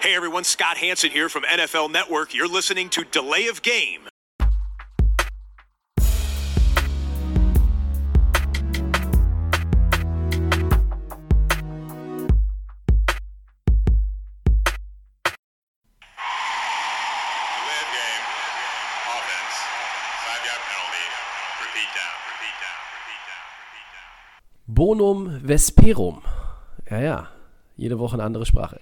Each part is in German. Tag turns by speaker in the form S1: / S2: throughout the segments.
S1: Hey everyone, Scott Hanson here from NFL Network. You're listening to Delay of Game.
S2: Delay of game. Offense. Five yard penalty. Repeat down. Repeat down. Repeat down. Repeat down.
S3: Bonum Vesperum. Ja, ja. Jede Woche eine andere Sprache.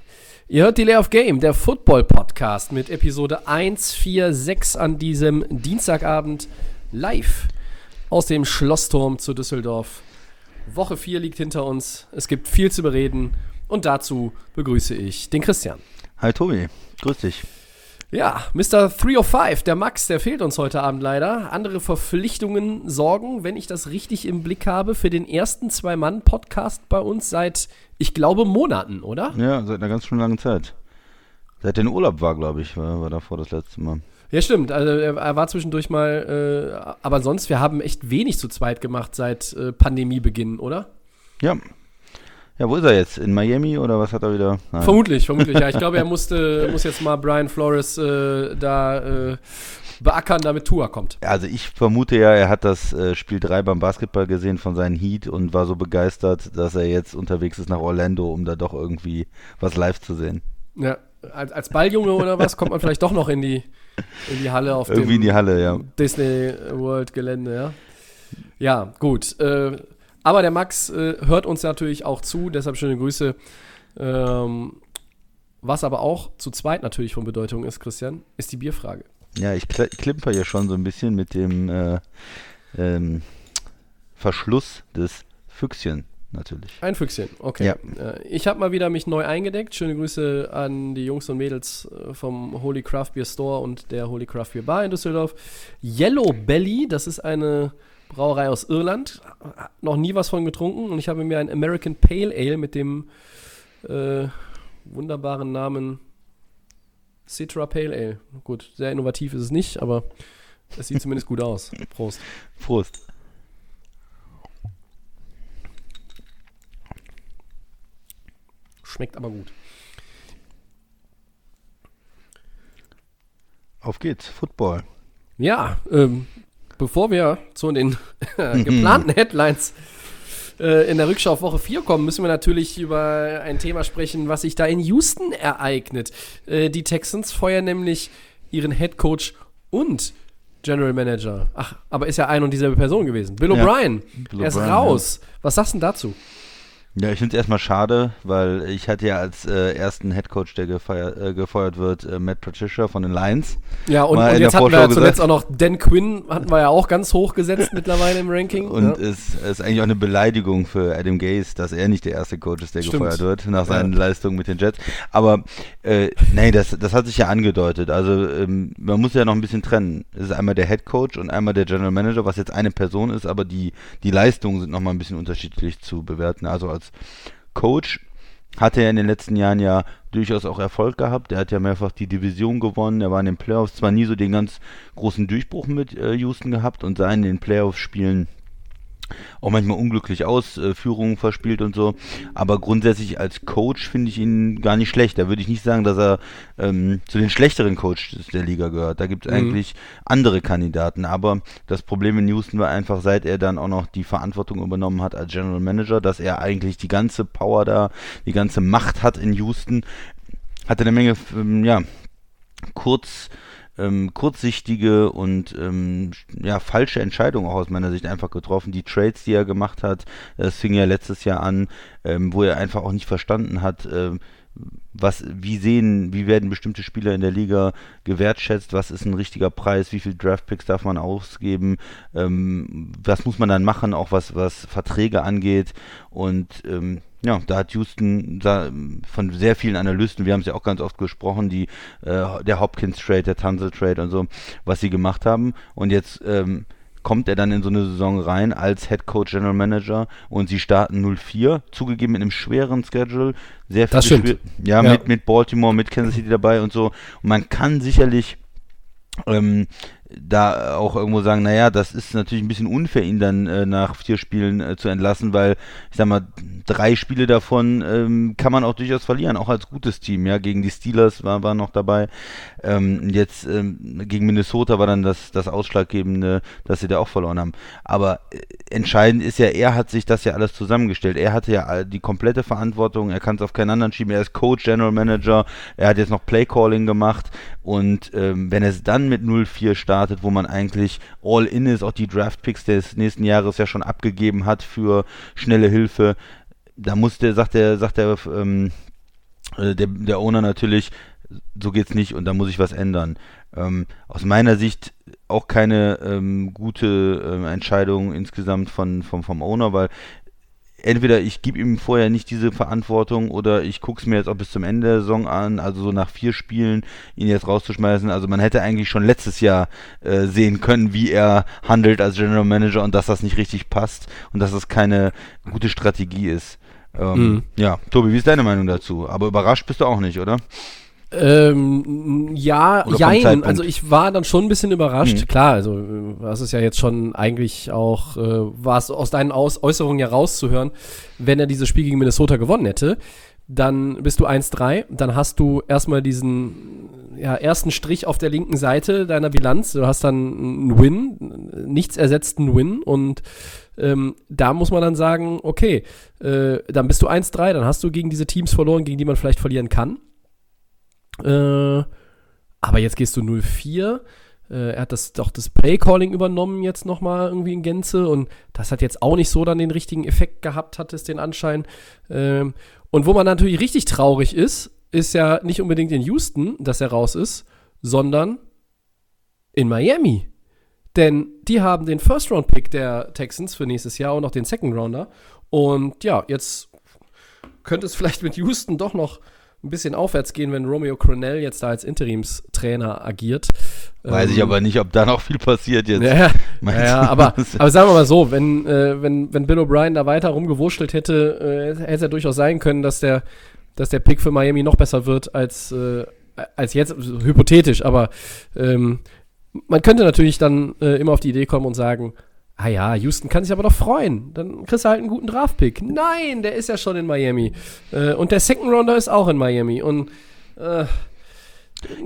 S3: Ihr hört Delay of Game, der Football-Podcast mit Episode 146 an diesem Dienstagabend live aus dem Schlossturm zu Düsseldorf. Woche 4 liegt hinter uns. Es gibt viel zu bereden. Und dazu begrüße ich den Christian.
S4: Hi Tobi, grüß dich.
S3: Ja, Mr. 305, der Max, der fehlt uns heute Abend leider. Andere Verpflichtungen sorgen, wenn ich das richtig im Blick habe, für den ersten Zwei-Mann-Podcast bei uns seit, ich glaube, Monaten, oder?
S4: Ja, seit einer ganz schön langen Zeit. Seit den Urlaub war, glaube ich, war, war davor das letzte Mal.
S3: Ja, stimmt. Also er, er war zwischendurch mal, äh, aber sonst, wir haben echt wenig zu zweit gemacht seit äh, Pandemiebeginn, oder?
S4: Ja. Ja, wo ist er jetzt? In Miami oder was hat er wieder? Nein.
S3: Vermutlich, vermutlich, ja. Ich glaube, er musste, muss jetzt mal Brian Flores äh, da äh, beackern, damit Tua kommt.
S4: Also ich vermute ja, er hat das äh, Spiel 3 beim Basketball gesehen von seinen Heat und war so begeistert, dass er jetzt unterwegs ist nach Orlando, um da doch irgendwie was live zu sehen.
S3: Ja, als, als Balljunge oder was kommt man vielleicht doch noch in die, in die Halle auf
S4: Irgendwie in
S3: dem
S4: die Halle, ja.
S3: Disney World Gelände, ja. Ja, gut. Äh, aber der Max äh, hört uns natürlich auch zu, deshalb schöne Grüße. Ähm, was aber auch zu zweit natürlich von Bedeutung ist, Christian, ist die Bierfrage.
S4: Ja, ich kl klimper hier schon so ein bisschen mit dem äh, ähm, Verschluss des Füchschen natürlich.
S3: Ein Füchschen, okay.
S4: Ja.
S3: Äh, ich habe mal wieder mich neu eingedeckt. Schöne Grüße an die Jungs und Mädels äh, vom Holy Craft Beer Store und der Holy Craft Beer Bar in Düsseldorf. Yellow Belly, das ist eine Brauerei aus Irland. Noch nie was von getrunken und ich habe mir ein American Pale Ale mit dem äh, wunderbaren Namen Citra Pale Ale. Gut, sehr innovativ ist es nicht, aber es sieht zumindest gut aus. Prost.
S4: Prost.
S3: Schmeckt aber gut.
S4: Auf geht's, Football.
S3: Ja, ähm, bevor wir zu den geplanten Headlines äh, in der Rückschau auf Woche 4 kommen, müssen wir natürlich über ein Thema sprechen, was sich da in Houston ereignet. Äh, die Texans feuern nämlich ihren Head Coach und General Manager. Ach, aber ist ja ein und dieselbe Person gewesen. Bill
S4: Ja,
S3: O'Brien.
S4: Bill
S3: Er ist raus. Was sagst du denn dazu?
S4: Ja, ich finde es erstmal schade, weil ich hatte ja als äh, ersten Headcoach, der gefeiert, äh, gefeuert wird, äh, Matt Patricia von den Lions.
S3: Ja, und, und jetzt hatten wir ja
S4: Vorschau
S3: zuletzt auch noch Dan Quinn, hatten wir ja auch ganz hoch gesetzt mittlerweile im Ranking.
S4: Und
S3: ja.
S4: es ist eigentlich auch eine Beleidigung für Adam Gaze, dass er nicht der erste Coach ist, der
S3: Stimmt.
S4: gefeuert wird, nach
S3: Ja.
S4: seinen Leistungen mit den Jets. Aber äh, nee, das, das hat sich ja angedeutet. Also ähm, man muss ja noch ein bisschen trennen. Es ist einmal der Head Coach und einmal der General Manager, was jetzt eine Person ist, aber die, die Leistungen sind nochmal ein bisschen unterschiedlich zu bewerten. Also als Coach hatte er in den letzten Jahren ja durchaus auch Erfolg gehabt. Er hat ja mehrfach die Division gewonnen. Er war in den Playoffs zwar nie so den ganz großen Durchbruch mit äh, Houston gehabt und sah in den Playoffs-Spielen auch manchmal unglücklich aus, äh, Führungen verspielt und so. Aber grundsätzlich als Coach finde ich ihn gar nicht schlecht. Da würde ich nicht sagen, dass er ähm, zu den schlechteren Coaches der Liga gehört. Da gibt es
S3: Mhm.
S4: eigentlich andere Kandidaten. Aber das Problem in Houston war einfach, seit er dann auch noch die Verantwortung übernommen hat als General Manager, dass er eigentlich die ganze Power da, die ganze Macht hat in Houston. Hatte eine Menge, ähm, ja, kurz ähm, kurzsichtige und ähm, ja, falsche Entscheidungen auch aus meiner Sicht einfach getroffen. Die Trades, die er gemacht hat, das fing ja letztes Jahr an, ähm, wo er einfach auch nicht verstanden hat, ähm, was, wie sehen, wie werden bestimmte Spieler in der Liga gewertschätzt, was ist ein richtiger Preis, wie viel Draftpicks darf man ausgeben, ähm, was muss man dann machen, auch was, was Verträge angeht? Und ähm, ja, da hat Houston da, von sehr vielen Analysten, wir haben es ja auch ganz oft gesprochen, die äh, der Hopkins Trade, der Tunzel Trade und so, was sie gemacht haben und jetzt ähm, kommt er dann in so eine Saison rein als Head Coach General Manager und sie starten 0-4, zugegeben mit einem schweren Schedule, sehr viele
S3: stimmt.
S4: Spiel- ja,
S3: Ja.
S4: Mit, mit Baltimore, mit Kansas City dabei und so. Und man kann sicherlich ähm, da auch irgendwo sagen, naja, das ist natürlich ein bisschen unfair, ihn dann äh, nach vier Spielen äh, zu entlassen, weil ich sag mal, drei Spiele davon ähm, kann man auch durchaus verlieren, auch als gutes Team, ja, gegen die Steelers war, war noch dabei. Ähm, jetzt ähm, gegen Minnesota war dann das, das Ausschlaggebende, dass sie da auch verloren haben. Aber äh, entscheidend ist ja, er hat sich das ja alles zusammengestellt. Er hatte ja die komplette Verantwortung, er kann es auf keinen anderen schieben, er ist Coach, General Manager, er hat jetzt noch Playcalling gemacht und ähm, wenn es dann mit 0-4 startet, wo man eigentlich all in ist, auch die Draft-Picks des nächsten Jahres ja schon abgegeben hat für schnelle Hilfe, da muss der, sagt der, sagt der, ähm, äh, der, der Owner natürlich, so geht's nicht und da muss ich was ändern. Ähm, aus meiner Sicht auch keine ähm, gute ähm, Entscheidung insgesamt von, vom, vom Owner, weil entweder ich gebe ihm vorher nicht diese Verantwortung oder ich gucke es mir jetzt auch bis zum Ende der Saison an, also so nach vier Spielen ihn jetzt rauszuschmeißen. Also man hätte eigentlich schon letztes Jahr äh, sehen können, wie er handelt als General Manager und dass das nicht richtig passt und dass das keine gute Strategie ist. Ähm, mhm. Ja, Tobi, wie ist deine Meinung dazu? Aber überrascht bist du auch nicht, oder?
S3: Ähm, ja, jein. Also ich war dann schon ein bisschen überrascht. Mhm. Klar, also was ist ja jetzt schon eigentlich auch, äh, war es aus deinen aus Äußerungen ja rauszuhören, wenn er dieses Spiel gegen Minnesota gewonnen hätte, dann bist du 1-3, dann hast du erstmal diesen ja, ersten Strich auf der linken Seite deiner Bilanz. Du hast dann einen Win, nichts ersetzt einen Win und ähm, da muss man dann sagen, okay, äh, dann bist du 1-3, dann hast du gegen diese Teams verloren, gegen die man vielleicht verlieren kann. Äh, aber jetzt gehst du 0-4. Äh, er hat das doch das Playcalling übernommen jetzt nochmal irgendwie in Gänze und das hat jetzt auch nicht so dann den richtigen Effekt gehabt, hat es den Anschein. Ähm, und wo man natürlich richtig traurig ist, ist ja nicht unbedingt in Houston, dass er raus ist, sondern in Miami. Denn die haben den First-Round-Pick der Texans für nächstes Jahr und noch den Second-Rounder. Und ja, jetzt könnte es vielleicht mit Houston doch noch ein bisschen aufwärts gehen, wenn Romeo Cronell jetzt da als Interimstrainer agiert.
S4: Weiß ähm, ich aber nicht, ob da noch viel passiert jetzt.
S3: Ja, ja aber, aber sagen wir mal so, wenn, äh, wenn, wenn Bill O'Brien da weiter rumgewurschtelt hätte, äh, hätte es ja durchaus sein können, dass der, dass der Pick für Miami noch besser wird als, äh, als jetzt, hypothetisch, aber ähm, man könnte natürlich dann äh, immer auf die Idee kommen und sagen, Ah ja, Houston kann sich aber doch freuen. Dann kriegst du halt einen guten Draftpick. Nein, der ist ja schon in Miami. Äh, und der Second Rounder ist auch in Miami. Und äh,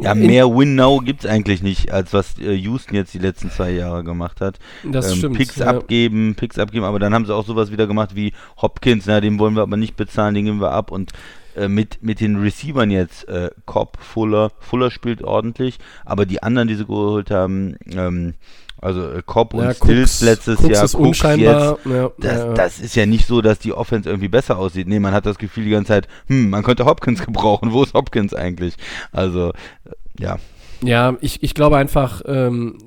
S4: ja, mehr Win-Now gibt es eigentlich nicht, als was äh, Houston jetzt die letzten zwei Jahre gemacht hat.
S3: Das ähm, stimmt.
S4: Picks ja. abgeben, Picks abgeben, aber dann haben sie auch sowas wieder gemacht wie Hopkins, na, den wollen wir aber nicht bezahlen, den geben wir ab und äh, mit, mit den Receivern jetzt, äh, Cobb, Fuller, Fuller spielt ordentlich, aber die anderen, die sie geholt haben, ähm, also äh, Cobb und ja, Stills letztes Cooks Jahr,
S3: ist Cooks unscheinbar.
S4: Jetzt, ja, das, ja. das, ist ja nicht so, dass die Offense irgendwie besser aussieht. Nee, man hat das Gefühl die ganze Zeit, hm, man könnte Hopkins gebrauchen. Wo ist Hopkins eigentlich? Also, äh, ja.
S3: Ja, ich, ich glaube einfach, ähm,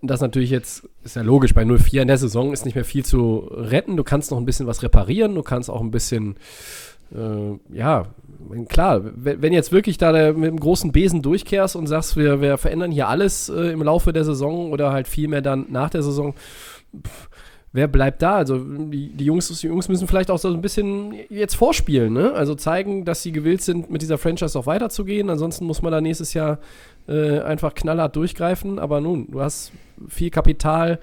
S3: dass natürlich jetzt, ist ja logisch, bei 0-4 in der Saison ist nicht mehr viel zu retten. Du kannst noch ein bisschen was reparieren, du kannst auch ein bisschen, äh, ja, klar, wenn jetzt wirklich da mit dem großen Besen durchkehrst und sagst, wir, wir verändern hier alles äh, im Laufe der Saison oder halt viel mehr dann nach der Saison, pff, wer bleibt da? Also die, die, Jungs, die Jungs müssen vielleicht auch so ein bisschen jetzt vorspielen, ne? Also zeigen, dass sie gewillt sind, mit dieser Franchise auch weiterzugehen. Ansonsten muss man da nächstes Jahr äh, einfach knallhart durchgreifen. Aber nun, du hast viel Kapital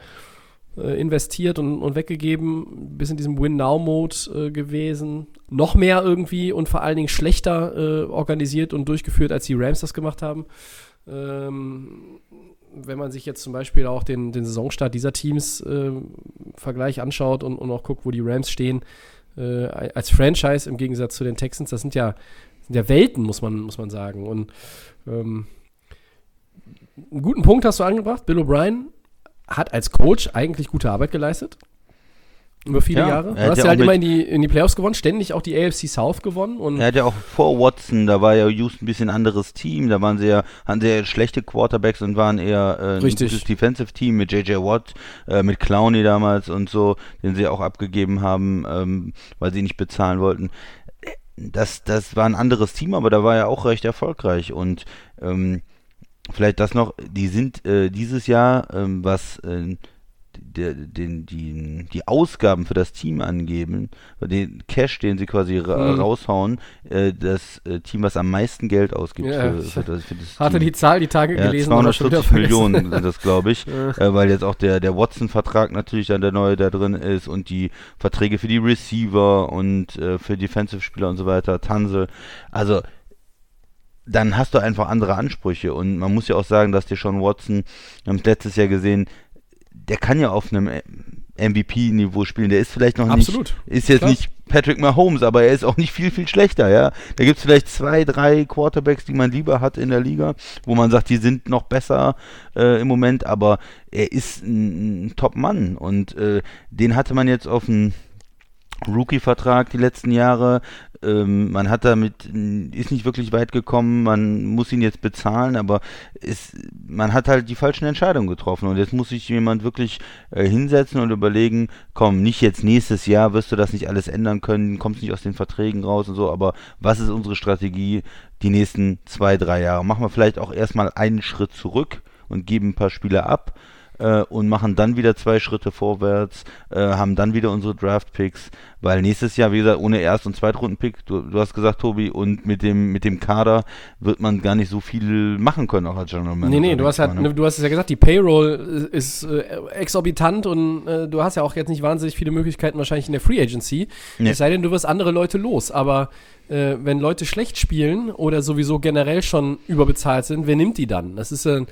S3: äh, investiert und, und weggegeben, bis in diesem Win-Now-Mode äh, gewesen. Noch mehr irgendwie und vor allen Dingen schlechter äh, organisiert und durchgeführt, als die Rams das gemacht haben. Ähm, wenn man sich jetzt zum Beispiel auch den, den Saisonstart dieser Teams äh, Vergleich anschaut und, und auch guckt, wo die Rams stehen, äh, als Franchise im Gegensatz zu den Texans, das sind ja, sind ja Welten, muss man, muss man sagen. Und ähm, einen guten Punkt hast du angebracht. Bill O'Brien hat als Coach eigentlich gute Arbeit geleistet. Über viele ja, Jahre. Du hast ja halt immer in die, in die Playoffs gewonnen, ständig auch die AFC South gewonnen. Und
S4: er hat ja auch vor Watson, da war ja Houston ein bisschen anderes Team, da waren sie ja, hatten sehr schlechte Quarterbacks und waren eher äh, ein gutes Defensive Team mit JJ Watt, äh, mit Clowney damals und so, den sie auch abgegeben haben, ähm, weil sie nicht bezahlen wollten. Das, das war ein anderes Team, aber da war er auch recht erfolgreich und ähm, vielleicht das noch, die sind äh, dieses Jahr, ähm, was äh, der, den, die, die Ausgaben für das Team angeben, den Cash, den sie quasi ra
S3: Mhm.
S4: raushauen, äh, das äh, Team, was am meisten Geld ausgibt
S3: Ja,
S4: für, für das, für das
S3: Hatte
S4: Team.
S3: die Zahl die Tage
S4: Ja,
S3: gelesen. aber schon wieder
S4: 240
S3: vergessen.
S4: Millionen sind das, glaube ich,
S3: Ja.
S4: äh, weil jetzt auch der, der Watson-Vertrag natürlich dann der neue da drin ist und die Verträge für die Receiver und äh, für Defensive-Spieler und so weiter, Tansel. Also, dann hast du einfach andere Ansprüche und man muss ja auch sagen, dass der Sean Watson, wir haben es letztes Jahr gesehen, der kann ja auf einem MVP-Niveau spielen. Der ist vielleicht noch
S3: Absolut.
S4: nicht, ist jetzt
S3: Klar.
S4: nicht Patrick Mahomes, aber er ist auch nicht viel, viel schlechter, ja. Da gibt es vielleicht zwei, drei Quarterbacks, die man lieber hat in der Liga, wo man sagt, die sind noch besser äh, im Moment, aber er ist ein, ein Top-Mann und äh, den hatte man jetzt auf einen Rookie-Vertrag die letzten Jahre. Ähm, man hat damit, ist nicht wirklich weit gekommen, man muss ihn jetzt bezahlen, aber es, man hat halt die falschen Entscheidungen getroffen und jetzt muss sich jemand wirklich äh, hinsetzen und überlegen, komm, nicht jetzt nächstes Jahr wirst du das nicht alles ändern können, kommst nicht aus den Verträgen raus und so, aber was ist unsere Strategie die nächsten zwei, drei Jahre? Machen wir vielleicht auch erstmal einen Schritt zurück und geben ein paar Spiele ab äh, und machen dann wieder zwei Schritte vorwärts, äh, haben dann wieder unsere Draft-Picks, weil nächstes Jahr, wie gesagt, ohne Erst- und Zweitrunden-Pick, du, du hast gesagt, Tobi, und mit dem, mit dem Kader wird man gar nicht so viel machen können, auch als General Manager.
S3: Nee, nee, du hast, halt,
S4: mal, ne?
S3: du hast es ja gesagt, die Payroll ist äh, exorbitant und äh, du hast ja auch jetzt nicht wahnsinnig viele Möglichkeiten wahrscheinlich in der Free Agency.
S4: Nee.
S3: Es sei denn, du wirst andere Leute los. Aber äh, wenn Leute schlecht spielen oder sowieso generell schon überbezahlt sind, wer nimmt die dann? Das ist, äh,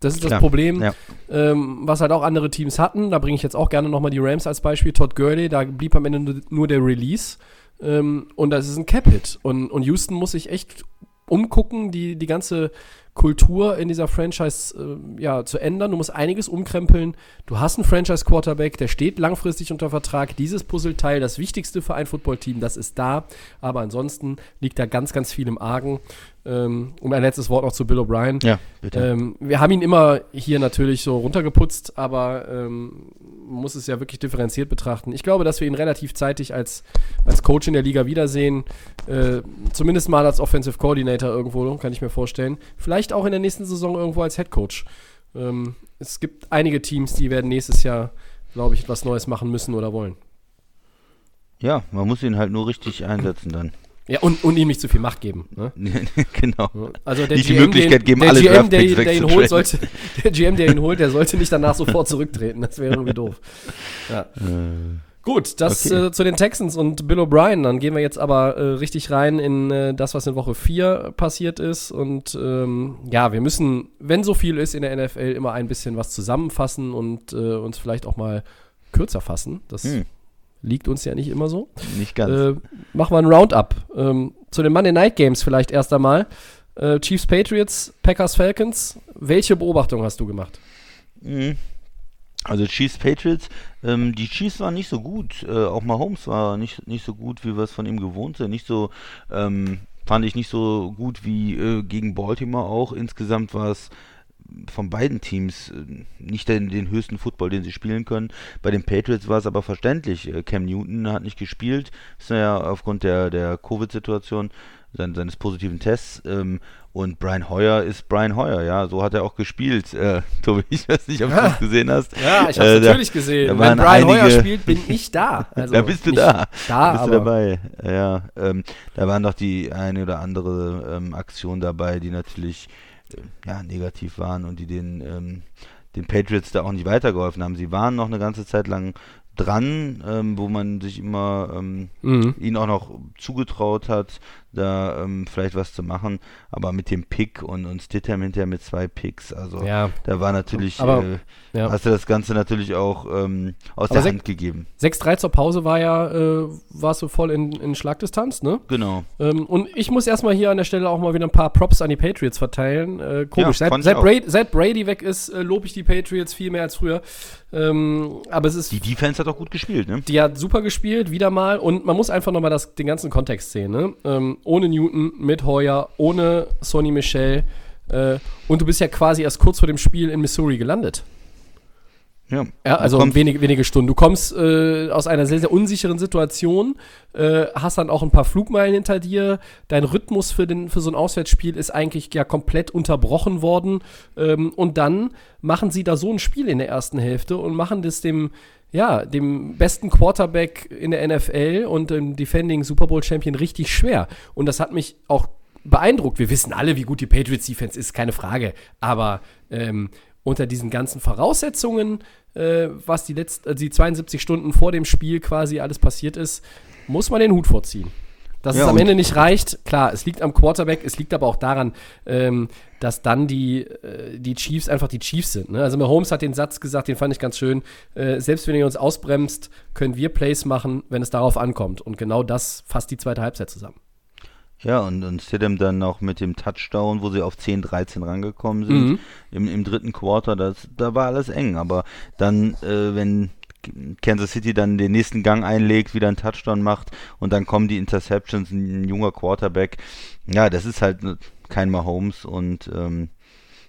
S3: das, ist das
S4: Klar,
S3: Problem,
S4: ja.
S3: ähm, was halt auch andere Teams hatten. Da bringe ich jetzt auch gerne nochmal die Rams als Beispiel. Todd Gurley, da blieb am Ende nur- nur der Release. Ähm, und das ist ein Cap-Hit. Und, und Houston muss sich echt umgucken, die, die ganze Kultur in dieser Franchise äh, ja, zu ändern. Du musst einiges umkrempeln. Du hast einen Franchise-Quarterback, der steht langfristig unter Vertrag. Dieses Puzzleteil, das wichtigste für ein Footballteam, das ist da. Aber ansonsten liegt da ganz, ganz viel im Argen. Ähm, und ein letztes Wort noch zu Bill O'Brien.
S4: Ja, bitte.
S3: Ähm, wir haben ihn immer hier natürlich so runtergeputzt, aber ähm, muss es ja wirklich differenziert betrachten. Ich glaube, dass wir ihn relativ zeitig als, als Coach in der Liga wiedersehen. Äh, zumindest mal als Offensive Coordinator irgendwo, kann ich mir vorstellen. Vielleicht auch in der nächsten Saison irgendwo als Head Coach. Ähm, es gibt einige Teams, die werden nächstes Jahr, glaube ich, etwas Neues machen müssen oder wollen.
S4: ja, man muss ihn halt nur richtig einsetzen dann.
S3: Ja, und, und ihm nicht zu viel Macht geben. Ne?
S4: genau.
S3: Also der
S4: Nicht die
S3: GM,
S4: Möglichkeit
S3: den,
S4: geben,
S3: der
S4: alle
S3: GM, der, der ihn holt, sollte, der GM, der ihn holt, der sollte nicht danach sofort zurücktreten. Das wäre irgendwie doof. Ja. Gut, das
S4: okay.
S3: äh, zu den Texans und Bill O'Brien. Dann gehen wir jetzt aber äh, richtig rein in äh, das, was in Woche 4 passiert ist. Und ähm, ja, wir müssen, wenn so viel ist in der NFL, immer ein bisschen was zusammenfassen und äh, uns vielleicht auch mal kürzer fassen. Das
S4: Hm.
S3: Liegt uns ja nicht immer so.
S4: Nicht ganz.
S3: Äh, machen wir ein Roundup. Ähm, zu den Monday Night Games vielleicht erst einmal. Äh, Chiefs Patriots, Packers Falcons. Welche Beobachtung hast du gemacht?
S4: Mhm. Also Chiefs Patriots, ähm, die Chiefs waren nicht so gut. Äh, auch Mahomes war nicht, nicht so gut, wie wir es von ihm gewohnt sind. Nicht so, ähm, fand ich nicht so gut wie äh, gegen Baltimore auch. Insgesamt war es von beiden Teams äh, nicht den, den höchsten Football, den sie spielen können. Bei den Patriots war es aber verständlich. Äh, Cam Newton hat nicht gespielt, ist ja aufgrund der, der Covid-Situation, sein, seines positiven Tests. Ähm, und Brian Hoyer ist Brian Hoyer, ja, so hat er auch gespielt. Äh, Tobi, ich weiß nicht, ob du es gesehen hast.
S3: Ja, ich
S4: habe
S3: habe
S4: Äh, da-
S3: natürlich gesehen.
S4: da
S3: Wenn Brian Hoyer
S4: einige-
S3: spielt, bin ich da. Also
S4: da bist du da.
S3: Da,
S4: bist du dabei. Ja, ähm, da waren doch die eine oder andere ähm, Aktion dabei, die natürlich ja, negativ waren und die den, ähm, den Patriots da auch nicht weitergeholfen haben. Sie waren noch eine ganze Zeit lang dran, ähm, wo man sich immer ähm,
S3: Mhm.
S4: ihnen auch noch zugetraut hat, da ähm, vielleicht was zu machen. Aber mit dem Pick und, und Stidham hinterher mit zwei Picks, also
S3: Ja.
S4: da war natürlich,
S3: Aber,
S4: äh,
S3: ja.
S4: hast du das Ganze natürlich auch ähm, aus
S3: Aber
S4: der Hand gegeben.
S3: 6-3 zur Pause war ja, äh, warst du voll in, in Schlagdistanz, ne?
S4: Genau.
S3: Ähm, und ich muss erstmal hier an der Stelle auch mal wieder ein paar Props an die Patriots verteilen. Äh, komisch,
S4: Ja,
S3: seit, seit. Brady, seit Brady weg ist, äh, lobe ich die Patriots viel mehr als früher. Ähm, aber es ist
S4: Die Defense hat auch gut gespielt, ne?
S3: Die hat super gespielt, wieder mal. Und man muss einfach nochmal den ganzen Kontext sehen. Ne? Ohne Newton, mit Hoyer, ohne Sonny Michel. Äh, und du bist ja quasi erst kurz vor dem Spiel in Missouri gelandet.
S4: Ja,
S3: Ja, also wenige, wenige Stunden. Du kommst äh, aus einer sehr, sehr unsicheren Situation, äh, hast dann auch ein paar Flugmeilen hinter dir. Dein Rhythmus für, den, für so ein Auswärtsspiel ist eigentlich ja komplett unterbrochen worden. Ähm, und dann machen sie da so ein Spiel in der ersten Hälfte und machen das dem, ja, dem besten Quarterback in der NFL und dem Defending Super Bowl Champion richtig schwer. Und das hat mich auch beeindruckt. Wir wissen alle, wie gut die Patriots Defense ist, keine Frage. Aber ähm, unter diesen ganzen Voraussetzungen, äh, was die, letzt, äh, die 72 Stunden vor dem Spiel quasi alles passiert ist, muss man den Hut vorziehen. Dass
S4: Ja,
S3: es am Ende nicht reicht, klar, es liegt am Quarterback, es liegt aber auch daran, ähm, dass dann die, äh, die Chiefs einfach die Chiefs sind. Ne? Also Mahomes hat den Satz gesagt, den fand ich ganz schön, äh, selbst wenn ihr uns ausbremst, können wir Plays machen, wenn es darauf ankommt. Und genau das fasst die zweite Halbzeit zusammen.
S4: Ja, und, und Stidham dann auch mit dem Touchdown, wo sie auf 10, 13 rangekommen sind,
S3: Mhm.
S4: im, im dritten Quarter, das, da war alles eng. Aber dann, äh, wenn Kansas City dann den nächsten Gang einlegt, wieder einen Touchdown macht und dann kommen die Interceptions, ein junger Quarterback, ja, das ist halt kein Mahomes und ähm,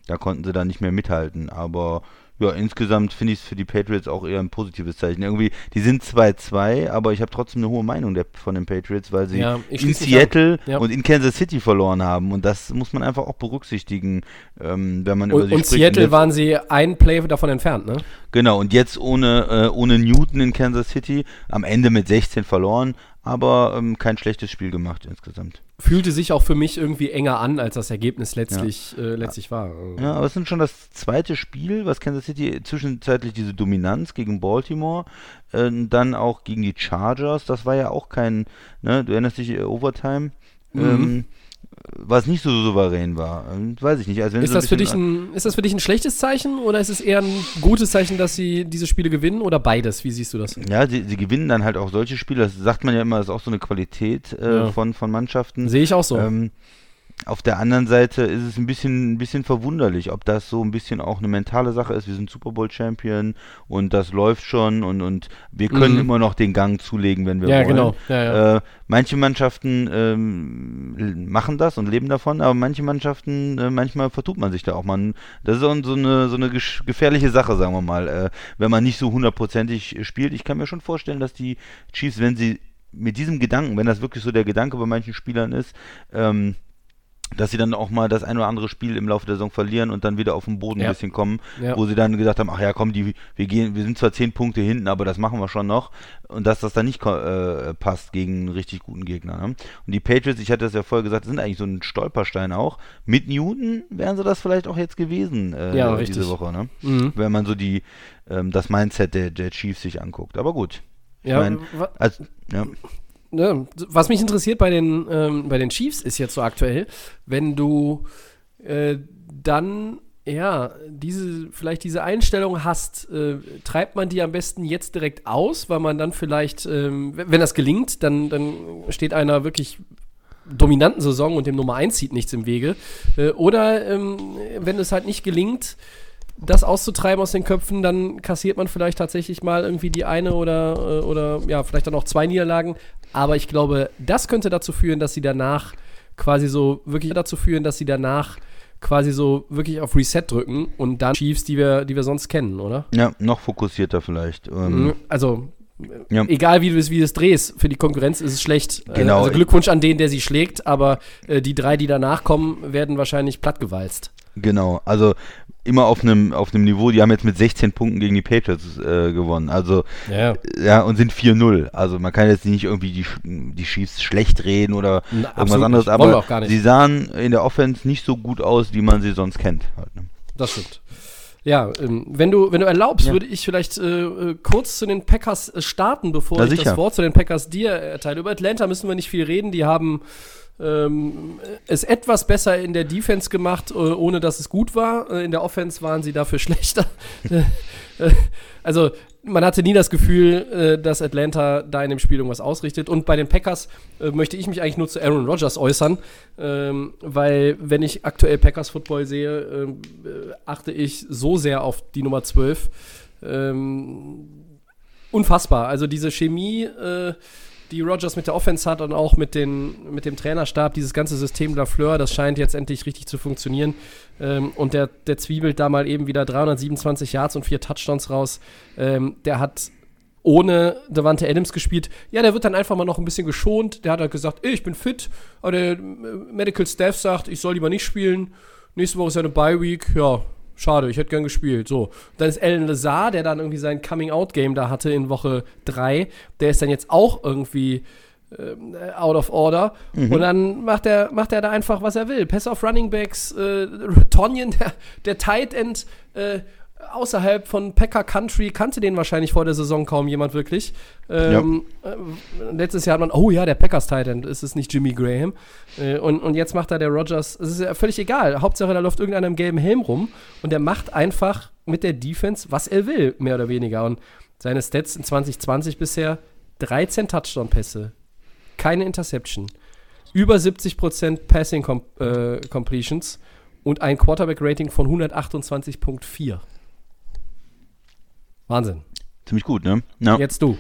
S4: da konnten sie dann nicht mehr mithalten. Aber ja, insgesamt finde ich es für die Patriots auch eher ein positives Zeichen. Irgendwie, die sind 2-2, aber ich habe trotzdem eine hohe Meinung der, von den Patriots, weil sie
S3: Ja,
S4: in. Seattle
S3: Ja.
S4: und in Kansas City verloren haben. Und das muss man einfach auch berücksichtigen, ähm, wenn man über
S3: Und,
S4: sie
S3: und
S4: spricht.
S3: Seattle
S4: jetzt,
S3: waren sie ein Play davon entfernt, ne?
S4: Genau, und jetzt ohne, äh, ohne Newton in Kansas City, am Ende mit 16 verloren, aber ähm, kein schlechtes Spiel gemacht insgesamt.
S3: Fühlte sich auch für mich irgendwie enger an, als das Ergebnis letztlich, äh, letztlich war.
S4: Ja, aber es ist schon das zweite Spiel, was Kansas City zwischenzeitlich diese Dominanz gegen Baltimore, äh, dann auch gegen die Chargers, das war ja auch kein, ne, du erinnerst dich, äh, Overtime,
S3: Mhm.
S4: ähm, was nicht so souverän war. Weiß ich nicht. Also
S3: Ist
S4: so
S3: das, für dich ein, ist das für dich ein schlechtes Zeichen oder ist es eher ein gutes Zeichen, dass sie diese Spiele gewinnen oder beides? Wie siehst du das?
S4: Ja, sie, sie gewinnen dann halt auch solche Spiele, das sagt man ja immer, das ist auch so eine Qualität äh,
S3: Ja.
S4: von, von Mannschaften.
S3: Sehe ich auch so.
S4: Ähm, auf der anderen Seite ist es ein bisschen, ein bisschen verwunderlich, ob das so ein bisschen auch eine mentale Sache ist. Wir sind Super Bowl Champion und das läuft schon und, und wir können
S3: Mhm.
S4: immer noch den Gang zulegen, wenn wir
S3: Ja,
S4: wollen.
S3: genau. Ja, ja.
S4: Äh, manche Mannschaften ähm, machen das und leben davon, aber manche Mannschaften, äh, manchmal vertut man sich da auch. Man, das ist so, eine, so eine gefährliche Sache, sagen wir mal, äh, wenn man nicht so hundertprozentig spielt. Ich kann mir schon vorstellen, dass die Chiefs, wenn sie mit diesem Gedanken, wenn das wirklich so der Gedanke bei manchen Spielern ist, ähm, dass sie dann auch mal das ein oder andere Spiel im Laufe der Saison verlieren und dann wieder auf den Boden
S3: Ja.
S4: ein bisschen kommen,
S3: Ja.
S4: wo sie dann gesagt haben, ach ja, komm, die, wir gehen, wir sind zwar zehn Punkte hinten, aber das machen wir schon noch und dass das dann nicht äh, passt gegen einen richtig guten Gegner. Ne? Und die Patriots, ich hatte das ja vorher gesagt, sind eigentlich so ein Stolperstein auch. Mit Newton wären sie das vielleicht auch jetzt gewesen äh,
S3: Ja,
S4: diese
S3: richtig.
S4: Woche, ne?
S3: Mhm.
S4: wenn man so die ähm, das Mindset der, der Chiefs sich anguckt. Aber gut. Ich
S3: Ja,
S4: mein, als, ja.
S3: Ne, was mich interessiert bei den, ähm, bei den Chiefs ist jetzt so aktuell, wenn du äh, dann ja, diese, vielleicht diese Einstellung hast, äh, treibt man die am besten jetzt direkt aus, weil man dann vielleicht, ähm, wenn das gelingt, dann, dann steht einer wirklich dominanten Saison und dem Nummer 1 zieht nichts im Wege. Äh, oder ähm, wenn es halt nicht gelingt, das auszutreiben aus den Köpfen, dann kassiert man vielleicht tatsächlich mal irgendwie die eine oder, äh, oder ja, vielleicht dann auch zwei Niederlagen. Aber ich glaube, das könnte dazu führen, dass sie danach quasi so wirklich dazu führen, dass sie danach quasi so wirklich auf Reset drücken und dann Chiefs, die wir, die wir sonst kennen, oder?
S4: ja, noch fokussierter vielleicht. Ähm,
S3: Also,
S4: ja.
S3: egal wie du es wie du es drehst, für die Konkurrenz ist es schlecht. Äh,
S4: Genau.
S3: Also Glückwunsch an den, der sie schlägt, aber äh, die drei, die danach kommen, werden wahrscheinlich plattgewalzt.
S4: Genau, also immer auf einem auf einem Niveau, die haben jetzt mit 16 Punkten gegen die Patriots äh, gewonnen. Also
S3: Ja.
S4: ja, und sind 4-0. Also man kann jetzt nicht irgendwie die, die Chiefs schlecht reden oder
S3: Na,
S4: irgendwas anderes, aber sie sahen in der Offense nicht so gut aus, wie man sie sonst kennt. Halt, ne?
S3: Das stimmt. Ja, ähm, wenn du, wenn du erlaubst,
S4: Ja.
S3: würde ich vielleicht äh, äh, kurz zu den Packers äh, starten, bevor
S4: Na,
S3: ich
S4: sicher.
S3: das Wort zu den Packers dir erteile. Über Atlanta müssen wir nicht viel reden. Die haben ähm, es etwas besser in der Defense gemacht, äh, ohne dass es gut war. Äh, in der Offense waren sie dafür schlechter. Äh, also man hatte nie das Gefühl, dass Atlanta da in dem Spiel irgendwas ausrichtet. Und bei den Packers möchte ich mich eigentlich nur zu Aaron Rodgers äußern, ähm, weil wenn ich aktuell Packers Football sehe, ähm, äh, achte ich so sehr auf die Nummer 12. Ähm, unfassbar. Also diese Chemie die Rogers mit der Offense hat und auch mit, den, mit dem Trainerstab, dieses ganze System Lafleur, das scheint jetzt endlich richtig zu funktionieren. Ähm, und der, der zwiebelt da mal eben wieder 327 Yards und vier Touchdowns raus. Ähm, der hat ohne Devante Adams gespielt. Ja, der wird dann einfach mal noch ein bisschen geschont. Der hat halt gesagt, ich bin fit, aber der äh, Medical Staff sagt, ich soll lieber nicht spielen. Nächste Woche ist ja eine Bye Week. Ja, schade, ich hätte gern gespielt. So. Dann ist Alan Lazar, der dann irgendwie sein Coming-out-Game da hatte in Woche 3. Der ist dann jetzt auch irgendwie äh, out of order. Und dann macht er, macht er da einfach, was er will. Pass auf Running Backs, äh, Tonyan, der, der Tight End, äh, außerhalb von Packer Country kannte den wahrscheinlich vor der Saison kaum jemand wirklich. Ähm, äh, letztes Jahr hat man, oh ja, der Packers Tight End, ist es nicht Jimmy Graham. Äh, und, und jetzt macht da der Rogers, es ist ja völlig egal. Hauptsache, da läuft irgendeiner im gelben Helm rum und der macht einfach mit der Defense, was er will, mehr oder weniger. Und seine Stats in 2020 bisher 13 Touchdown-Pässe, keine Interception, über 70% Passing Com äh, Completions und ein Quarterback-Rating von 128.4. Wahnsinn.
S4: Ziemlich gut, ne? Ja.
S3: Jetzt du.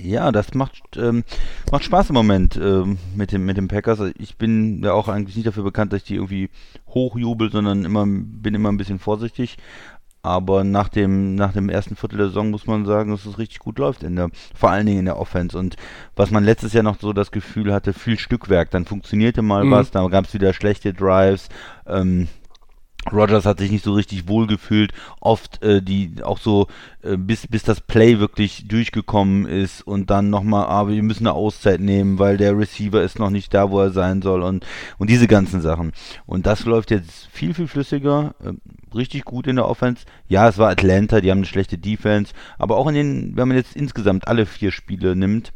S4: Ja, das macht, ähm, macht Spaß im Moment ähm, mit, dem, mit dem Packers. Ich bin ja auch eigentlich nicht dafür bekannt, dass ich die irgendwie hochjubel, sondern immer, bin immer ein bisschen vorsichtig. Aber nach dem, nach dem ersten Viertel der Saison muss man sagen, dass es richtig gut läuft, in der, vor allen Dingen in der Offense. Und was man letztes Jahr noch so das Gefühl hatte, viel Stückwerk, dann funktionierte mal
S3: Mhm.
S4: was, dann gab es wieder schlechte Drives. Ähm, Rogers hat sich nicht so richtig wohlgefühlt, oft äh, die auch so äh, bis bis das Play wirklich durchgekommen ist und dann nochmal, aber wir müssen eine Auszeit nehmen, weil der Receiver ist noch nicht da, wo er sein soll und und diese ganzen Sachen. Und das läuft jetzt viel viel flüssiger, äh, richtig gut in der Offense. Ja, es war Atlanta, die haben eine schlechte Defense, aber auch in den, wenn man jetzt insgesamt alle vier Spiele nimmt,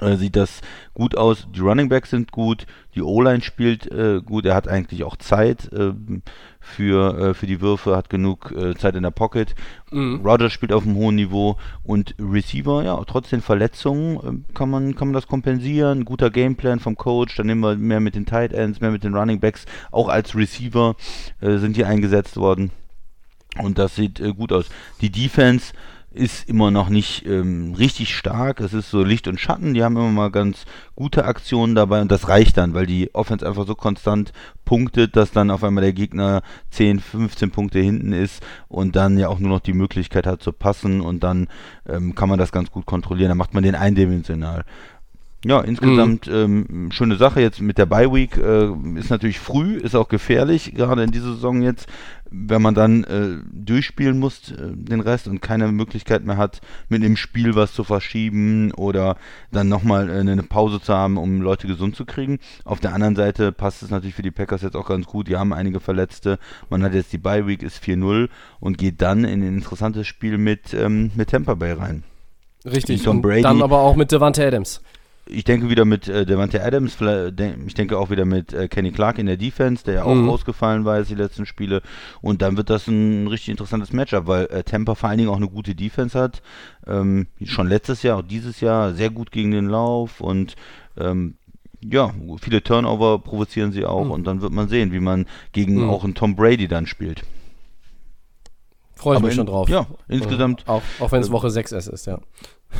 S4: äh, sieht das gut aus. Die Running Backs sind gut, die O-Line spielt äh, gut, er hat eigentlich auch Zeit ähm, für, äh, für die Würfe, hat genug äh, Zeit in der Pocket.
S3: Mhm.
S4: Rogers spielt auf einem hohen Niveau und Receiver, ja, trotz den Verletzungen äh, kann, man, kann man das kompensieren. Guter Gameplan vom Coach, dann nehmen wir mehr mit den Tight Ends, mehr mit den Running Backs, auch als Receiver äh, sind die eingesetzt worden. Und das sieht gut aus. Die Defense ist immer noch nicht ähm, richtig stark. Es ist so Licht und Schatten. Die haben immer mal ganz gute Aktionen dabei und das reicht dann, weil die Offense einfach so konstant punktet, dass dann auf einmal der Gegner 10, 15 Punkte hinten ist und dann ja auch nur noch die Möglichkeit hat zu passen und dann ähm, kann man das ganz gut kontrollieren. Dann macht man den eindimensional. Ja, insgesamt ähm, schöne Sache jetzt mit der Bye Week. Äh, ist natürlich früh, ist auch gefährlich, gerade in dieser Saison jetzt, wenn man dann äh, durchspielen muss, äh, den Rest und keine Möglichkeit mehr hat, mit einem Spiel was zu verschieben oder dann nochmal äh, eine Pause zu haben, um Leute gesund zu kriegen. Auf der anderen Seite passt es natürlich für die Packers jetzt auch ganz gut. Die haben einige Verletzte. Man hat jetzt die Bye Week, ist 4-0 und geht dann in ein interessantes Spiel mit, ähm, mit Tampa Bay rein.
S3: Richtig.
S4: Tom
S3: und
S4: Brady-
S3: Dann aber auch mit Devante Adams.
S4: Ich denke wieder mit äh, Devante Adams, ich denke auch wieder mit äh, Kenny Clark in der Defense, der ja auch
S3: Mhm.
S4: ausgefallen war jetzt die letzten Spiele. Und dann wird das ein richtig interessantes Matchup, weil äh, Tampa vor allen Dingen auch eine gute Defense hat. Ähm, schon letztes Jahr, auch dieses Jahr sehr gut gegen den Lauf und ähm, ja, viele Turnover provozieren sie auch
S3: Mhm.
S4: und dann wird man sehen, wie man gegen
S3: Mhm.
S4: auch einen Tom Brady dann spielt.
S3: Freue ich
S4: Aber
S3: mich
S4: in-
S3: schon drauf.
S4: ja, insgesamt-
S3: Auch, auch wenn es
S4: äh,
S3: Woche 6 erst ist, ja.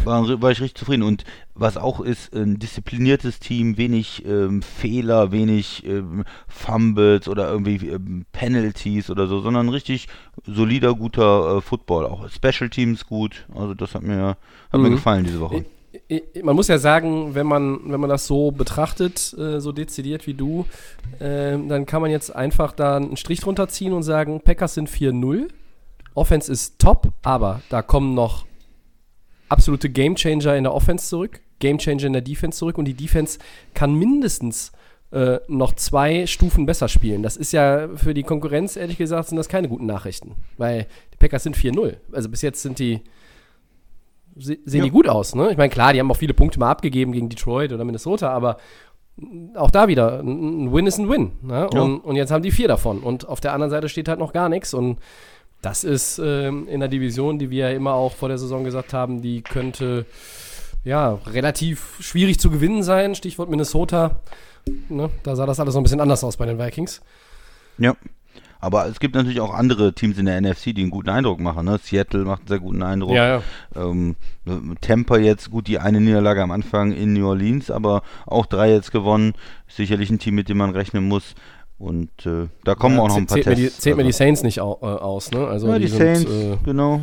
S4: War, war ich richtig zufrieden. Und was auch ist, ein diszipliniertes Team, wenig ähm, Fehler, wenig ähm, Fumbles oder irgendwie ähm, Penalties oder so, sondern richtig solider, guter äh, Football. Auch Special Teams gut. Also das hat mir, hat mir
S3: Mhm.
S4: gefallen diese Woche.
S3: Man muss ja sagen, wenn man, wenn man das so betrachtet, äh, so dezidiert wie du, ähm, dann kann man jetzt einfach da einen Strich drunter ziehen und sagen, Packers sind 4-0. Offense ist top, aber da kommen noch absolute Gamechanger in der Offense zurück, Gamechanger in der Defense zurück und die Defense kann mindestens äh, noch zwei Stufen besser spielen. Das ist ja für die Konkurrenz, ehrlich gesagt, sind das keine guten Nachrichten, weil die Packers sind 4-0. Also bis jetzt sind die se sehen
S4: Ja.
S3: die gut aus, ne? Ich meine, klar, die haben auch viele Punkte mal abgegeben gegen Detroit oder Minnesota, aber auch da wieder, ein ein Win ist ein Win. Ne?
S4: Ja.
S3: Und, und jetzt haben die vier davon. Und auf der anderen Seite steht halt noch gar nichts. Und das ist ähm, in der Division, die wir ja immer auch vor der Saison gesagt haben, die könnte ja relativ schwierig zu gewinnen sein. Stichwort Minnesota. Ne? Da sah das alles noch ein bisschen anders aus bei den Vikings.
S4: Ja. Aber es gibt natürlich auch andere Teams in der NFC, die einen guten Eindruck machen. Ne? Seattle macht einen sehr guten Eindruck.
S3: Ja, ja.
S4: Ähm, Tampa jetzt, gut, die eine Niederlage am Anfang in New Orleans, aber auch drei jetzt gewonnen. Sicherlich ein Team, mit dem man rechnen muss. Und äh, da kommen
S3: Ja,
S4: auch noch ein paar
S3: zählt, mir die,
S4: Tests.
S3: zählt mir die
S4: Also-
S3: Saints nicht au, äh, aus, ne? Also
S4: ja, die,
S3: sind,
S4: Saints,
S3: äh,
S4: genau.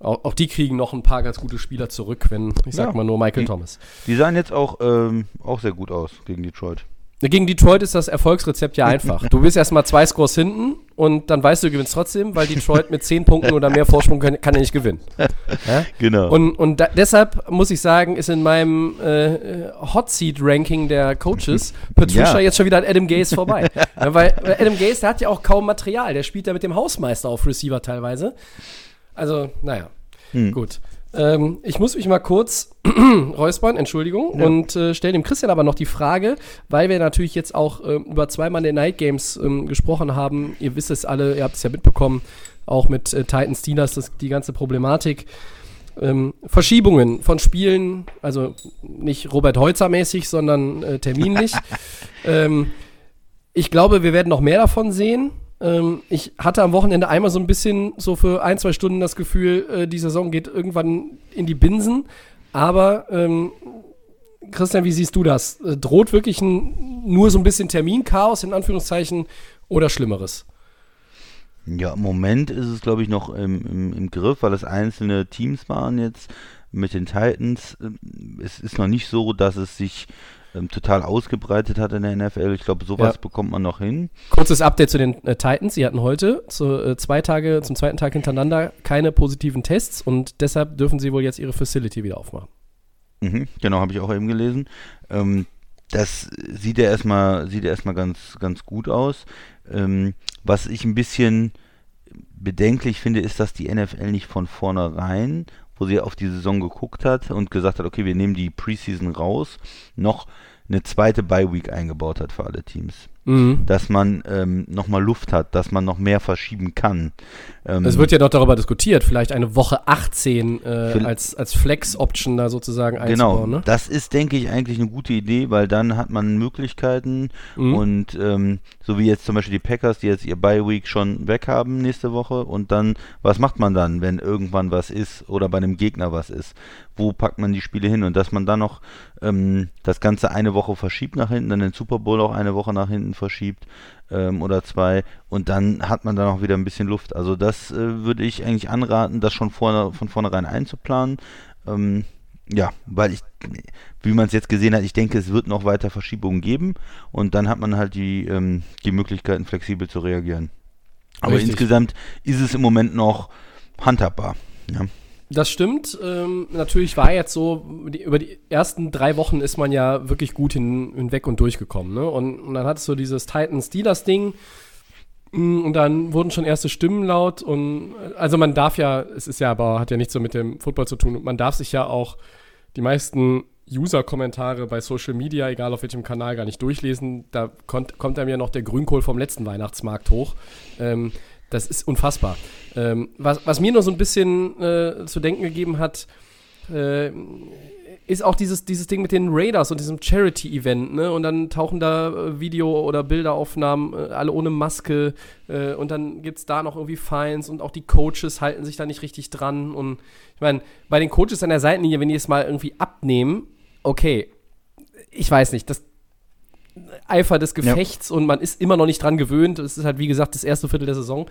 S3: auch, auch die kriegen noch ein paar ganz gute Spieler zurück, wenn, ich sag
S4: Ja.
S3: mal nur Michael
S4: Die-
S3: Thomas.
S4: Die sahen jetzt auch, ähm, auch sehr gut aus gegen Detroit.
S3: Gegen Detroit ist das Erfolgsrezept ja einfach. Du bist erstmal zwei Scores hinten und dann weißt du, du gewinnst trotzdem, weil Detroit mit zehn Punkten oder mehr Vorsprung kann, kann ja nicht gewinnen. Ja?
S4: Genau.
S3: Und, und da, deshalb muss ich sagen, ist in meinem äh, Hot Seat Ranking der Coaches Patricia
S4: Ja.
S3: jetzt schon wieder an Adam Gaze vorbei. ja, weil, weil Adam Gaze, der hat ja auch kaum Material. Der spielt ja mit dem Hausmeister auf Receiver teilweise. Also, naja,
S4: Hm.
S3: gut. Ähm, ich muss mich mal kurz räuspern, Entschuldigung,
S4: Ja.
S3: und äh, stelle dem Christian aber noch die Frage, weil wir natürlich jetzt auch ähm, über zwei Monday Night Games ähm, gesprochen haben. Ihr wisst es alle, ihr habt es ja mitbekommen, auch mit äh, Titans Steelers, das, die ganze Problematik. Ähm, Verschiebungen von Spielen, also nicht Robert Holzer mäßig, sondern äh, terminlich. ähm, ich glaube, wir werden noch mehr davon sehen. Ähm, ich hatte am Wochenende einmal so ein bisschen so für ein, zwei Stunden das Gefühl, äh, die Saison geht irgendwann in die Binsen. Aber ähm, Christian, wie siehst du das? Äh, droht wirklich ein, nur so ein bisschen Terminchaos in Anführungszeichen oder Schlimmeres?
S4: Ja, im Moment ist es, glaube ich, noch im, im, im Griff, weil es einzelne Teams waren jetzt mit den Titans. Ähm, Es ist noch nicht so, dass es sich ähm, total ausgebreitet hat in der NFL. Ich glaube, sowas
S3: Ja.
S4: bekommt man noch hin.
S3: Kurzes Update zu den äh, Titans. Sie hatten heute zu, äh, zwei Tage, zum zweiten Tag hintereinander keine positiven Tests und deshalb dürfen sie wohl jetzt ihre Facility wieder aufmachen.
S4: Mhm, genau, habe ich auch eben gelesen. Ähm, das sieht ja erstmal, sieht ja erstmal ganz, ganz gut aus. Ähm, was ich ein bisschen bedenklich finde, ist, dass die NFL nicht von vornherein, wo sie auf die Saison geguckt hat und gesagt hat, okay, wir nehmen die Preseason raus, noch eine zweite Bye-Week eingebaut hat für alle Teams.
S3: Mhm.
S4: Dass man ähm, nochmal Luft hat, dass man noch mehr verschieben kann. Ähm,
S3: Es wird ja noch darüber diskutiert, vielleicht eine Woche 18 äh, als, als Flex-Option da sozusagen
S4: Genau,
S3: einzubauen. Ne?
S4: das ist, denke ich, eigentlich eine gute Idee, weil dann hat man Möglichkeiten
S3: Mhm.
S4: und ähm, so wie jetzt zum Beispiel die Packers, die jetzt ihr Bye-Week schon weg haben nächste Woche und dann, was macht man dann, wenn irgendwann was ist oder bei einem Gegner was ist? Wo packt man die Spiele hin und dass man dann noch ähm, das Ganze eine Woche verschiebt nach hinten, dann den Super Bowl auch eine Woche nach hinten verschiebt ähm, oder zwei und dann hat man dann auch wieder ein bisschen Luft. Also das äh, würde ich eigentlich anraten, das schon vorne, von vornherein einzuplanen. Ähm, ja, weil ich, wie man es jetzt gesehen hat, ich denke, es wird noch weiter Verschiebungen geben und dann hat man halt die, ähm, die Möglichkeiten, flexibel zu reagieren. Aber
S3: Richtig.
S4: insgesamt ist es im Moment noch handhabbar. Ja.
S3: Das stimmt. Ähm, natürlich war jetzt so, die, über die ersten drei Wochen ist man ja wirklich gut hin, hinweg und durchgekommen. Ne? Und, und dann hattest du dieses Titans-Steelers-Ding. Mm, Und dann wurden schon erste Stimmen laut. Und also man darf ja, es ist ja aber, hat ja nichts so mit dem Football zu tun. Man darf sich ja auch die meisten User-Kommentare bei Social Media, egal auf welchem Kanal, gar nicht durchlesen. Da kommt, kommt einem ja noch der Grünkohl vom letzten Weihnachtsmarkt hoch. Ähm, das ist unfassbar. Ähm, was, was mir nur so ein bisschen äh, zu denken gegeben hat, äh, ist auch dieses, dieses Ding mit den Raiders und diesem Charity-Event, ne? Und dann tauchen da äh, Video- oder Bilderaufnahmen, äh, alle ohne Maske, äh, und dann gibt's da noch irgendwie Fines und auch die Coaches halten sich da nicht richtig dran. Und ich meine, bei den Coaches an der Seitenlinie, wenn die es mal irgendwie abnehmen, okay, ich weiß nicht, das Eifer des Gefechts und man ist immer noch nicht dran gewöhnt. Es ist halt, wie gesagt, das erste Viertel der Saison.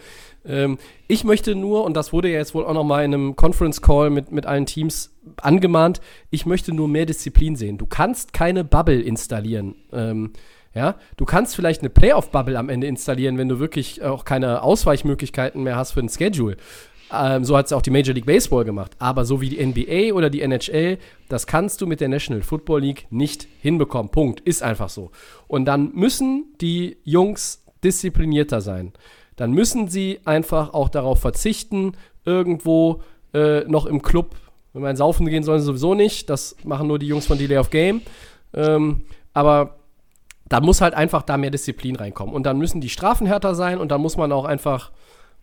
S3: Ähm, ich möchte nur, und das wurde ja jetzt wohl auch noch mal in einem Conference Call mit, mit allen Teams angemahnt, ich möchte nur mehr Disziplin sehen. Du kannst keine Bubble installieren. Ähm, ja, du kannst vielleicht eine Playoff-Bubble am Ende installieren, wenn du wirklich auch keine Ausweichmöglichkeiten mehr hast für den Schedule. Ähm, so hat es auch die Major League Baseball gemacht. Aber so wie die NBA oder die NHL, das kannst du mit der National Football League nicht hinbekommen. Punkt. Ist einfach so. Und dann müssen die Jungs disziplinierter sein. Dann müssen sie einfach auch darauf verzichten, irgendwo äh, noch im Club, wenn man saufen gehen sollen, sie sowieso nicht. Das machen nur die Jungs von Delay of Game. Ähm, aber da muss halt einfach da mehr Disziplin reinkommen. Und dann müssen die Strafen härter sein und dann muss man auch einfach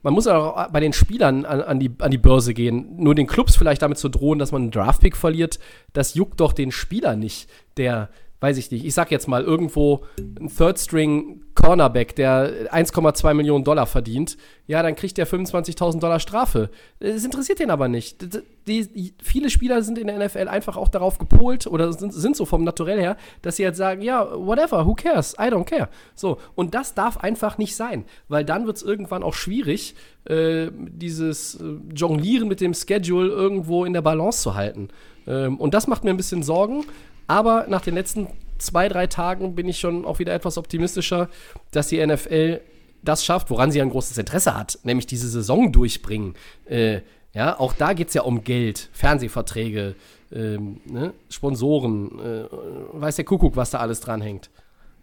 S3: man muss auch bei den Spielern an, an, die, an die Börse gehen. Nur den Clubs vielleicht damit zu drohen, dass man einen Draftpick verliert, das juckt doch den Spieler nicht, der, weiß ich nicht, ich sag jetzt mal irgendwo ein Third String Cornerback, der 1,2 Millionen Dollar verdient, ja, dann kriegt der 25.000 Dollar Strafe. Das interessiert den aber nicht. Die, die, viele Spieler sind in der NFL einfach auch darauf gepolt oder sind, sind so vom Naturell her, dass sie halt sagen, ja, whatever, who cares, I don't care. So, und das darf einfach nicht sein, weil dann wird es irgendwann auch schwierig, äh, dieses äh, Jonglieren mit dem Schedule irgendwo in der Balance zu halten. Ähm, und das macht mir ein bisschen Sorgen. Aber nach den letzten zwei, drei Tagen bin ich schon auch wieder etwas optimistischer, dass die NFL das schafft, woran sie ein großes Interesse hat, nämlich diese Saison durchbringen. Äh, ja, auch da geht es ja um Geld, Fernsehverträge, ähm, ne? Sponsoren, äh, weiß der Kuckuck, was da alles dranhängt.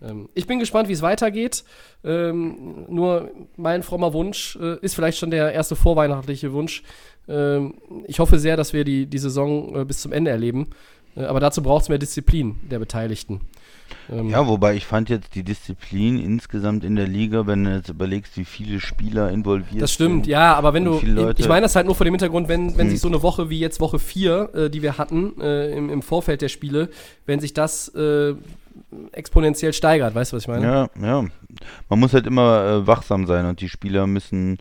S3: Ähm, ich bin gespannt, wie es weitergeht. Ähm, nur mein frommer Wunsch äh, ist vielleicht schon der erste vorweihnachtliche Wunsch. Ähm, ich hoffe sehr, dass wir die, die Saison äh, bis zum Ende erleben. Äh, aber dazu braucht es mehr Disziplin der Beteiligten.
S4: Ähm ja, wobei ich fand jetzt die Disziplin insgesamt in der Liga, wenn du jetzt überlegst, wie viele Spieler involviert sind.
S3: Das stimmt, sind, ja, aber wenn du, ich meine das halt nur vor dem Hintergrund, wenn, wenn hm. sich so eine Woche wie jetzt Woche 4, äh, die wir hatten äh, im, im Vorfeld der Spiele, wenn sich das äh, exponentiell steigert, weißt du, was ich meine?
S4: Ja, ja. Man muss halt immer äh, wachsam sein und die Spieler müssen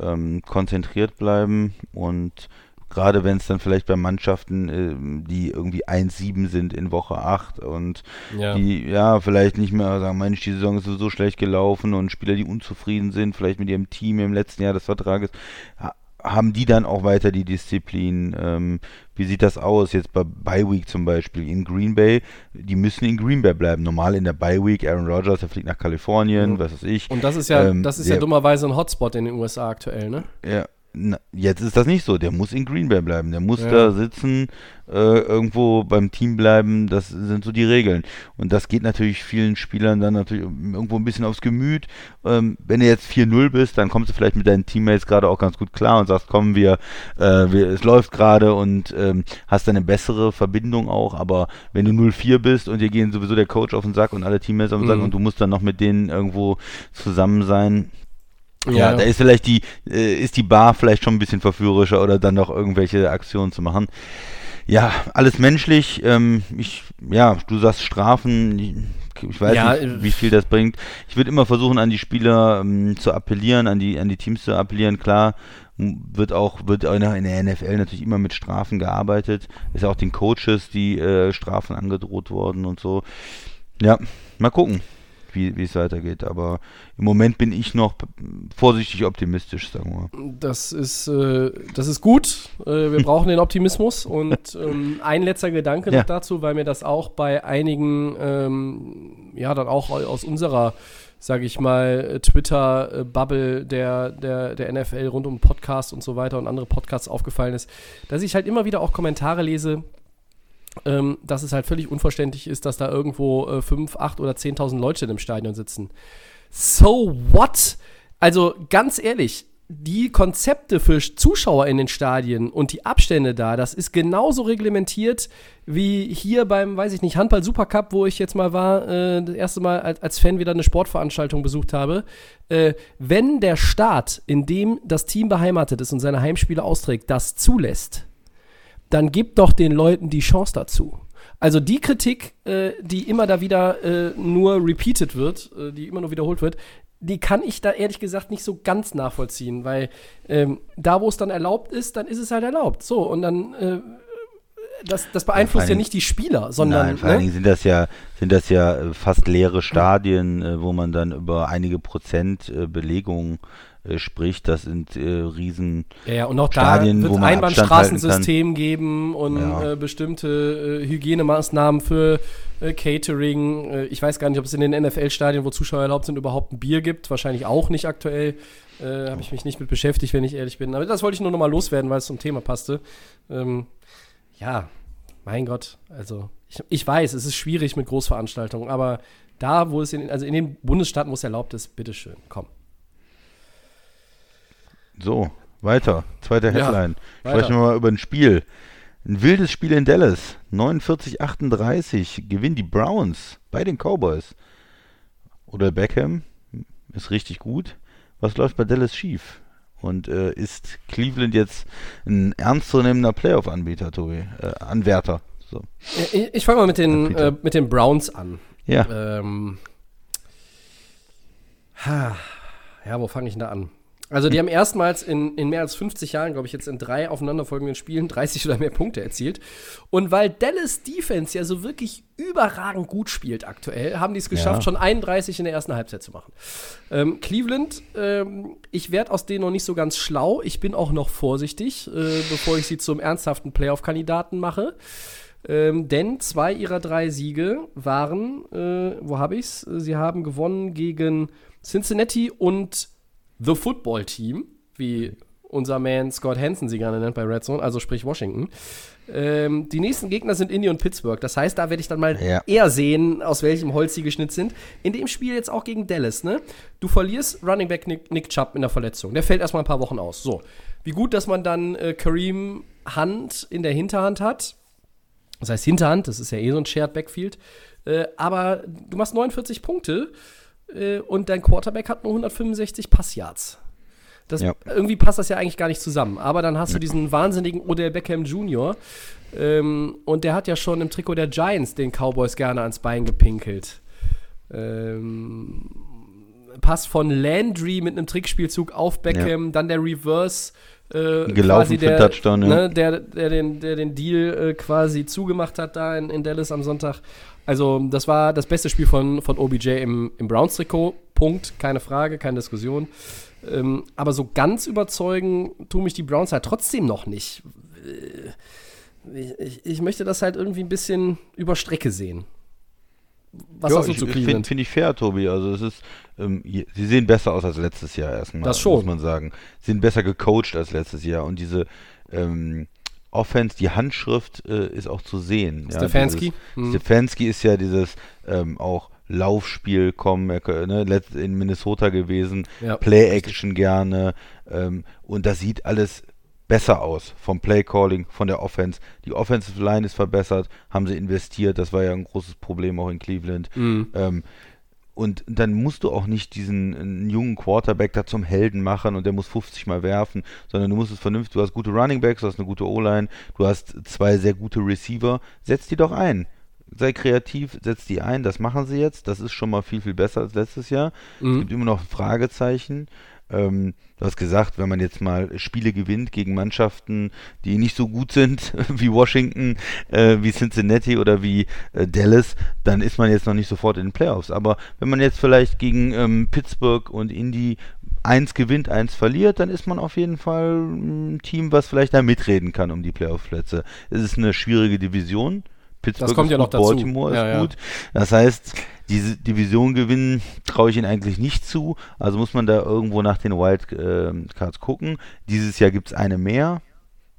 S4: ähm, konzentriert bleiben und Gerade wenn es dann vielleicht bei Mannschaften, äh, die irgendwie 1-7 sind in Woche 8 und ja. die ja vielleicht nicht mehr sagen, Mensch, die Saison ist so schlecht gelaufen und Spieler, die unzufrieden sind, vielleicht mit ihrem Team im letzten Jahr des Vertrages, haben die dann auch weiter die Disziplin? Ähm, wie sieht das aus jetzt bei Bye Week zum Beispiel in Green Bay? Die müssen in Green Bay bleiben. Normal in der Bye Week, Aaron Rodgers, der fliegt nach Kalifornien, mhm. was weiß ich.
S3: Und das ist ja, ähm, das ist ja dummerweise ein Hotspot in den USA aktuell, ne?
S4: Ja, na, jetzt ist das nicht so. Der muss in Green Bay bleiben. Der muss ja. da sitzen, äh, irgendwo beim Team bleiben. Das sind so die Regeln. Und das geht natürlich vielen Spielern dann natürlich irgendwo ein bisschen aufs Gemüt. Ähm, wenn du jetzt 4-0 bist, dann kommst du vielleicht mit deinen Teammates gerade auch ganz gut klar und sagst, komm, wir, äh, wir es läuft gerade und ähm, hast dann eine bessere Verbindung auch. Aber wenn du 0-4 bist und dir gehen sowieso der Coach auf den Sack und alle Teammates auf den Sack mhm. und du musst dann noch mit denen irgendwo zusammen sein, ja, ja, da ist vielleicht die, äh, ist die Bar vielleicht schon ein bisschen verführerischer oder dann noch irgendwelche Aktionen zu machen. Ja, alles menschlich. Ähm, ich, ja, du sagst Strafen. Ich, ich weiß ja, nicht, äh, wie viel das bringt. Ich würde immer versuchen, an die Spieler ähm, zu appellieren, an die, an die Teams zu appellieren. Klar, wird auch, wird auch in der NFL natürlich immer mit Strafen gearbeitet. Ist auch den Coaches die äh, Strafen angedroht worden und so. Ja, mal gucken wie es weitergeht. Aber im Moment bin ich noch vorsichtig optimistisch, sagen wir.
S3: Das ist, äh, das ist gut. Äh, wir brauchen den Optimismus. Und ähm, ein letzter Gedanke ja. noch dazu, weil mir das auch bei einigen, ähm, ja, dann auch aus unserer sage ich mal, Twitter-Bubble der, der, der NFL rund um Podcasts und so weiter und andere Podcasts aufgefallen ist, dass ich halt immer wieder auch Kommentare lese, ähm, dass es halt völlig unverständlich ist, dass da irgendwo äh, 5, 8 oder 10.000 Leute im Stadion sitzen. So what? Also ganz ehrlich, die Konzepte für Zuschauer in den Stadien und die Abstände da, das ist genauso reglementiert wie hier beim, weiß ich nicht, Handball Supercup, wo ich jetzt mal war, äh, das erste Mal als, als, Fan wieder eine Sportveranstaltung besucht habe. Äh, wenn der Staat, in dem das Team beheimatet ist und seine Heimspiele austrägt, das zulässt, dann gib doch den Leuten die Chance dazu. Also die Kritik, äh, die immer da wieder äh, nur repeated wird, äh, die immer nur wiederholt wird, die kann ich da ehrlich gesagt nicht so ganz nachvollziehen, weil ähm, da, wo es dann erlaubt ist, dann ist es halt erlaubt. So, und dann äh, das, das beeinflusst ja, ja, nicht die Spieler, sondern.
S4: Nein, vor allen ne? Dingen sind das ja, sind das ja äh, fast leere Stadien, äh, wo man dann über einige Prozent Belegung äh, spricht, das sind äh, riesen
S3: ja, ja, und auch Stadien, da wird ein Einbahnstraßensystem geben und ja. äh, bestimmte äh, Hygienemaßnahmen für äh, Catering. Ich weiß gar nicht, ob es in den NFL-Stadien, wo Zuschauer erlaubt sind, überhaupt ein Bier gibt. Wahrscheinlich auch nicht aktuell. Habe ich mich nicht mit beschäftigt, wenn ich ehrlich bin. Aber das wollte ich nur noch mal loswerden, weil es zum Thema passte. Ähm, ja, mein Gott, also ich, ich weiß, es ist schwierig mit Großveranstaltungen, aber da, wo es in, also in den Bundesstaaten, wo es erlaubt ist, bitteschön, komm.
S4: So, weiter. Zweite Headline. Ja, Sprechen wir mal über ein Spiel. Ein wildes Spiel in Dallas. 49-38 gewinnen die Browns bei den Cowboys. Oder Beckham ist richtig gut. Was läuft bei Dallas schief? Und äh, ist Cleveland jetzt ein ernstzunehmender Playoff-Anbieter, Tobi? Äh, Anwärter, So.
S3: Ich, ich fange mal mit den, äh, mit den Browns an.
S4: Ja,
S3: Ähm, ha, ja, wo fange ich denn da an? Also, die haben erstmals in, in mehr als 50 Jahren, glaube ich, jetzt in drei aufeinanderfolgenden Spielen 30 oder mehr Punkte erzielt. Und weil Dallas Defense ja so wirklich überragend gut spielt aktuell, haben die es geschafft,
S4: Ja.
S3: schon 31 in der ersten Halbzeit zu machen. Ähm, Cleveland, ähm, ich werde aus denen noch nicht so ganz schlau. Ich bin auch noch vorsichtig, äh, bevor ich sie zum ernsthaften Playoff-Kandidaten mache. Ähm, denn zwei ihrer drei Siege waren, äh, wo habe ich's? Sie haben gewonnen gegen Cincinnati und The Football Team, wie unser Man Scott Hansen sie gerne nennt bei Red Zone, also sprich Washington. Ähm, die nächsten Gegner sind Indy und Pittsburgh. Das heißt, da werde ich dann mal
S4: Ja.
S3: eher sehen, aus welchem Holz sie geschnitzt sind. In dem Spiel jetzt auch gegen Dallas, ne? Du verlierst Running Back Nick, Nick Chubb in der Verletzung. Der fällt erstmal ein paar Wochen aus. So. Wie gut, dass man dann äh, Kareem Hunt in der Hinterhand hat. Das heißt Hinterhand, das ist ja eh so ein Shared Backfield. Äh, aber du machst 49 Punkte äh, und dein Quarterback hat nur 165 Passyards. Das,
S4: Ja.
S3: Irgendwie passt das ja eigentlich gar nicht zusammen. Aber dann hast du diesen wahnsinnigen Odell Beckham Jr. Ähm, und der hat ja schon im Trikot der Giants den Cowboys gerne ans Bein gepinkelt. Ähm, Pass von Landry mit einem Trickspielzug auf Beckham, dann der Reverse. Äh,
S4: Gelaufen für
S3: der,
S4: Touchdown, ja.
S3: ne, der, der, den, der den Deal äh, quasi zugemacht hat da in, in Dallas am Sonntag. Also, das war das beste Spiel von, von OBJ im, im Browns-Trikot. Punkt, keine Frage, keine Diskussion. Ähm, aber so ganz überzeugen tun mich die Browns halt trotzdem noch nicht. Äh, Ich, ich möchte das halt irgendwie ein bisschen über Strecke sehen. Was
S4: ja,
S3: hast du
S4: ich,
S3: zu Cleveland?
S4: finde find ich fair, Tobi. Also es ist, ähm, sie sehen besser aus als letztes Jahr erstmal.
S3: Das schon.
S4: Muss man sagen. Sie sind besser gecoacht als letztes Jahr. Und diese ähm, Offense, die Handschrift äh, ist auch zu sehen. ja,
S3: Stefanski?
S4: dieses-
S3: Mhm.
S4: Stefanski ist ja dieses ähm, auch Laufspiel kommen, ne, in Minnesota gewesen,
S3: Ja,
S4: Play-Action gerne ähm, und das sieht alles besser aus vom Play-Calling, von der Offense. Die Offensive Line ist verbessert, haben sie investiert, das war ja ein großes Problem auch in Cleveland.
S3: Mhm.
S4: Ähm, und dann musst du auch nicht diesen äh, jungen Quarterback da zum Helden machen und der muss 50 Mal werfen, sondern du musst es vernünftig, du hast gute Running Backs, du hast eine gute O-Line, du hast zwei sehr gute Receiver, setz die doch ein. Sei kreativ, setz die ein, das machen sie jetzt, das ist schon mal viel, viel besser als letztes Jahr. Es
S3: Mhm.
S4: gibt immer noch Fragezeichen. Ähm, du hast gesagt, wenn man jetzt mal Spiele gewinnt gegen Mannschaften, die nicht so gut sind wie Washington, äh, wie Cincinnati oder wie äh, Dallas, dann ist man jetzt noch nicht sofort in den Playoffs. Aber wenn man jetzt vielleicht gegen ähm, Pittsburgh und Indy eins gewinnt, eins verliert, dann ist man auf jeden Fall ein Team, was vielleicht da mitreden kann um die Playoff-Plätze. Es ist eine schwierige Division. Pittsburgh
S3: kommt
S4: ist
S3: ja noch
S4: gut,
S3: dazu.
S4: Baltimore
S3: Ja,
S4: ist
S3: ja.
S4: gut. Das heißt, diese Division gewinnen traue ich ihnen eigentlich nicht zu. Also muss man da irgendwo nach den Wildcards gucken. Dieses Jahr gibt es eine mehr.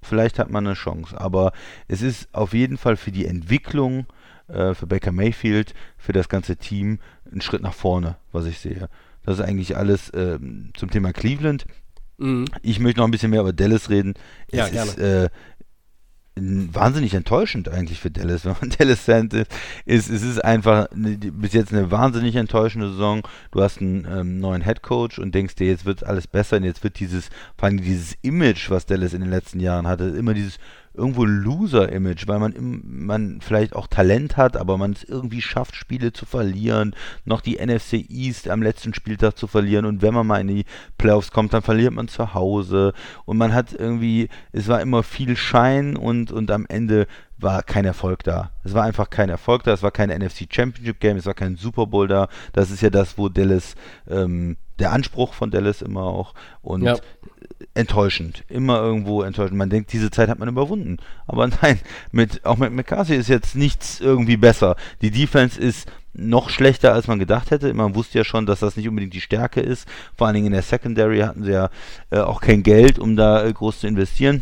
S4: Vielleicht hat man eine Chance. Aber es ist auf jeden Fall für die Entwicklung, äh, für Baker Mayfield, für das ganze Team ein Schritt nach vorne, was ich sehe. Das ist eigentlich alles ähm, zum Thema Cleveland.
S3: Mhm.
S4: Ich möchte noch ein bisschen mehr über Dallas reden.
S3: Ja,
S4: es
S3: gerne.
S4: ist äh, wahnsinnig enttäuschend eigentlich für Dallas, wenn man Dallas-Fan ist. ist. Es ist einfach die- bis jetzt eine wahnsinnig enttäuschende Saison. Du hast einen ähm, neuen Headcoach und denkst dir, jetzt wird alles besser und jetzt wird dieses, vor allem dieses Image, was Dallas in den letzten Jahren hatte, immer dieses irgendwo Loser-Image, weil man, man vielleicht auch Talent hat, aber man es irgendwie schafft, Spiele zu verlieren, noch die NFC East am letzten Spieltag zu verlieren und wenn man mal in die Playoffs kommt, dann verliert man zu Hause und man hat irgendwie, es war immer viel Schein und, und am Ende war kein Erfolg da. Es war einfach kein Erfolg da, es war kein NFC Championship Game, es war kein Super Bowl da. Das ist ja das, wo Dallas, ähm, der Anspruch von Dallas immer auch und
S3: Ja.
S4: enttäuschend. Immer irgendwo enttäuschend. Man denkt, diese Zeit hat man überwunden. Aber nein, mit, auch mit McCarthy ist jetzt nichts irgendwie besser. Die Defense ist noch schlechter, als man gedacht hätte. Man wusste ja schon, dass das nicht unbedingt die Stärke ist. Vor allen Dingen in der Secondary hatten sie ja äh, auch kein Geld, um da äh, groß zu investieren.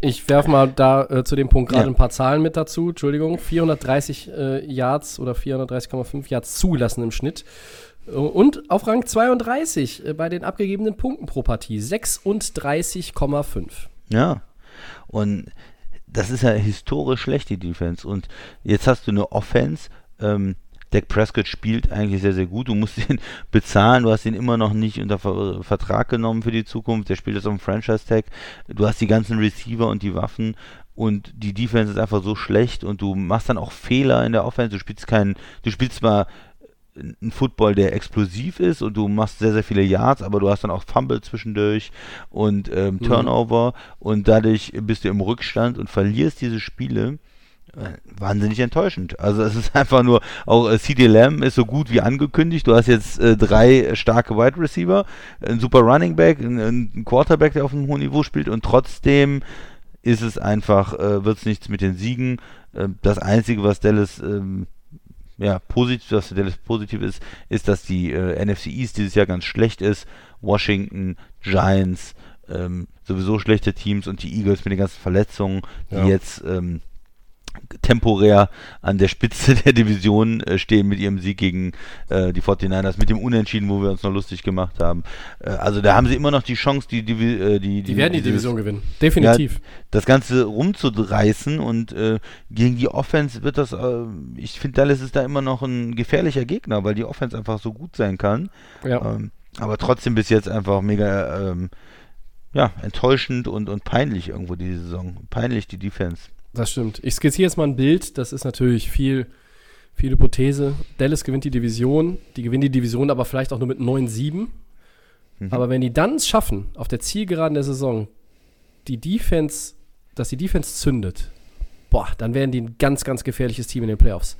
S3: Ich werfe mal da äh, zu dem Punkt gerade
S4: Ja.
S3: ein paar Zahlen mit dazu. Entschuldigung, 430 äh, Yards oder 430,5 Yards zugelassen im Schnitt. Und auf Rang 32 äh, bei den abgegebenen Punkten pro Partie 36,5.
S4: Ja. Und das ist ja historisch schlecht, die Defense. Und jetzt hast du eine Offense. Ähm, Dak Prescott spielt eigentlich sehr, sehr gut. Du musst ihn bezahlen. Du hast ihn immer noch nicht unter Ver Vertrag genommen für die Zukunft. Der spielt jetzt auf dem Franchise-Tag. Du hast die ganzen Receiver und die Waffen. und die Defense ist einfach so schlecht und du machst dann auch Fehler in der Offense. Du spielst keinen, du spielst zwar ein Football, der explosiv ist und du machst sehr, sehr viele Yards, aber du hast dann auch Fumble zwischendurch und ähm,
S3: Mhm.
S4: Turnover und dadurch bist du im Rückstand und verlierst diese Spiele. Äh, Wahnsinnig enttäuschend. Also es ist einfach nur, auch äh, CD Lamb ist so gut wie angekündigt. Du hast jetzt äh, drei starke Wide Receiver, ein super Running Back, ein, ein Quarterback, der auf einem hohen Niveau spielt und trotzdem ist es einfach, äh, wird es nichts mit den Siegen. Äh, das Einzige, was Dallas ähm, ja, positiv, was positiv ist, ist, dass die äh, NFC East dieses Jahr ganz schlecht ist. Washington, Giants, ähm, sowieso schlechte Teams und die Eagles mit den ganzen Verletzungen, die
S3: Ja.
S4: jetzt ähm, temporär an der Spitze der Division äh, stehen mit ihrem Sieg gegen äh, die 49ers, mit dem Unentschieden, wo wir uns noch lustig gemacht haben. Äh, also da haben sie immer noch die Chance, die, die, äh, die,
S3: Die werden die
S4: dieses-
S3: Division gewinnen. Definitiv.
S4: das Ganze rumzureißen und äh, gegen die Offense wird das, äh, ich finde, Dallas ist da immer noch ein gefährlicher Gegner, weil die Offense einfach so gut sein kann.
S3: Ja.
S4: Ähm, aber trotzdem bis jetzt einfach mega, ähm, ja, enttäuschend und, und peinlich irgendwo die Saison. Peinlich die Defense.
S3: Das stimmt. Ich skizziere jetzt mal ein Bild. Das ist natürlich viel, viel Hypothese. Dallas gewinnt die Division. Die gewinnen die Division aber vielleicht auch nur mit 9-7.
S4: Mhm.
S3: Aber wenn die dann es schaffen, auf der Zielgeraden der Saison, die Defense, dass die Defense zündet, boah, dann wären die ein ganz, ganz gefährliches Team in den Playoffs.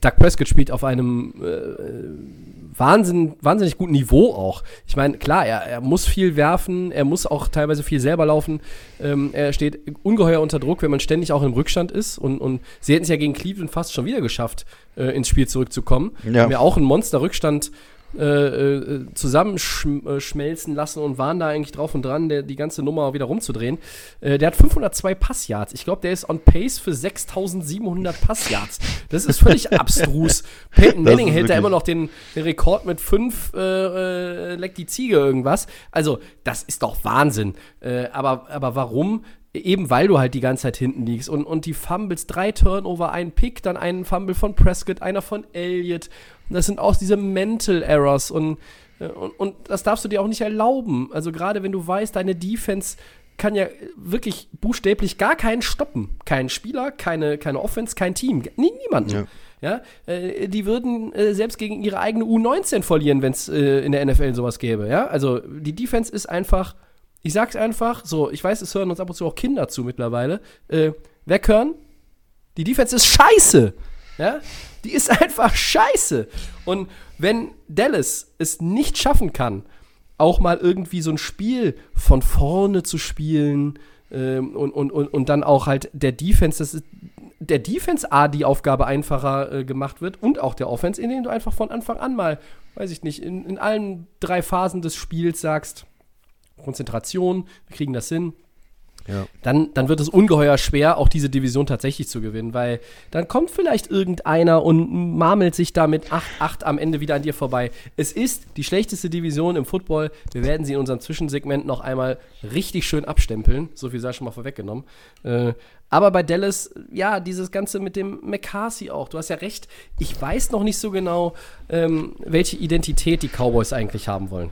S3: Doug Prescott spielt auf einem äh, Wahnsinn, wahnsinnig guten Niveau auch. Ich meine, klar, er, er muss viel werfen, er muss auch teilweise viel selber laufen. Ähm, er steht ungeheuer unter Druck, wenn man ständig auch im Rückstand ist. Und, und sie hätten es ja gegen Cleveland fast schon wieder geschafft, äh, ins Spiel zurückzukommen.
S4: Ja.
S3: Haben ja auch einen Monster-Rückstand äh, äh, zusammenschmelzen lassen und waren da eigentlich drauf und dran, der, die ganze Nummer wieder rumzudrehen. Äh, der hat 502 Passyards. Ich glaube, der ist on pace für 6700 Passyards. Das ist völlig abstrus. Peyton Manning hält da immer noch den, den Rekord mit 5 äh, äh, leckt die Ziege irgendwas. Also, das ist doch Wahnsinn. Äh, aber, aber warum? Eben weil du halt die ganze Zeit hinten liegst und, und die Fumbles, drei Turnover, ein Pick, dann einen Fumble von Prescott, einer von Elliott. Das sind auch diese Mental Errors und, äh, und, und das darfst du dir auch nicht erlauben. Also gerade wenn du weißt, deine Defense kann ja wirklich buchstäblich gar keinen stoppen. Kein Spieler, keine, keine Offense, kein Team. Nie, niemanden. Ja. äh, die würden äh, selbst gegen ihre eigene U19 verlieren, wenn es äh, in der NFL sowas gäbe. Ja, also die Defense ist einfach, ich sag's einfach, so, ich weiß, es hören uns ab und zu auch Kinder zu mittlerweile. Äh, weghören, die Defense ist scheiße. Ja? Die ist einfach scheiße. Und wenn Dallas es nicht schaffen kann, auch mal irgendwie so ein Spiel von vorne zu spielen ähm, und, und, und, und dann auch halt der Defense, das ist der Defense A die Aufgabe einfacher äh, gemacht wird und auch der Offense, indem du einfach von Anfang an mal, weiß ich nicht, in, in allen drei Phasen des Spiels sagst, Konzentration, wir kriegen das hin,
S4: Ja.
S3: dann, dann wird es ungeheuer schwer, auch diese Division tatsächlich zu gewinnen, weil dann kommt vielleicht irgendeiner und marmelt sich da mit 8-8 am Ende wieder an dir vorbei. Es ist die schlechteste Division im Football. Wir werden sie in unserem Zwischensegment noch einmal richtig schön abstempeln. So viel sei schon mal vorweggenommen. Äh, aber bei Dallas, ja, dieses Ganze mit dem McCarthy auch. Du hast ja recht. Ich weiß noch nicht so genau, ähm, welche Identität die Cowboys eigentlich haben wollen.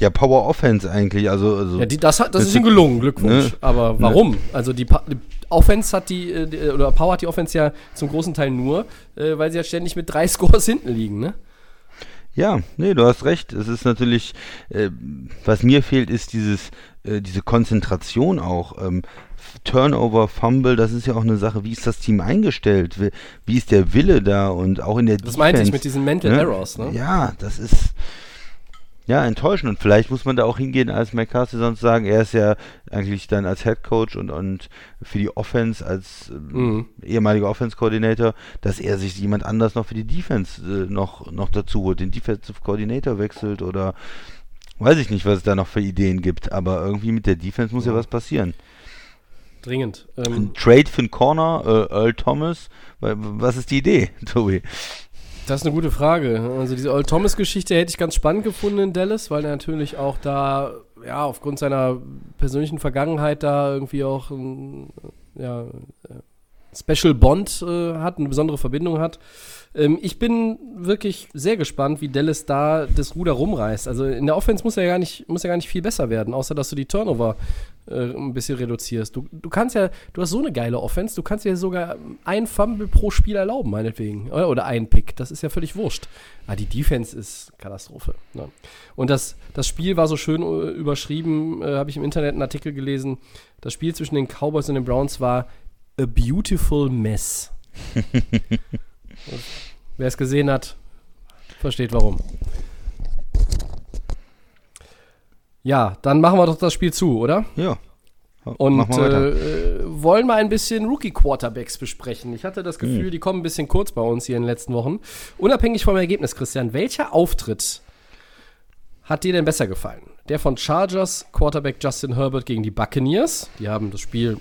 S4: Ja, Power Offense eigentlich, also, also
S3: Ja, die, das, hat, das ist ihnen
S4: ist-
S3: gelungen, Glückwunsch.
S4: ne?
S3: Aber warum? Also die, Pa- die Offense hat die, äh, die, oder Power hat die Offense ja zum großen Teil nur, äh, weil sie ja ständig mit drei Scores hinten liegen, ne?
S4: Ja, nee, du hast recht. Es ist natürlich, äh, was mir fehlt, ist dieses, äh, diese Konzentration auch. Ähm, Turnover, Fumble, das ist ja auch eine Sache, wie ist das Team eingestellt? Wie, wie ist der Wille da und auch in der
S3: Das meinte ich
S4: Defense,
S3: mit diesen Mental Errors, ne?
S4: Ja, das ist ja enttäuschend und vielleicht muss man da auch hingehen als McCarthy sonst sagen, er ist ja eigentlich dann als Head Coach und, und für die Offense als ähm,
S3: Mhm.
S4: ehemaliger Offense Coordinator, dass er sich jemand anders noch für die Defense äh, noch, noch dazu holt, den Defensive Coordinator wechselt oder weiß ich nicht, was es da noch für Ideen gibt, aber irgendwie mit der Defense muss ja,
S3: Ja.
S4: was passieren.
S3: Dringend. Ähm,
S4: Ein Trade für einen Corner, äh, Earl Thomas, wa- was ist die Idee, Tobi?
S3: Das ist eine gute Frage. Also diese Old Thomas-Geschichte hätte ich ganz spannend gefunden in Dallas, weil er natürlich auch da, ja, aufgrund seiner persönlichen Vergangenheit da irgendwie auch, ähm, ja, äh, Special Bond äh, hat, eine besondere Verbindung hat. Ähm, ich bin wirklich sehr gespannt, wie Dallas da das Ruder rumreißt. Also in der Offense muss ja gar nicht, muss ja gar nicht viel besser werden, außer dass du die Turnover äh, ein bisschen reduzierst. Du, du kannst ja, du hast so eine geile Offense, du kannst ja sogar ein Fumble pro Spiel erlauben, meinetwegen. Oder, oder ein Pick. Das ist ja völlig wurscht. Aber die Defense ist Katastrophe. Ne? Und das, das Spiel war so schön äh, überschrieben, äh, habe ich im Internet einen Artikel gelesen. Das Spiel zwischen den Cowboys und den Browns war A Beautiful Mess. Wer es gesehen hat, versteht warum. Ja, dann machen wir doch das Spiel zu, oder?
S4: Ja.
S3: Und
S4: weiter.
S3: äh, wollen mal ein bisschen Rookie-Quarterbacks besprechen. Ich hatte das Gefühl,
S4: Hm.
S3: die kommen ein bisschen kurz bei uns hier in den letzten Wochen. Unabhängig vom Ergebnis, Christian, welcher Auftritt hat dir denn besser gefallen? Der von Chargers Quarterback Justin Herbert gegen die Buccaneers. Die haben das Spiel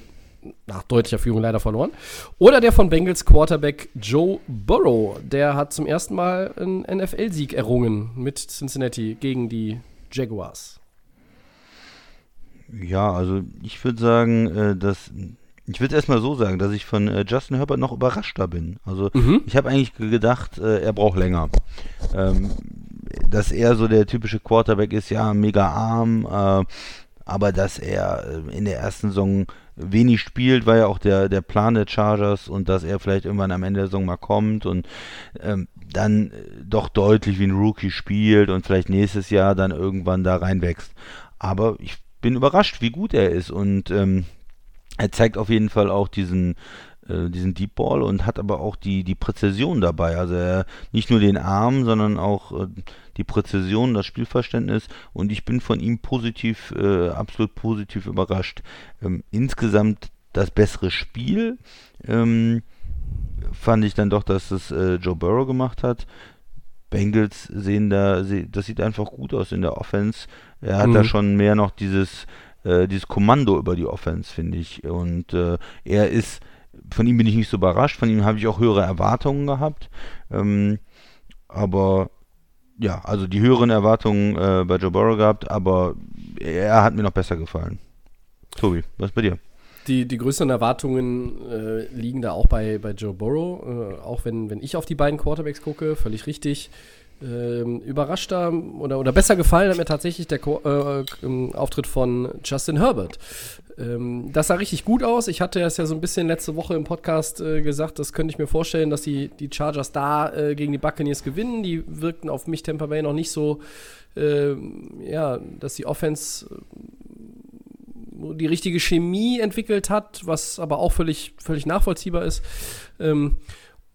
S3: nach deutlicher Führung leider verloren. Oder der von Bengals Quarterback Joe Burrow. Der hat zum ersten Mal einen NFL-Sieg errungen mit Cincinnati gegen die Jaguars.
S4: Ja, also ich würde sagen, äh, dass ich würde erstmal so sagen, dass ich von äh, Justin Herbert noch überraschter bin. Also
S3: Mhm.
S4: ich habe eigentlich gedacht, äh, er braucht länger. Ähm, dass er so der typische Quarterback ist, ja, mega arm, äh, aber dass er in der ersten Saison wenig spielt, war ja auch der, der Plan der Chargers und dass er vielleicht irgendwann am Ende der Saison mal kommt und ähm, dann äh, doch deutlich wie ein Rookie spielt und vielleicht nächstes Jahr dann irgendwann da reinwächst. Aber ich bin überrascht, wie gut er ist und ähm, er zeigt auf jeden Fall auch diesen äh, diesen Deep Ball und hat aber auch die die Präzision dabei. Also er nicht nur den Arm, sondern auch äh, die Präzision, das Spielverständnis und ich bin von ihm positiv, äh, absolut positiv überrascht. Ähm, insgesamt das bessere Spiel ähm, fand ich dann doch, dass es äh, Joe Burrow gemacht hat. Bengals sehen da, das sieht einfach gut aus in der Offense. Er hat da
S3: Mhm.
S4: schon mehr noch dieses, äh, dieses Kommando über die Offense, finde ich. Und äh, er ist, von ihm bin ich nicht so überrascht, von ihm habe ich auch höhere Erwartungen gehabt. Ähm, aber ja, also die höheren Erwartungen äh, bei Joe Burrow gehabt, aber er hat mir noch besser gefallen. Tobi, was bei dir?
S3: Die, die größeren Erwartungen äh, liegen da auch bei, bei Joe Burrow. Äh, auch wenn, wenn ich auf die beiden Quarterbacks gucke, völlig richtig. Ähm, überraschter oder, oder besser gefallen hat mir tatsächlich der Ko äh, ähm, Auftritt von Justin Herbert. Ähm, das sah richtig gut aus. Ich hatte es ja so ein bisschen letzte Woche im Podcast äh, gesagt, das könnte ich mir vorstellen, dass die, die Chargers da äh, gegen die Buccaneers gewinnen. Die wirkten auf mich Tampa Bay noch nicht so, ähm, ja, dass die Offense die richtige Chemie entwickelt hat, was aber auch völlig, völlig nachvollziehbar ist. Ähm,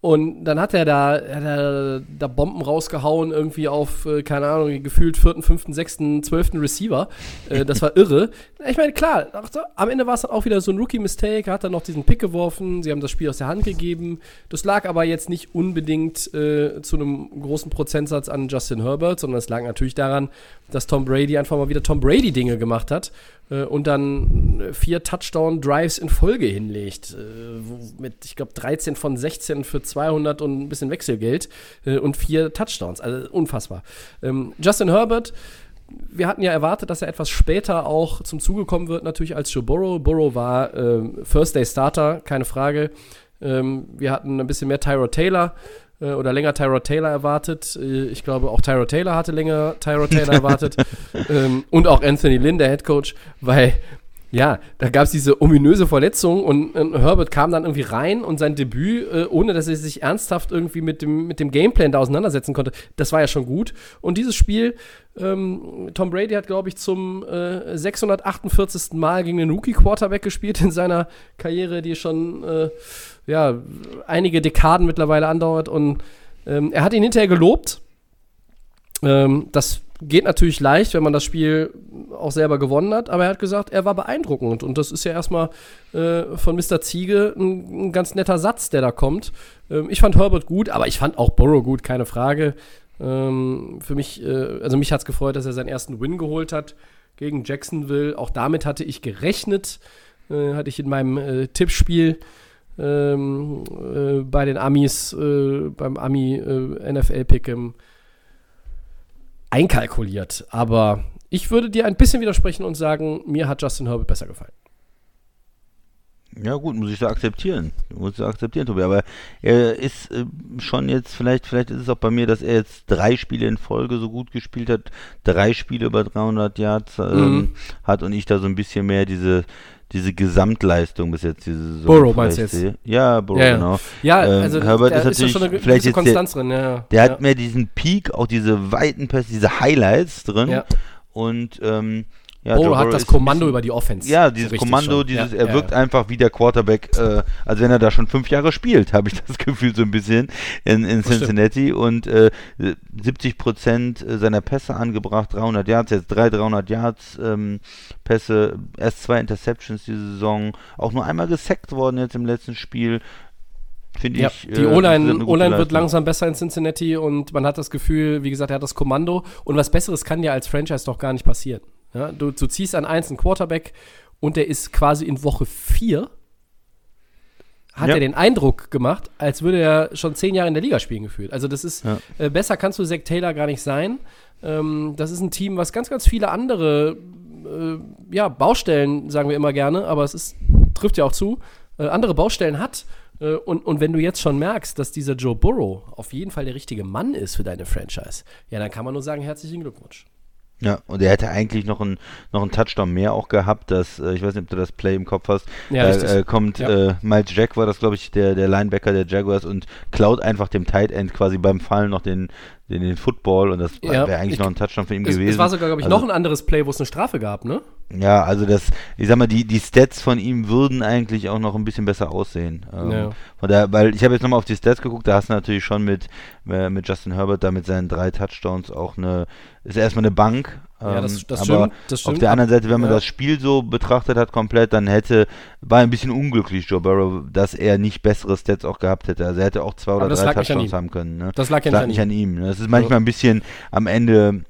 S3: und dann hat er da, hat er da Bomben rausgehauen, irgendwie auf, äh, keine Ahnung, gefühlt vierten, fünften, sechsten, zwölften Receiver. Äh, das war irre. Ich meine, klar, am Ende war es dann auch wieder so ein Rookie-Mistake, er hat dann noch diesen Pick geworfen, sie haben das Spiel aus der Hand gegeben. Das lag aber jetzt nicht unbedingt äh, zu einem großen Prozentsatz an Justin Herbert, sondern es lag natürlich daran, dass Tom Brady einfach mal wieder Tom Brady-Dinge gemacht hat und dann äh, vier Touchdown-Drives in Folge hinlegt. Äh, mit, ich glaube, 13 von 16 für 200 und ein bisschen Wechselgeld äh, und vier Touchdowns. Also unfassbar. Ähm, Justin Herbert, wir hatten ja erwartet, dass er etwas später auch zum Zuge kommen wird, natürlich als Joe Burrow. Burrow war ähm, First-Day-Starter, keine Frage. Ähm, wir hatten ein bisschen mehr Tyrod Taylor äh, oder länger Tyrod Taylor erwartet. Äh, ich glaube, auch Tyrod Taylor hatte länger Tyrod Taylor erwartet. ähm, und auch Anthony Lynn, der Head Coach, weil ja, da gab es diese ominöse Verletzung und, und Herbert kam dann irgendwie rein und sein Debüt, äh, ohne dass er sich ernsthaft irgendwie mit dem, mit dem Gameplan da auseinandersetzen konnte, das war ja schon gut. Und dieses Spiel, ähm, Tom Brady hat, glaube ich, zum äh, 648. Mal gegen den Rookie-Quarterback gespielt in seiner Karriere, die schon äh, ja, einige Dekaden mittlerweile andauert. Und ähm, er hat ihn hinterher gelobt. Ähm, das geht natürlich leicht, wenn man das Spiel auch selber gewonnen hat, aber er hat gesagt, er war beeindruckend und das ist ja erstmal äh, von Mr. Ziege ein, ein, ganz netter Satz, der da kommt. Ähm, ich fand Herbert gut, aber ich fand auch Burrow gut, keine Frage. Ähm, für mich, äh, also mich hat es gefreut, dass er seinen ersten Win geholt hat gegen Jacksonville. Auch damit hatte ich gerechnet, äh, hatte ich in meinem äh, Tippspiel ähm, äh, bei den Amis, äh, beim Ami NFL-Pick'em einkalkuliert. Aber ich würde dir ein bisschen widersprechen und sagen, mir hat Justin Herbert besser gefallen.
S4: Ja gut, muss ich so akzeptieren. Muss ich so akzeptieren, Tobi. Aber er ist äh, schon jetzt, vielleicht, vielleicht ist es auch bei mir, dass er jetzt drei Spiele in Folge so gut gespielt hat, drei Spiele über 300 Yards ähm,
S3: Mhm.
S4: hat und ich da so ein bisschen mehr diese diese Gesamtleistung bis jetzt diese Saison.
S3: Burrow meinst du jetzt?
S4: Ja, Burrow,
S3: Ja, ja.
S4: genau.
S3: Ja,
S4: Ähm,
S3: also
S4: Herbert ist
S3: ist ja
S4: natürlich
S3: schon eine
S4: vielleicht jetzt der-
S3: Konstanz drin. Ja,
S4: Der hat mehr diesen Peak, auch diese weiten Pässe, diese Highlights drin. Und ähm, ja,
S3: Burrow hat das Kommando
S4: bisschen-
S3: über die Offense.
S4: Ja,
S3: So
S4: dieses
S3: richtig
S4: Kommando,
S3: schon.
S4: dieses,
S3: Ja,
S4: er wirkt
S3: ja.
S4: einfach wie der Quarterback, äh, als wenn er da schon fünf Jahre spielt, habe ich das Gefühl so ein bisschen in, in
S3: Das stimmt.
S4: Cincinnati und äh, 70 Prozent seiner Pässe angebracht, 300 Yards, jetzt drei 300 Yards ähm, Pässe, erst zwei Interceptions diese Saison, auch nur einmal gesackt worden jetzt im letzten Spiel. Finde
S3: Ja,
S4: ich.
S3: die
S4: äh,
S3: O-Line O-Line wird langsam besser in Cincinnati und man hat das Gefühl, wie gesagt, er hat das Kommando und was Besseres kann ja als Franchise doch gar nicht passieren. Ja, du, du ziehst an eins einen Quarterback und der ist quasi in Woche 4 hat
S4: Ja.
S3: er den Eindruck gemacht, als würde er schon zehn Jahre in der Liga spielen gefühlt. Also das ist,
S4: Ja.
S3: äh, besser kannst du Zach Taylor gar nicht sein. Ähm, das ist ein Team, was ganz, ganz viele andere äh, ja, Baustellen, sagen wir immer gerne, aber es ist, trifft ja auch zu, äh, andere Baustellen hat. Äh, und, und wenn du jetzt schon merkst, dass dieser Joe Burrow auf jeden Fall der richtige Mann ist für deine Franchise, ja, dann kann man nur sagen, herzlichen Glückwunsch.
S4: Ja, und er hätte eigentlich noch einen noch einen Touchdown mehr auch gehabt, dass, äh, ich weiß nicht, ob du das Play im Kopf hast,
S3: Ja,
S4: äh, kommt
S3: Ja.
S4: äh, Miles Jack war das, glaube ich, der, der Linebacker der Jaguars und klaut einfach dem Tight End quasi beim Fallen noch den, den, den Football und das
S3: Ja,
S4: wäre eigentlich
S3: ich-
S4: noch ein Touchdown für ihn
S3: Es,
S4: gewesen.
S3: es war sogar, glaube ich,
S4: Also-
S3: noch ein anderes Play, wo es eine Strafe gab, ne?
S4: Ja, also das, ich sag mal, die, die Stats von ihm würden eigentlich auch noch ein bisschen besser aussehen. Ähm,
S3: Ja.
S4: Von daher, weil ich habe jetzt nochmal auf die Stats geguckt, da hast du natürlich schon mit, äh, mit Justin Herbert da mit seinen drei Touchdowns auch eine, ist erstmal eine Bank.
S3: Ja, das-
S4: ähm,
S3: das
S4: aber
S3: stimmt, das
S4: Auf
S3: stimmt.
S4: der anderen Seite, wenn man
S3: Ja.
S4: das Spiel so betrachtet hat komplett, dann hätte, war ein bisschen unglücklich Joe Burrow, dass er nicht bessere Stats auch gehabt hätte. Also er hätte auch zwei oder drei Touchdowns haben können. Ne?
S3: Das lag ja nicht ihm.
S4: an ihm. ne? Das ist manchmal ein bisschen, am Ende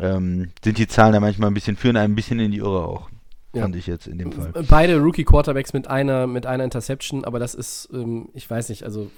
S4: ähm, sind die Zahlen da manchmal ein bisschen, führen ein bisschen in die Irre auch.
S3: Ja.
S4: Fand ich jetzt in dem Fall.
S3: Beide Rookie-Quarterbacks mit einer, mit einer Interception, aber das ist, ähm, ich weiß nicht, also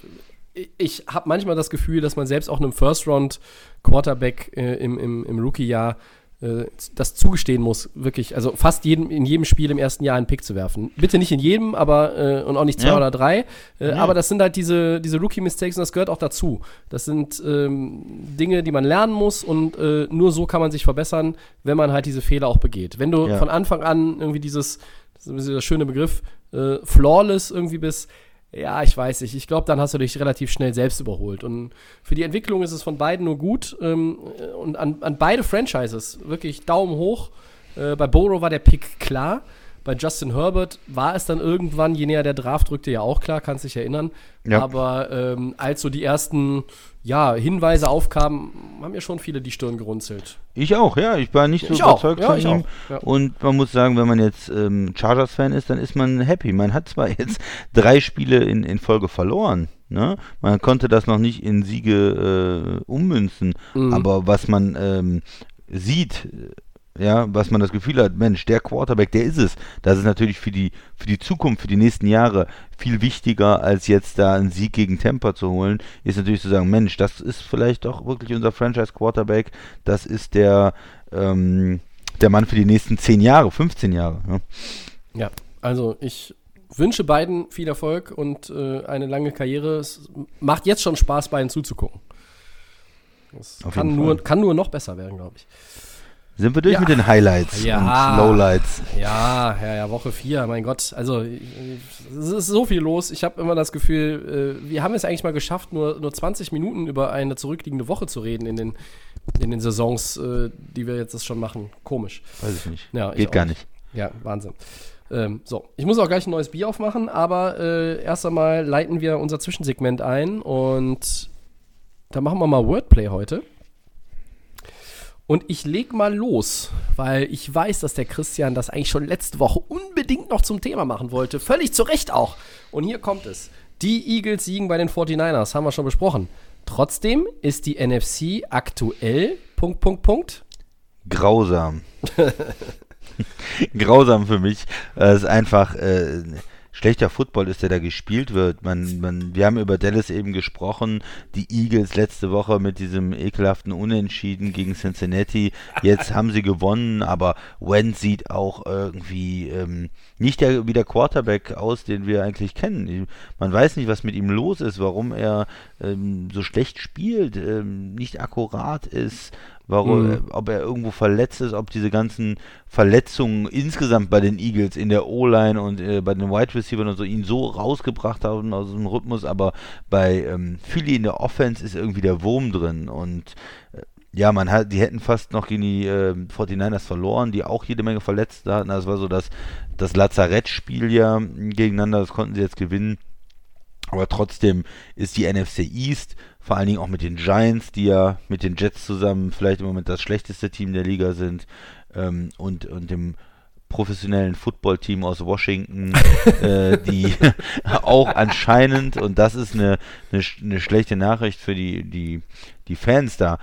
S3: ich, ich habe manchmal das Gefühl, dass man selbst auch einem First-Round-Quarterback äh, im, im, im Rookie-Jahr äh, das zugestehen muss, wirklich, also fast jedem, in jedem Spiel im ersten Jahr einen Pick zu werfen. Bitte nicht in jedem, aber äh, und auch nicht zwei
S4: Ja.
S3: oder drei. Äh,
S4: Ja.
S3: Aber das sind halt diese, diese Rookie-Mistakes und das gehört auch dazu. Das sind ähm, Dinge, die man lernen muss und äh, nur so kann man sich verbessern, wenn man halt diese Fehler auch begeht. Wenn du
S4: Ja.
S3: von Anfang an irgendwie dieses, das ist dieser schöne Begriff, äh, flawless irgendwie bist, ja, ich weiß nicht. Ich glaube, dann hast du dich relativ schnell selbst überholt. Und für die Entwicklung ist es von beiden nur gut. Ähm, und an, an beide Franchises wirklich Daumen hoch. Äh, bei Burrow war der Pick klar. Bei Justin Herbert war es dann irgendwann, je näher der Draft rückte, ja auch klar, kannst dich erinnern.
S4: Ja.
S3: Aber ähm, als so die ersten ja, Hinweise aufkamen, haben ja schon viele die Stirn gerunzelt.
S4: Ich auch, ja. Ich war nicht so
S3: Ich auch,
S4: überzeugt
S3: ja,
S4: von
S3: ich
S4: ihm.
S3: auch, ja.
S4: Und man muss sagen, wenn man jetzt ähm, Chargers-Fan ist, dann ist man happy. Man hat zwar jetzt drei Spiele in, in Folge verloren. Ne? Man konnte das noch nicht in Siege äh, ummünzen.
S3: Mhm.
S4: Aber was man ähm, sieht, ja, was man das Gefühl hat, Mensch, der Quarterback, der ist es. Das ist natürlich für die, für die Zukunft, für die nächsten Jahre viel wichtiger, als jetzt da einen Sieg gegen Tampa zu holen, ist natürlich zu sagen, Mensch, das ist vielleicht doch wirklich unser Franchise-Quarterback, das ist der, ähm, der Mann für die nächsten 10 Jahre, 15 Jahre. Ja.
S3: Ja, also ich wünsche beiden viel Erfolg und äh, eine lange Karriere. Es macht jetzt schon Spaß, beiden zuzugucken. Es kann nur,
S4: Fall.
S3: kann nur noch besser werden, glaube ich.
S4: Sind wir durch
S3: Ja.
S4: mit den Highlights
S3: Ja.
S4: und Lowlights?
S3: Ja, ja, ja, Woche 4, mein Gott. Also, es ist so viel los. Ich habe immer das Gefühl, äh, wir haben es eigentlich mal geschafft, nur, nur 20 Minuten über eine zurückliegende Woche zu reden in den, in den Saisons, äh, die wir jetzt das schon machen. Komisch.
S4: Weiß ich nicht.
S3: Ja, ich
S4: Geht
S3: auch
S4: gar
S3: nicht.
S4: nicht.
S3: Ja, Wahnsinn. Ähm, so, ich muss auch gleich ein neues Bier aufmachen, aber äh, erst einmal leiten wir unser Zwischensegment ein und da machen wir mal Wordplay heute. Und ich leg mal los, weil ich weiß, dass der Christian das eigentlich schon letzte Woche unbedingt noch zum Thema machen wollte. Völlig zu Recht auch. Und hier kommt es. Die Eagles siegen bei den 49ers, haben wir schon besprochen. Trotzdem ist die NFC aktuell, Punkt, Punkt, Punkt.
S4: Grausam. Grausam für mich. Es ist einfach, äh, schlechter Football ist, der da gespielt wird. Man, man, wir haben über Dallas eben gesprochen, die Eagles letzte Woche mit diesem ekelhaften Unentschieden gegen Cincinnati. Jetzt haben sie gewonnen, aber Wentz sieht auch irgendwie ähm, nicht der, wie der Quarterback aus, den wir eigentlich kennen. Man weiß nicht, was mit ihm los ist, warum er ähm, so schlecht spielt, ähm, nicht akkurat ist, warum,
S3: Mhm.
S4: äh, ob er irgendwo verletzt ist, ob diese ganzen Verletzungen insgesamt bei den Eagles in der O-Line und äh, bei den Wide Receivers und so ihn so rausgebracht haben aus dem Rhythmus, aber bei ähm, Philly in der Offense ist irgendwie der Wurm drin und äh, ja, man hat, die hätten fast noch gegen die äh, 49ers verloren, die auch jede Menge Verletzte hatten. Das war so das, das Lazarettspiel ja gegeneinander, das konnten sie jetzt gewinnen. Aber trotzdem ist die NFC East, vor allen Dingen auch mit den Giants, die ja mit den Jets zusammen vielleicht im Moment das schlechteste Team der Liga sind, ähm, und, und dem professionellen Footballteam aus Washington, äh, die auch anscheinend, und das ist eine, eine, eine schlechte Nachricht für die, die, die Fans da,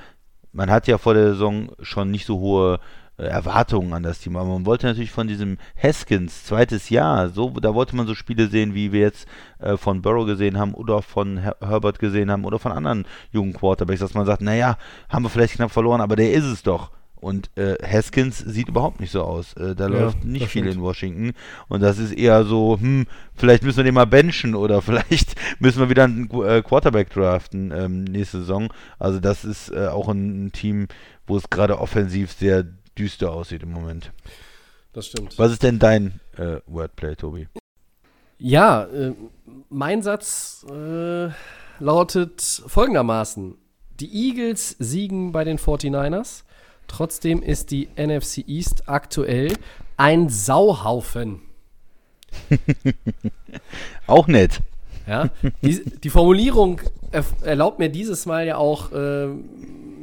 S4: man hat ja vor der Saison schon nicht so hohe Erwartungen an das Team, aber man wollte natürlich von diesem Haskins zweites Jahr, so da wollte man so Spiele sehen, wie wir jetzt äh, von Burrow gesehen haben oder von Her Herbert gesehen haben oder von anderen jungen Quarterbacks, dass man sagt, naja, haben wir vielleicht knapp verloren, aber der ist es doch. Und äh, Haskins sieht überhaupt nicht so aus. Äh, da
S3: Ja,
S4: läuft nicht viel
S3: stimmt.
S4: in Washington. Und das ist eher so, hm, vielleicht müssen wir den mal benchen oder vielleicht müssen wir wieder einen äh, Quarterback draften ähm, nächste Saison. Also das ist äh, auch ein Team, wo es gerade offensiv sehr düster aussieht im Moment.
S3: Das stimmt.
S4: Was ist denn dein äh, Wordplay, Tobi?
S3: Ja, äh, mein Satz äh, lautet folgendermaßen. Die Eagles siegen bei den 49ers. Trotzdem ist die NFC East aktuell ein Sauhaufen.
S4: Auch nett.
S3: Ja, die, die Formulierung er, erlaubt mir dieses Mal ja auch ähm,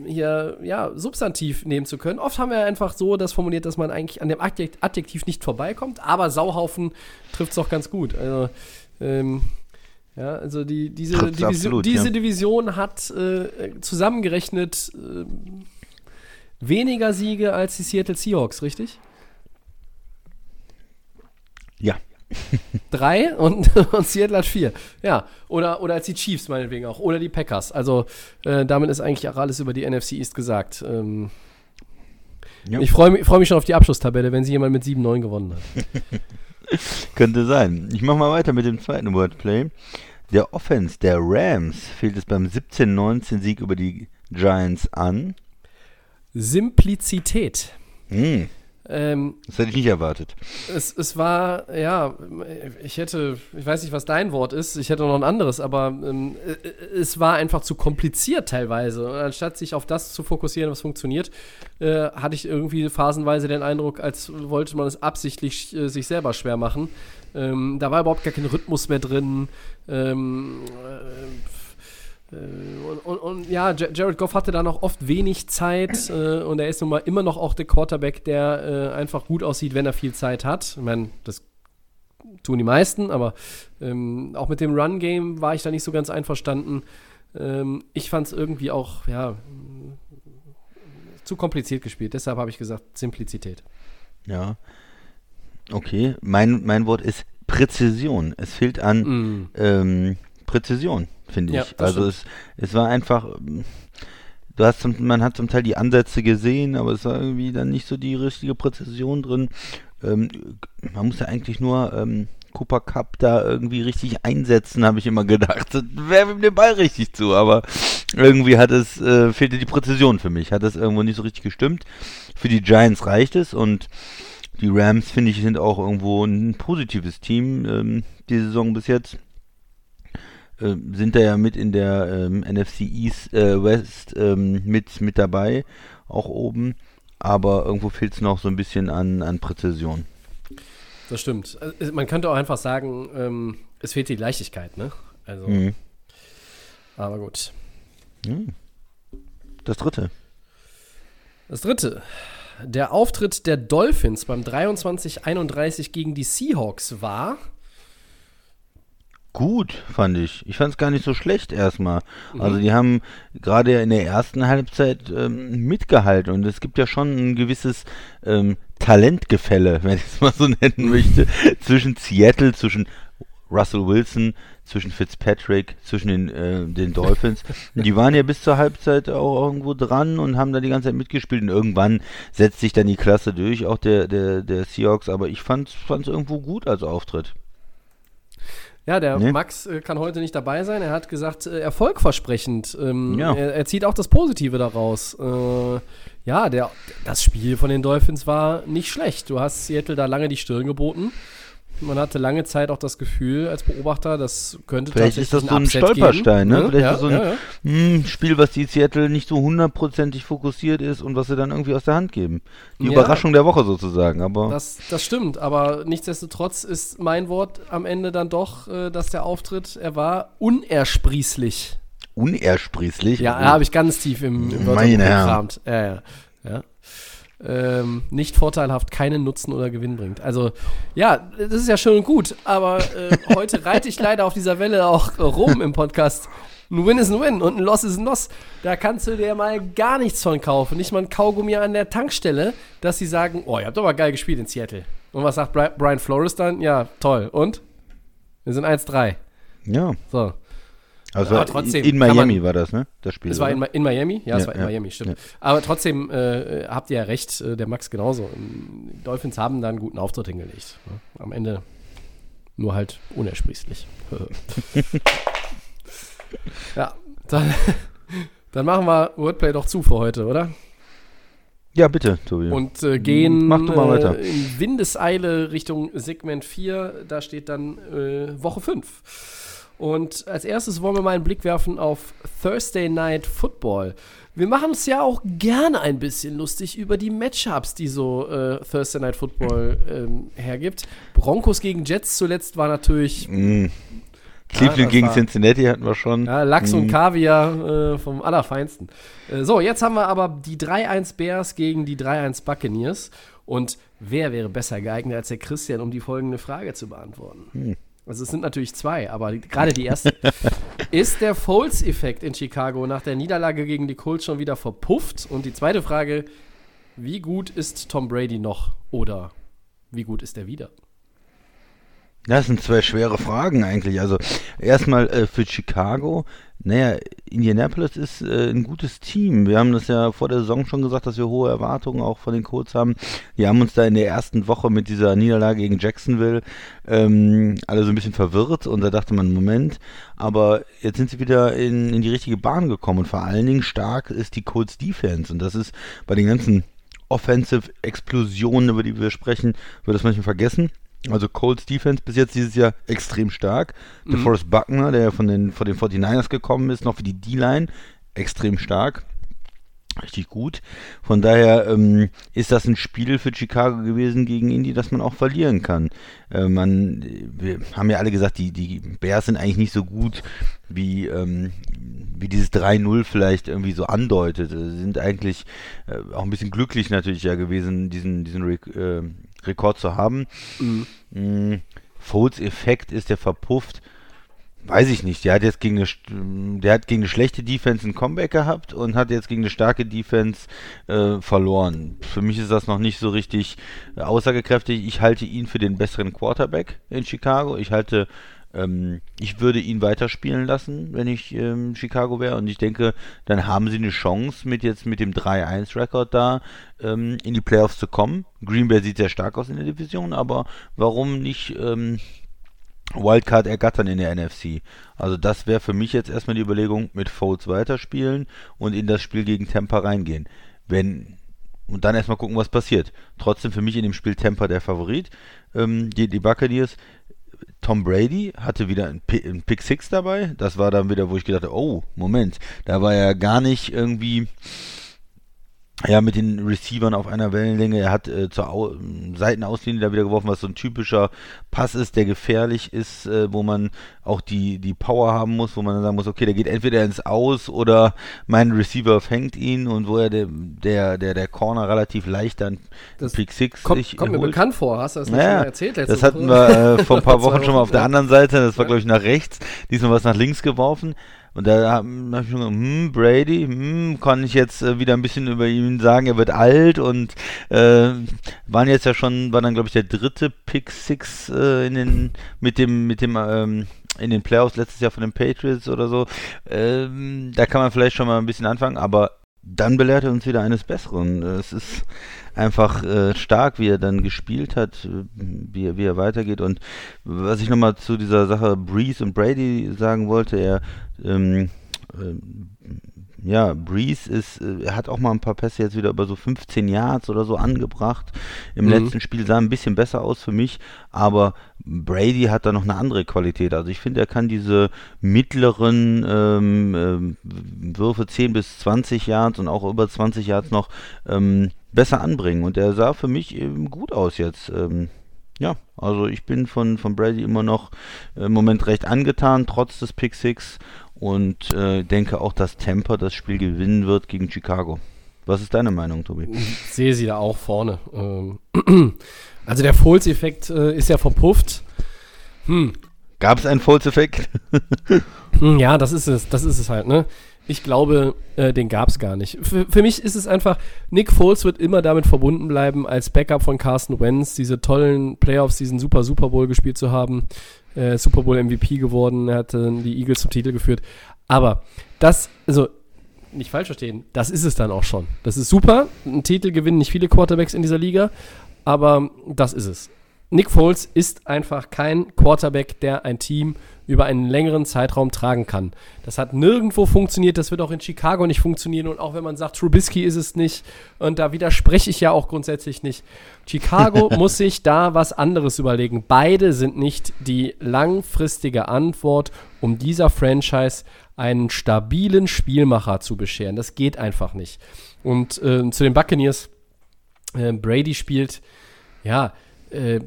S3: hier ja, Substantiv nehmen zu können. Oft haben wir einfach so das formuliert, dass man eigentlich an dem Adjekt- Adjektiv nicht vorbeikommt, aber Sauhaufen trifft es doch ganz gut. Also, ähm, ja, also die, diese, Division,
S4: absolut,
S3: diese
S4: ja.
S3: Division hat äh, zusammengerechnet äh, weniger Siege als die Seattle Seahawks, richtig?
S4: Ja.
S3: Drei und, und Seattle hat vier. Ja, oder, oder als die Chiefs meinetwegen auch. Oder die Packers. Also äh, damit ist eigentlich auch alles über die NFC East gesagt. Ähm,
S4: Ja.
S3: Ich freue mich, freu mich schon auf die Abschlusstabelle, wenn sie jemand mit 7-9 gewonnen hat.
S4: Könnte sein. Ich mache mal weiter mit dem zweiten Wordplay. Der Offense der Rams fehlt es beim 17-19 Sieg über die Giants an.
S3: Simplizität.
S4: Hm,
S3: Ähm,
S4: das hätte ich nicht erwartet.
S3: es, es war, ja, ich hätte, ich weiß nicht, was dein Wort ist, ich hätte noch ein anderes, aber ähm, äh, es war einfach zu kompliziert teilweise. Und anstatt sich auf das zu fokussieren, was funktioniert, äh, hatte ich irgendwie phasenweise den Eindruck, als wollte man es absichtlich äh, sich selber schwer machen. Ähm, da war überhaupt gar kein Rhythmus mehr drin. Ähm, äh, und, und, und ja, Jared Goff hatte da noch oft wenig Zeit äh, und er ist nun mal immer noch auch der Quarterback, der äh, einfach gut aussieht, wenn er viel Zeit hat. Ich meine, das tun die meisten, aber ähm, auch mit dem Run-Game war ich da nicht so ganz einverstanden. Ähm, ich fand es irgendwie auch, ja, zu kompliziert gespielt. Deshalb habe ich gesagt, Simplizität.
S4: Ja. Okay, mein, mein Wort ist Präzision. Es fehlt an
S3: Mm.
S4: ähm, Präzision, finde
S3: Ja,
S4: ich.
S3: das
S4: also es, es war einfach, du hast zum, man hat zum Teil die Ansätze gesehen, aber es war irgendwie dann nicht so die richtige Präzision drin. Ähm, man muss ja eigentlich nur ähm, Cooper Cup da irgendwie richtig einsetzen, habe ich immer gedacht. Das Wäre mit dem Ball richtig zu, aber irgendwie hat es, äh, fehlte die Präzision für mich. Hat es irgendwo nicht so richtig gestimmt. Für die Giants reicht es und die Rams, finde ich, sind auch irgendwo ein positives Team ähm, die Saison bis jetzt. Ähm, sind da ja mit in der ähm, NFC East äh, West ähm, mit, mit dabei, auch oben. Aber irgendwo fehlt es noch so ein bisschen an, an Präzision.
S3: Das stimmt. Also, man könnte auch einfach sagen, ähm, es fehlt die Leichtigkeit, ne? Also,
S4: Mhm.
S3: aber gut.
S4: Das dritte.
S3: Das dritte. Der Auftritt der Dolphins beim 23-31 gegen die Seahawks war.
S4: Gut, fand ich. Ich fand es gar nicht so schlecht erstmal. Also die haben gerade in der ersten Halbzeit ähm, mitgehalten und es gibt ja schon ein gewisses ähm, Talentgefälle, wenn ich es mal so nennen möchte, zwischen Seattle, zwischen Russell Wilson, zwischen Fitzpatrick, zwischen den, äh, den Dolphins. die waren ja bis zur Halbzeit auch irgendwo dran und haben da die ganze Zeit mitgespielt. Und irgendwann setzt sich dann die Klasse durch, auch der, der, der Seahawks. Aber ich fand es irgendwo gut als Auftritt.
S3: Ja, der
S4: Nee.
S3: Max äh, kann heute nicht dabei sein. Er hat gesagt, äh, erfolgversprechend. Ähm,
S4: Ja.
S3: er, er zieht auch das Positive daraus. Äh, ja, der, das Spiel von den Dolphins war nicht schlecht. Du hast Seattle da lange die Stirn geboten. Man hatte lange Zeit auch das Gefühl als Beobachter, das könnte
S4: Vielleicht ist das
S3: tatsächlich
S4: so ein
S3: Upset
S4: Stolperstein,
S3: geben.
S4: ne? Vielleicht
S3: ja,
S4: ist so ein
S3: ja, ja.
S4: hm, Spiel, was die Seattle nicht so hundertprozentig fokussiert ist und was sie dann irgendwie aus der Hand geben. Die. Überraschung der Woche sozusagen, aber
S3: Das, das stimmt, aber nichtsdestotrotz ist mein Wort am Ende dann doch, äh, dass der Auftritt, er war unersprießlich.
S4: unersprießlich.
S3: Ja, habe ich ganz tief im, im Wörterbuch gekramt. Ja, ja. Ähm, nicht vorteilhaft, keinen Nutzen oder Gewinn bringt. Also, ja, das ist ja schön und gut, aber äh, heute reite ich leider auf dieser Welle auch rum im Podcast. Ein Win ist ein Win und ein Loss ist ein Loss. Da kannst du dir mal gar nichts von kaufen. Nicht mal ein Kaugummi an der Tankstelle, dass sie sagen, oh, ihr habt aber geil gespielt in Seattle. Und was sagt Bri Brian Flores dann? Ja, toll. Und? Wir sind 1-3.
S4: Ja,
S3: So.
S4: Also
S3: Aber trotzdem
S4: in Miami
S3: man-
S4: war das, ne? Das Spiel.
S3: Es war in, in Miami? Ja, es
S4: Ja,
S3: war in
S4: ja,
S3: Miami, stimmt.
S4: ja.
S3: Aber trotzdem äh, habt ihr ja recht, äh, der Max genauso. Ähm, Die Dolphins haben da einen guten Auftritt hingelegt. Ne? Am Ende nur halt unersprießlich. ja, dann, dann machen wir Wordplay doch zu für heute, oder?
S4: ja, bitte, Tobi.
S3: Und äh, gehen
S4: Mach du mal weiter.
S3: Äh, in Windeseile Richtung Segment 4. Da steht dann äh, Woche 5. Und als erstes wollen wir mal einen Blick werfen auf Thursday Night Football. Wir machen es ja auch gerne ein bisschen lustig über die Matchups, die so äh, Thursday Night Football ähm, hergibt. Broncos gegen Jets zuletzt war natürlich
S4: Mm.
S3: Ja,
S4: Cleveland
S3: das
S4: gegen
S3: war-
S4: Cincinnati hatten wir schon.
S3: ja, Lachs und
S4: Mm.
S3: Kaviar äh, vom Allerfeinsten. Äh, so, jetzt haben wir aber die 3-1 Bears gegen die 3-1 Buccaneers. Und wer wäre besser geeignet als der Christian, um die folgende Frage zu beantworten? Also es sind natürlich zwei, aber gerade die erste. Ist der Foles-Effekt in Chicago nach der Niederlage gegen die Colts schon wieder verpufft? Und die zweite Frage, wie gut ist Tom Brady noch oder wie gut ist er wieder?
S4: Das sind zwei schwere Fragen eigentlich. Also erstmal äh, für Chicago. Naja, Indianapolis ist äh, ein gutes Team. Wir haben das ja vor der Saison schon gesagt, dass wir hohe Erwartungen auch von den Colts haben. Die haben uns da in der ersten Woche mit dieser Niederlage gegen Jacksonville ähm, alle so ein bisschen verwirrt und da dachte man, Moment, aber jetzt sind sie wieder in, in die richtige Bahn gekommen und vor allen Dingen stark ist die Colts Defense und das ist bei den ganzen Offensive Explosionen, über die wir sprechen, wird das manchmal vergessen. Also Colts Defense bis jetzt dieses Jahr extrem stark. Der Forrest Buckner, der von den, von den 49ers gekommen ist, noch für die D-Line, extrem stark. Richtig gut. Von daher ähm, ist das ein Spiel für Chicago gewesen gegen Indy, das man auch verlieren kann. Äh, man, wir haben ja alle gesagt, die, die Bears sind eigentlich nicht so gut, wie, ähm, wie dieses 3-0 vielleicht irgendwie so andeutet. Sie sind eigentlich äh, auch ein bisschen glücklich natürlich ja gewesen, diesen, diesen Rek äh, Rekord zu haben. Mhm. Foles-Effekt ist der verpufft. Weiß ich nicht. Der hat jetzt gegen eine, der hat gegen eine schlechte Defense ein Comeback gehabt und hat jetzt gegen eine starke Defense äh, verloren. Für mich ist das noch nicht so richtig äh, aussagekräftig. Ich halte ihn für den besseren Quarterback in Chicago. Ich halte, ähm, ich würde ihn weiterspielen lassen, wenn ich ähm, Chicago wäre. Und ich denke, dann haben sie eine Chance mit jetzt mit dem 3-1-Rekord da ähm, in die Playoffs zu kommen. Green Bay sieht sehr stark aus in der Division, aber warum nicht ähm, Wildcard ergattern in der NFC. Also das wäre für mich jetzt erstmal die Überlegung, mit Foles weiterspielen und in das Spiel gegen Tampa reingehen. Wenn und dann erstmal gucken, was passiert. Trotzdem für mich in dem Spiel Tampa der Favorit. Ähm, die, die Buccaneers. Tom Brady hatte wieder ein, Pi- ein Pick Six dabei. Das war dann wieder, wo ich gedacht habe, oh, Moment, da war er gar nicht irgendwie ja, mit den Receivern auf einer Wellenlänge. Er hat äh, zur Au Seitenauslinie da wieder geworfen, was so ein typischer Pass ist, der gefährlich ist, äh, wo man auch die, die Power haben muss, wo man dann sagen muss, okay, der geht entweder ins Aus oder mein Receiver fängt ihn und wo er der, der, der, der Corner relativ leicht dann
S3: Das
S4: Pick Six
S3: Kommt,
S4: sich
S3: kommt mir bekannt vor, hast du das nicht
S4: Naja,
S3: schon mal erzählt letzte
S4: Das hatten
S3: Woche?
S4: wir äh, vor ein paar Wochen schon mal auf der anderen Seite. Das war,
S3: Ja.
S4: glaube ich, nach rechts. Diesmal was nach links geworfen. Und da habe hab ich schon gesagt, hm, Brady, hm, kann ich jetzt äh, wieder ein bisschen über ihn sagen, er wird alt und äh, waren jetzt ja schon, war dann glaube ich der dritte Pick Six äh, in den mit dem mit dem ähm, in den Playoffs letztes Jahr von den Patriots oder so. Ähm, da kann man vielleicht schon mal ein bisschen anfangen, aber dann belehrt er uns wieder eines Besseren. Es ist einfach äh, stark, wie er dann gespielt hat, wie, wie er weitergeht. Und was ich nochmal zu dieser Sache Breeze und Brady sagen wollte, er ähm, ähm, ja, Breeze ist, äh, er hat auch mal ein paar Pässe jetzt wieder über so 15 Yards oder so angebracht. Im mhm. letzten Spiel sah ein bisschen besser aus für mich, aber Brady hat da noch eine andere Qualität. Also ich finde, er kann diese mittleren ähm, ähm, Würfe 10 bis 20 Yards und auch über 20 Yards noch ähm, besser anbringen. Und er sah für mich eben gut aus jetzt. Ähm, ja, also ich bin von, von Brady immer noch im Moment recht angetan, trotz des Pick Six und äh, denke auch, dass Tampa das Spiel gewinnen wird gegen Chicago. Was ist deine Meinung, Tobi?
S3: Ich sehe sie da auch vorne. Ähm, also der Foles-Effekt äh, ist ja verpufft.
S4: Hm. Gab es einen Foles-Effekt?
S3: Hm, ja, das ist es. Das ist es halt. Ne? Ich glaube, äh, den gab es gar nicht. Für, für, mich ist es einfach, Nick Foles wird immer damit verbunden bleiben, als Backup von Carson Wentz, diese tollen Playoffs, diesen super Super Bowl gespielt zu haben äh, Super Bowl MVP geworden, er hat äh, die Eagles zum Titel geführt. Aber das, also nicht falsch verstehen, das ist es dann auch schon. Das ist super. Ein Titel gewinnen nicht viele Quarterbacks in dieser Liga, aber das ist es. Nick Foles ist einfach kein Quarterback, der ein Team über einen längeren Zeitraum tragen kann. Das hat nirgendwo funktioniert, das wird auch in Chicago nicht funktionieren und auch wenn man sagt, Trubisky ist es nicht und da widerspreche ich ja auch grundsätzlich nicht. Chicago muss sich da was anderes überlegen. Beide sind nicht die langfristige Antwort, um dieser Franchise einen stabilen Spielmacher zu bescheren. Das geht einfach nicht. Und äh, zu den Buccaneers, äh, Brady spielt, ja, äh,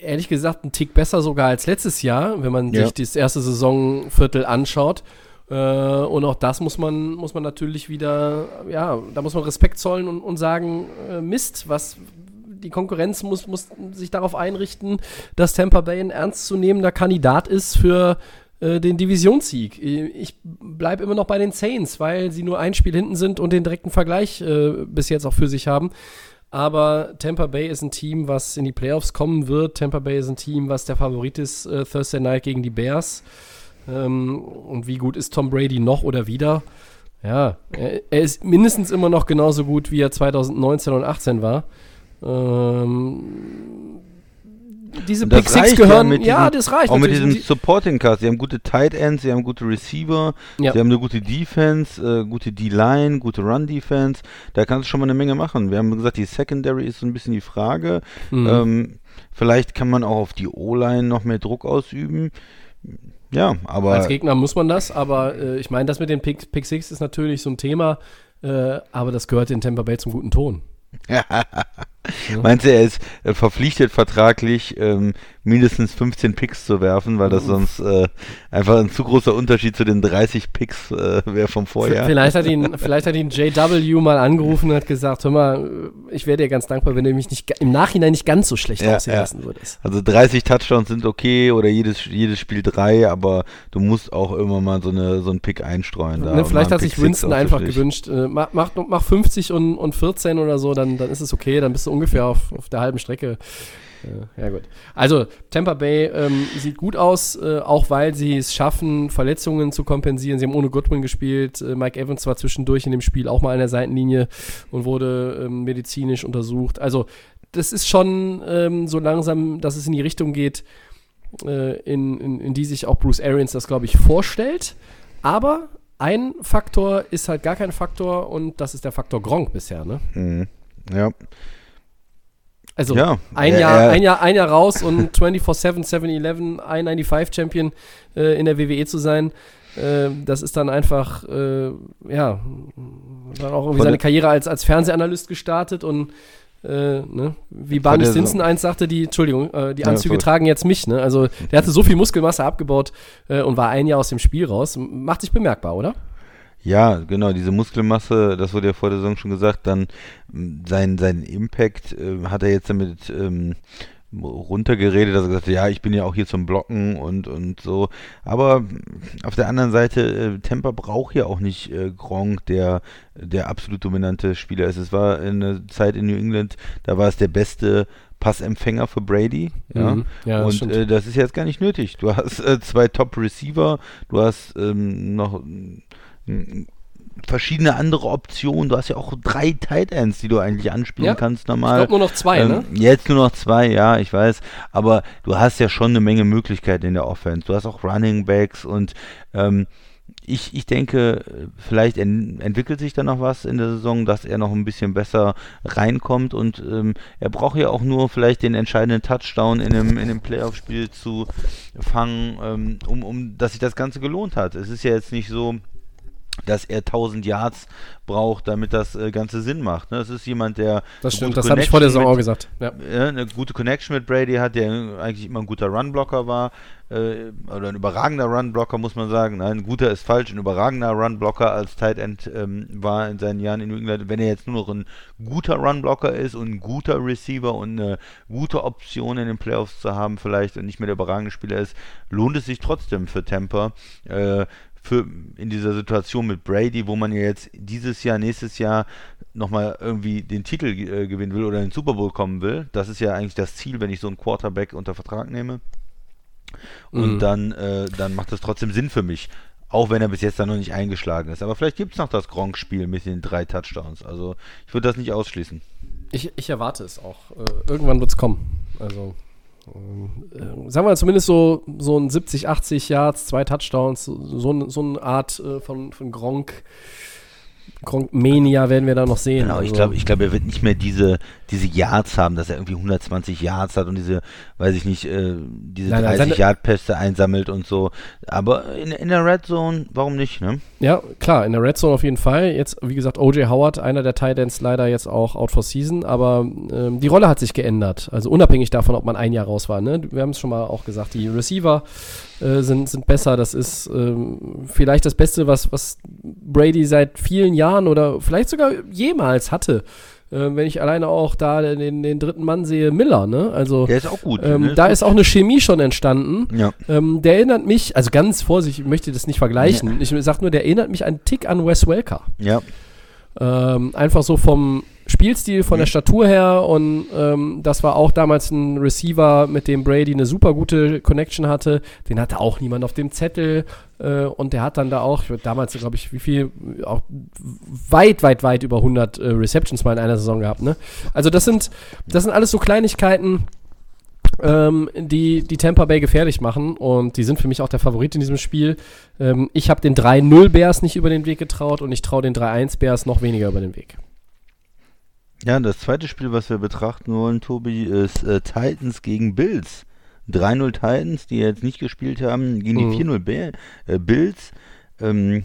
S3: ehrlich gesagt ein Tick besser sogar als letztes Jahr, wenn man ja. sich das erste Saisonviertel anschaut. Äh, und auch das muss man, muss man natürlich wieder, ja, da muss man Respekt zollen und, und sagen, äh, Mist, was die Konkurrenz muss, muss sich darauf einrichten, dass Tampa Bay ein ernstzunehmender Kandidat ist für äh, den Divisionssieg. Ich bleibe immer noch bei den Saints, weil sie nur ein Spiel hinten sind und den direkten Vergleich äh, bis jetzt auch für sich haben. Aber Tampa Bay ist ein Team, was in die Playoffs kommen wird. Tampa Bay ist ein Team, was der Favorit ist äh, Thursday Night gegen die Bears. Ähm, und wie gut ist Tom Brady noch oder wieder? Ja, er, er, ist mindestens immer noch genauso gut, wie er 2019 und 18 war. Ähm, diese Pick Six gehören,
S4: ja, ja, das reicht. Auch mit diesem Supporting Cast. Sie haben gute Tight Ends, sie haben gute Receiver, ja. sie haben eine gute Defense, äh, gute D-Line, gute Run-Defense. Da kannst du schon mal eine Menge machen. Wir haben gesagt, die Secondary ist so ein bisschen die Frage. Mhm. Ähm, vielleicht kann man auch auf die O-Line noch mehr Druck ausüben. Ja, aber.
S3: Als Gegner muss man das, aber äh, ich meine, das mit den Pick, Pick Six ist natürlich so ein Thema, äh, aber das gehört in Tampa Bay zum guten Ton.
S4: Ja. Meinst du, er ist äh, verpflichtet vertraglich, ähm, mindestens 15 Picks zu werfen, weil das sonst äh, einfach ein zu großer Unterschied zu den 30 Picks äh, wäre vom Vorjahr?
S3: Vielleicht hat, ihn, vielleicht hat ihn JW mal angerufen und hat gesagt, hör mal, ich wäre dir ganz dankbar, wenn du mich nicht im Nachhinein nicht ganz so schlecht ja, aussehen ja. lassen würdest.
S4: Also 30 Touchdowns sind okay oder jedes, jedes Spiel drei, aber du musst auch immer mal so, eine, so einen Pick einstreuen. Da
S3: ne, vielleicht hat sich Winston einfach gewünscht, äh, mach, mach, mach 50 und, und 14 oder so, dann, dann ist es okay, dann bist du ungefähr auf, auf der halben Strecke. Äh, ja, gut. Also, Tampa Bay ähm, sieht gut aus, äh, auch weil sie es schaffen, Verletzungen zu kompensieren. Sie haben ohne Goodwin gespielt. Äh, Mike Evans war zwischendurch in dem Spiel auch mal an der Seitenlinie und wurde ähm, medizinisch untersucht. Also, das ist schon ähm, so langsam, dass es in die Richtung geht, äh, in, in, in die sich auch Bruce Arians das, glaube ich, vorstellt. Aber ein Faktor ist halt gar kein Faktor und das ist der Faktor Gronk bisher, ne?
S4: Mhm. Ja.
S3: Also ja, ein, äh, Jahr, äh, ein, Jahr, ein Jahr raus und 24-7, 7-Eleven, 195 Champion äh, in der WWE zu sein, äh, das ist dann einfach, äh, ja, dann auch irgendwie seine Karriere als, als Fernsehanalyst gestartet und äh, ne? wie Barney Stinson eins sagte, die, Entschuldigung, die Anzüge ja, tragen jetzt mich, ne? Also der hatte so viel Muskelmasse abgebaut und war ein Jahr aus dem Spiel raus. Macht sich bemerkbar, oder?
S4: Ja, genau, diese Muskelmasse, das wurde ja vor der Saison schon gesagt, dann sein, sein Impact äh, hat er jetzt damit ähm, runtergeredet, dass er gesagt hat, ja, ich bin ja auch hier zum Blocken und, und so. Aber auf der anderen Seite, äh, Tampa braucht ja auch nicht äh, Gronk, der der absolut dominante Spieler ist. Es war eine Zeit in New England, da war es der beste Passempfänger für Brady. Ja,
S3: Mhm. Ja, das
S4: und äh, das ist jetzt gar nicht nötig. Du hast äh, zwei Top-Receiver, du hast ähm, noch verschiedene andere Optionen. Du hast ja auch drei Tight Ends, die du eigentlich anspielen
S3: Ja,
S4: kannst
S3: Ich
S4: normal.
S3: glaube nur noch zwei, ne?
S4: Ähm, Jetzt nur noch zwei, ja, ich weiß. Aber du hast ja schon eine Menge Möglichkeiten in der Offense. Du hast auch Running Backs und ähm, ich, ich denke, vielleicht en entwickelt sich da noch was in der Saison, dass er noch ein bisschen besser reinkommt und ähm, er braucht ja auch nur vielleicht den entscheidenden Touchdown in einem, in einem Playoff-Spiel zu fangen, ähm, um, um, dass sich das Ganze gelohnt hat. Es ist ja jetzt nicht so, dass er 1000 Yards braucht, damit das äh, Ganze Sinn macht. Ne? Es ist jemand, der
S3: Das stimmt, das habe ich vor der Saison
S4: Connection
S3: auch gesagt. Ja.
S4: eine gute Connection mit Brady hat, der eigentlich immer ein guter Runblocker war, äh, oder ein überragender Runblocker, muss man sagen. Nein, ein guter ist falsch, ein überragender Runblocker als Tight End ähm, war in seinen Jahren in New England. Wenn er jetzt nur noch ein guter Runblocker ist und ein guter Receiver und eine gute Option in den Playoffs zu haben vielleicht und nicht mehr der überragende Spieler ist, lohnt es sich trotzdem für Tampa, äh, für in dieser Situation mit Brady, wo man ja jetzt dieses Jahr, nächstes Jahr nochmal irgendwie den Titel äh, gewinnen will oder in den Super Bowl kommen will. Das ist ja eigentlich das Ziel, wenn ich so einen Quarterback unter Vertrag nehme. Und
S3: Mhm.
S4: dann, äh, dann macht das trotzdem Sinn für mich. Auch wenn er bis jetzt da noch nicht eingeschlagen ist. Aber vielleicht gibt es noch das Gronk-Spiel mit den drei Touchdowns. Also ich würde das nicht ausschließen.
S3: Ich, ich erwarte es auch. Äh, irgendwann wird es kommen. Also, sagen wir zumindest so, so ein 70, 80 Yards, zwei Touchdowns, so, so eine Art äh, von, von Gronk. Gronk-Mania werden wir da noch sehen.
S4: Genau, ich
S3: Also,
S4: glaube, ich glaube, er wird nicht mehr diese, diese Yards haben, dass er irgendwie 120 Yards hat und diese, weiß ich nicht, äh, diese
S3: Nein, nein,
S4: 30
S3: seine-
S4: Yard Pässe einsammelt und so. Aber in, in der Red Zone, warum nicht, ne?
S3: Ja, klar, in der Red Zone auf jeden Fall. Jetzt, wie gesagt, O.J. Howard, einer der Titans, leider jetzt auch out for season, aber ähm, die Rolle hat sich geändert. Also unabhängig davon, ob man ein Jahr raus war. Ne? Wir haben es schon mal auch gesagt, die Receiver äh, sind, sind besser. Das ist ähm, vielleicht das Beste, was, was Brady seit vielen Jahren oder vielleicht sogar jemals hatte. Äh, wenn ich alleine auch da den, den dritten Mann sehe, Miller, ne? Also
S4: Der ist auch gut.
S3: ähm,
S4: ne?
S3: da ist auch eine Chemie schon entstanden.
S4: Ja.
S3: Ähm, der erinnert mich, also ganz vorsichtig, ich möchte das nicht vergleichen. Ich sag nur, der erinnert mich einen Tick an Wes Welker.
S4: Ja.
S3: Ähm, einfach so vom Spielstil, von der Statur her und ähm, das war auch damals ein Receiver, mit dem Brady eine super gute Connection hatte. Den hatte auch niemand auf dem Zettel äh, und der hat dann da auch, damals glaube ich, wie viel, auch weit, weit, weit über 100 äh, Receptions mal in einer Saison gehabt. Ne? Also das sind, das sind alles so Kleinigkeiten, ähm, die die Tampa Bay gefährlich machen und die sind für mich auch der Favorit in diesem Spiel. Ähm, ich habe den 3-0 Bears nicht über den Weg getraut und ich traue den 3-1 Bears noch weniger über den Weg.
S4: Ja, das zweite Spiel, was wir betrachten wollen, Tobi, ist äh, Titans gegen Bills. 3-0 Titans, die jetzt nicht gespielt haben, gegen
S3: Mhm.
S4: die 4-0 Bi- äh, Bills. Ähm,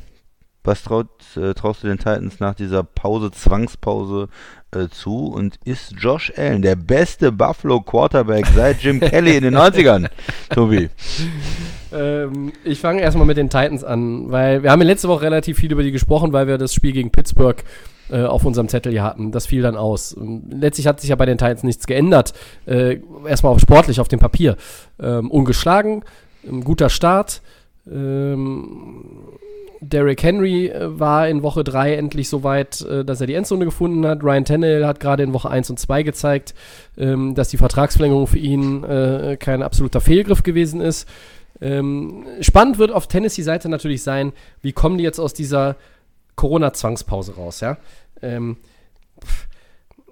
S4: was traut, äh, traust du den Titans nach dieser Pause, Zwangspause äh, zu? Und ist Josh Allen der beste Buffalo Quarterback seit Jim Kelly in den 90ern? Tobi.
S3: Ähm, ich fange erstmal mit den Titans an, weil wir haben ja letzte Woche relativ viel über die gesprochen, weil wir das Spiel gegen Pittsburgh äh, auf unserem Zettel hier hatten. Das fiel dann aus. Ähm, Letztlich hat sich ja bei den Titans nichts geändert. Äh, erstmal auf sportlich auf dem Papier. Ähm, ungeschlagen, ein guter Start. Ähm, Derrick Henry äh, war in Woche 3 endlich so weit, äh, dass er die Endzone gefunden hat. Ryan Tannehill hat gerade in Woche 1 und 2 gezeigt, ähm, dass die Vertragsverlängerung für ihn äh, kein absoluter Fehlgriff gewesen ist. Ähm, spannend wird auf Tennessee-Seite natürlich sein, wie kommen die jetzt aus dieser Corona-Zwangspause raus, ja? Ähm,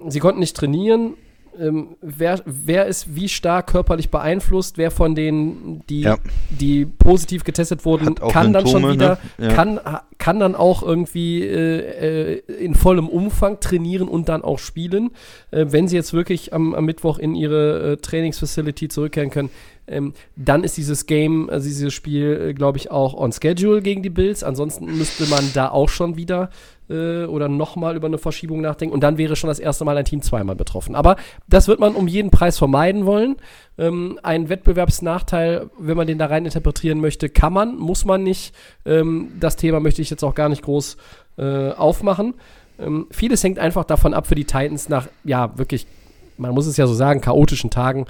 S3: sie konnten nicht trainieren. Ähm, wer, wer ist wie stark körperlich beeinflusst? Wer von denen, die,
S4: Ja.
S3: die positiv getestet wurden, kann dann schon
S4: Symptome,
S3: wieder,
S4: ne? Ja.
S3: kann, kann dann auch irgendwie äh, äh, in vollem Umfang trainieren und dann auch spielen. Äh, wenn sie jetzt wirklich am, am Mittwoch in ihre äh, Trainingsfacility zurückkehren können, ähm, dann ist dieses Game, also dieses Spiel, äh, glaube ich, auch on schedule gegen die Bills. Ansonsten müsste man da auch schon wieder äh, oder nochmal über eine Verschiebung nachdenken. Und dann wäre schon das erste Mal ein Team zweimal betroffen. Aber das wird man um jeden Preis vermeiden wollen. Ähm, ein Wettbewerbsnachteil, wenn man den da rein interpretieren möchte, kann man, muss man nicht. Ähm, das Thema möchte ich jetzt auch gar nicht groß äh, aufmachen. Ähm, vieles hängt einfach davon ab für die Titans nach, ja, wirklich, man muss es ja so sagen, chaotischen Tagen,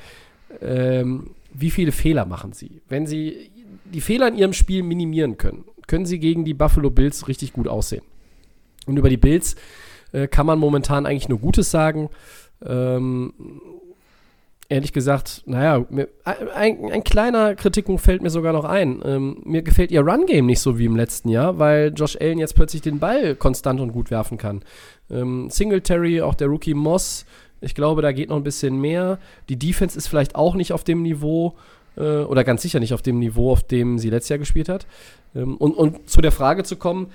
S3: ähm, wie viele Fehler machen sie? Wenn sie die Fehler in ihrem Spiel minimieren können, können sie gegen die Buffalo Bills richtig gut aussehen. Und über die Bills äh, kann man momentan eigentlich nur Gutes sagen. Ähm, ehrlich gesagt, naja, mir, ein, ein, kleiner Kritikpunkt fällt mir sogar noch ein. Ähm, mir gefällt ihr Run-Game nicht so wie im letzten Jahr, weil Josh Allen jetzt plötzlich den Ball konstant und gut werfen kann. Ähm, Singletary, auch der Rookie Moss, ich glaube, da geht noch ein bisschen mehr. Die Defense ist vielleicht auch nicht auf dem Niveau, äh, oder ganz sicher nicht auf dem Niveau, auf dem sie letztes Jahr gespielt hat. Ähm, und, und zu der Frage zu kommen,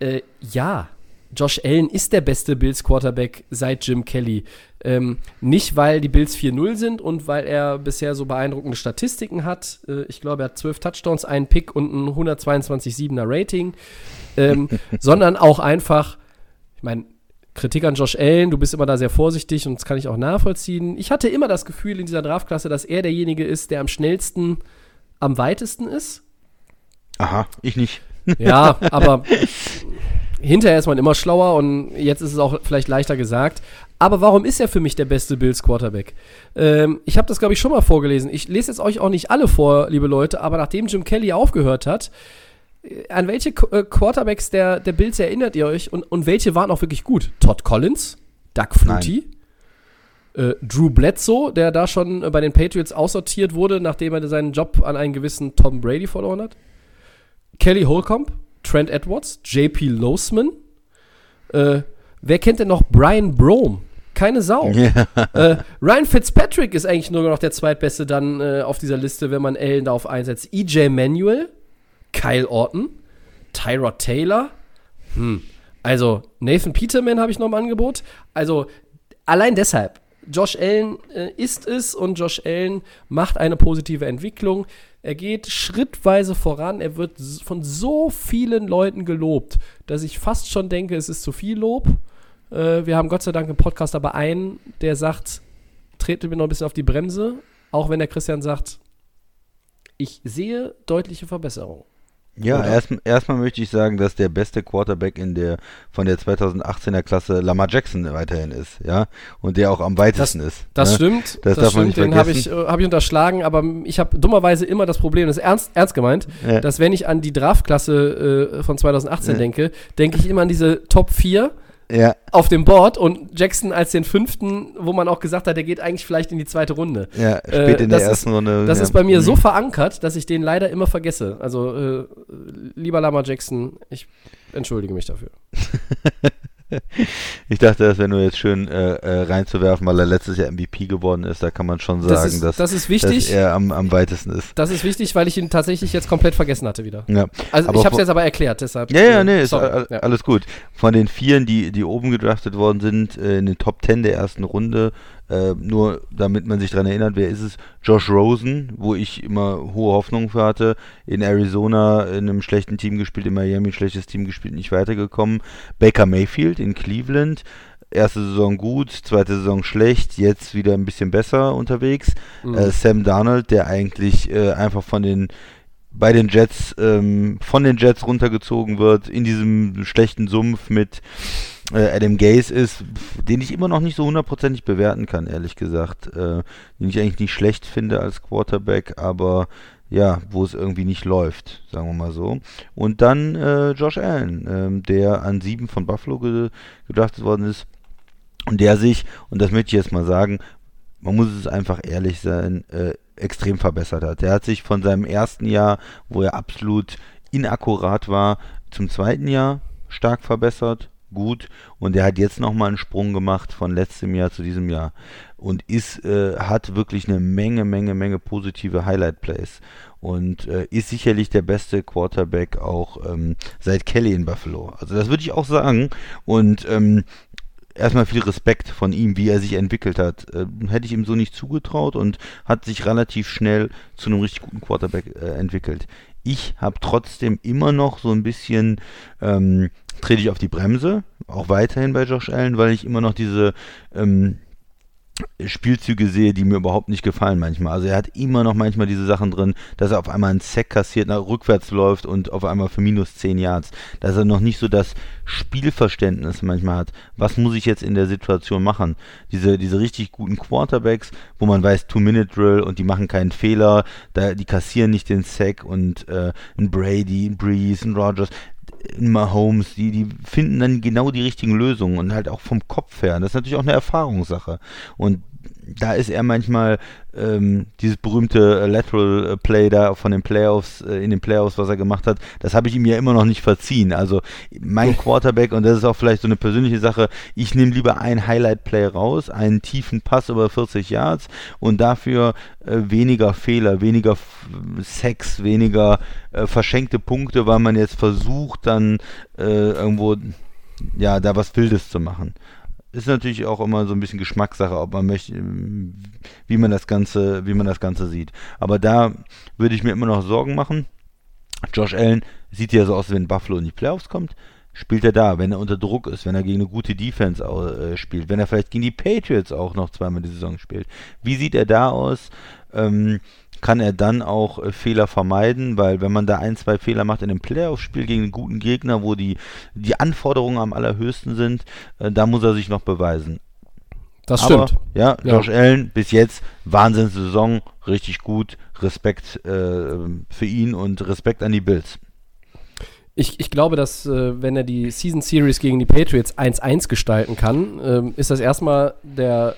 S3: äh, ja, Josh Allen ist der beste Bills Quarterback seit Jim Kelly. Ähm, nicht, weil die Bills 4-0 sind und weil er bisher so beeindruckende Statistiken hat. Äh, ich glaube, er hat 12 Touchdowns, einen Pick und ein 122,7er Rating. Ähm, sondern auch einfach, ich meine, Kritik an Josh Allen, du bist immer da sehr vorsichtig und das kann ich auch nachvollziehen. Ich hatte immer das Gefühl in dieser Draftklasse, dass er derjenige ist, der am schnellsten, am weitesten ist.
S4: Aha, ich nicht.
S3: Ja, aber hinterher ist man immer schlauer und jetzt ist es auch vielleicht leichter gesagt. Aber warum ist er für mich der beste Bills Quarterback? Ähm, ich habe das, glaube ich, schon mal vorgelesen. Ich lese jetzt euch auch nicht alle vor, liebe Leute, aber nachdem Jim Kelly aufgehört hat, äh, an welche Qu äh, Quarterbacks der, der Bills erinnert ihr euch und, und welche waren auch wirklich gut? Todd Collins? Doug Flutie? Äh, Drew Bledsoe, der da schon äh, bei den Patriots aussortiert wurde, nachdem er seinen Job an einen gewissen Tom Brady verloren hat? Kelly Holcomb? Trent Edwards, JP Losman. Äh, wer kennt denn noch Brian Brome? Keine Sau. Yeah. äh, Ryan Fitzpatrick ist eigentlich nur noch der zweitbeste dann äh, auf dieser Liste, wenn man Allen darauf einsetzt. EJ Manuel, Kyle Orton, Tyrod Taylor. Hm. Also Nathan Peterman habe ich noch im Angebot. Also allein deshalb. Josh Allen äh, ist es und Josh Allen macht eine positive Entwicklung. Er geht schrittweise voran. Er wird von so vielen Leuten gelobt, dass ich fast schon denke, es ist zu viel Lob. Äh, wir haben Gott sei Dank im Podcast aber einen, der sagt, trete mir noch ein bisschen auf die Bremse, auch wenn der Christian sagt, ich sehe deutliche Verbesserungen.
S4: Ja, erstmal erst möchte ich sagen, dass der beste Quarterback in der von der 2018er Klasse Lamar Jackson weiterhin ist, ja, und der auch am weitesten
S3: das,
S4: ist.
S3: Das ne? stimmt. Das, das darf stimmt, man nicht den habe ich, äh, hab ich unterschlagen, aber ich habe dummerweise immer das Problem, das ist ernst, ernst gemeint, ja. dass wenn ich an die Draftklasse äh, von 2018 ja. denke, denke ich immer an diese Top 4 ja. auf dem Board und Jackson als den fünften, wo man auch gesagt hat, der geht eigentlich vielleicht in die zweite Runde.
S4: Ja, spät äh, in der ersten
S3: ist,
S4: Runde.
S3: Das ja. ist bei mir mhm. so verankert, dass ich den leider immer vergesse. Also, äh, lieber Lama Jackson, ich entschuldige mich dafür.
S4: ich dachte, das wäre nur jetzt schön äh, äh, reinzuwerfen, weil er letztes Jahr MVP geworden ist. Da kann man schon sagen, das ist, dass,
S3: das ist wichtig,
S4: dass er am, am weitesten ist.
S3: Das ist wichtig, weil ich ihn tatsächlich jetzt komplett vergessen hatte wieder.
S4: Ja.
S3: Also ich habe es jetzt aber erklärt, deshalb.
S4: Ja, ja, nee, ist all, alles gut. Von den Vieren, die, die oben gedraftet worden sind, äh, in den Top Ten der ersten Runde, äh, nur damit man sich daran erinnert, wer ist es? Josh Rosen, wo ich immer hohe Hoffnungen für hatte. In Arizona in einem schlechten Team gespielt, in Miami ein schlechtes Team gespielt, nicht weitergekommen. Baker Mayfield in Cleveland. Erste Saison gut, zweite Saison schlecht, jetzt wieder ein bisschen besser unterwegs. Mhm. Äh, Sam Darnold, der eigentlich äh, einfach von den bei den Jets ähm, von den Jets runtergezogen wird in diesem schlechten Sumpf mit Adam Gaze ist, den ich immer noch nicht so hundertprozentig bewerten kann, ehrlich gesagt. Äh, den ich eigentlich nicht schlecht finde als Quarterback, aber ja, wo es irgendwie nicht läuft, sagen wir mal so. Und dann äh, Josh Allen, ähm, der an sieben von Buffalo ge gedraftet worden ist und der sich, und das möchte ich jetzt mal sagen, man muss es einfach ehrlich sein, äh, extrem verbessert hat. Der hat sich von seinem ersten Jahr, wo er absolut inakkurat war, zum zweiten Jahr stark verbessert gut und er hat jetzt nochmal einen Sprung gemacht von letztem Jahr zu diesem Jahr und ist, äh, hat wirklich eine Menge, Menge, Menge positive Highlight-Plays und äh, ist sicherlich der beste Quarterback auch ähm, seit Kelly in Buffalo. Also das würde ich auch sagen und ähm, erstmal viel Respekt von ihm, wie er sich entwickelt hat. Äh, hätte ich ihm so nicht zugetraut und hat sich relativ schnell zu einem richtig guten Quarterback äh, entwickelt. Ich habe trotzdem immer noch so ein bisschen ähm, trete ich auf die Bremse, auch weiterhin bei Josh Allen, weil ich immer noch diese, ähm, Spielzüge sehe, die mir überhaupt nicht gefallen manchmal. Also er hat immer noch manchmal diese Sachen drin, dass er auf einmal einen Sack kassiert, nach rückwärts läuft und auf einmal für minus 10 Yards. Dass er noch nicht so das Spielverständnis manchmal hat. Was muss ich jetzt in der Situation machen? Diese, diese richtig guten Quarterbacks, wo man weiß, Two-Minute-Drill und die machen keinen Fehler, da, die kassieren nicht den Sack und äh, ein Brady, ein Breeze, ein Rogers, Mahomes, die, die finden dann genau die richtigen Lösungen und halt auch vom Kopf her. Das ist natürlich auch eine Erfahrungssache. Und da ist er manchmal ähm, dieses berühmte Lateral Play da von den Playoffs, äh, in den Playoffs, was er gemacht hat, das habe ich ihm ja immer noch nicht verziehen. Also mein Quarterback, und das ist auch vielleicht so eine persönliche Sache, ich nehme lieber ein Highlight-Play raus, einen tiefen Pass über 40 Yards und dafür äh, weniger Fehler, weniger Sex, weniger äh, verschenkte Punkte, weil man jetzt versucht, dann äh, irgendwo ja, da was Wildes zu machen ist natürlich auch immer so ein bisschen Geschmackssache, ob man möchte, wie man das Ganze, wie man das Ganze sieht. Aber da würde ich mir immer noch Sorgen machen. Josh Allen sieht ja so aus, wenn Buffalo in die Playoffs kommt. Spielt er da, wenn er unter Druck ist, wenn er gegen eine gute Defense äh, spielt, wenn er vielleicht gegen die Patriots auch noch zweimal die Saison spielt. Wie sieht er da aus? Ähm, kann er dann auch äh, Fehler vermeiden, weil wenn man da ein, zwei Fehler macht in einem Playoff-Spiel gegen einen guten Gegner, wo die, die Anforderungen am allerhöchsten sind, äh, da muss er sich noch beweisen.
S3: Das
S4: Aber,
S3: stimmt.
S4: Ja, Josh Allen bis jetzt Wahnsinnssaison, richtig gut, Respekt äh, für ihn und Respekt an die Bills.
S3: Ich, ich glaube, dass äh, wenn er die Season Series gegen die Patriots 1-1 gestalten kann, ähm, ist das erstmal der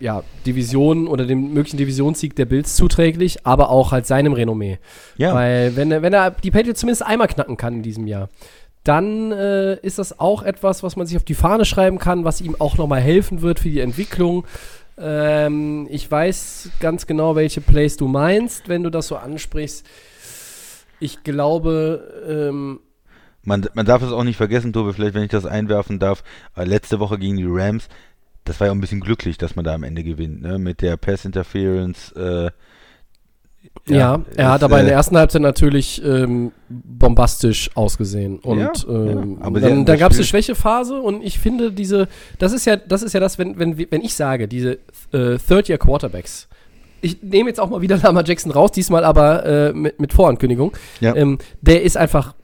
S3: ja, Division oder dem möglichen Divisionssieg der Bills zuträglich, aber auch halt seinem Renommee.
S4: Ja.
S3: Weil wenn er, wenn er die Patriots zumindest einmal knacken kann in diesem Jahr, dann äh, ist das auch etwas, was man sich auf die Fahne schreiben kann, was ihm auch nochmal helfen wird für die Entwicklung. Ähm, ich weiß ganz genau, welche Plays du meinst, wenn du das so ansprichst. Ich glaube, ähm,
S4: man, man darf es auch nicht vergessen, Tobi, vielleicht wenn ich das einwerfen darf, äh, letzte Woche gegen die Rams, das war ja auch ein bisschen glücklich, dass man da am Ende gewinnt, ne? Mit der Pass Interference. Äh,
S3: ja, ja, er hat aber äh, in der ersten Halbzeit natürlich ähm, bombastisch ausgesehen. Und
S4: ja,
S3: ähm,
S4: ja, aber
S3: dann, dann gab es eine Schwächephase und ich finde diese, das ist ja, das ist ja das, wenn, wenn, wenn ich sage, diese äh, Third-Year-Quarterbacks, ich nehme jetzt auch mal wieder Lama Jackson raus, diesmal aber äh, mit, mit Vorankündigung.
S4: Ja.
S3: Ähm, der ist einfach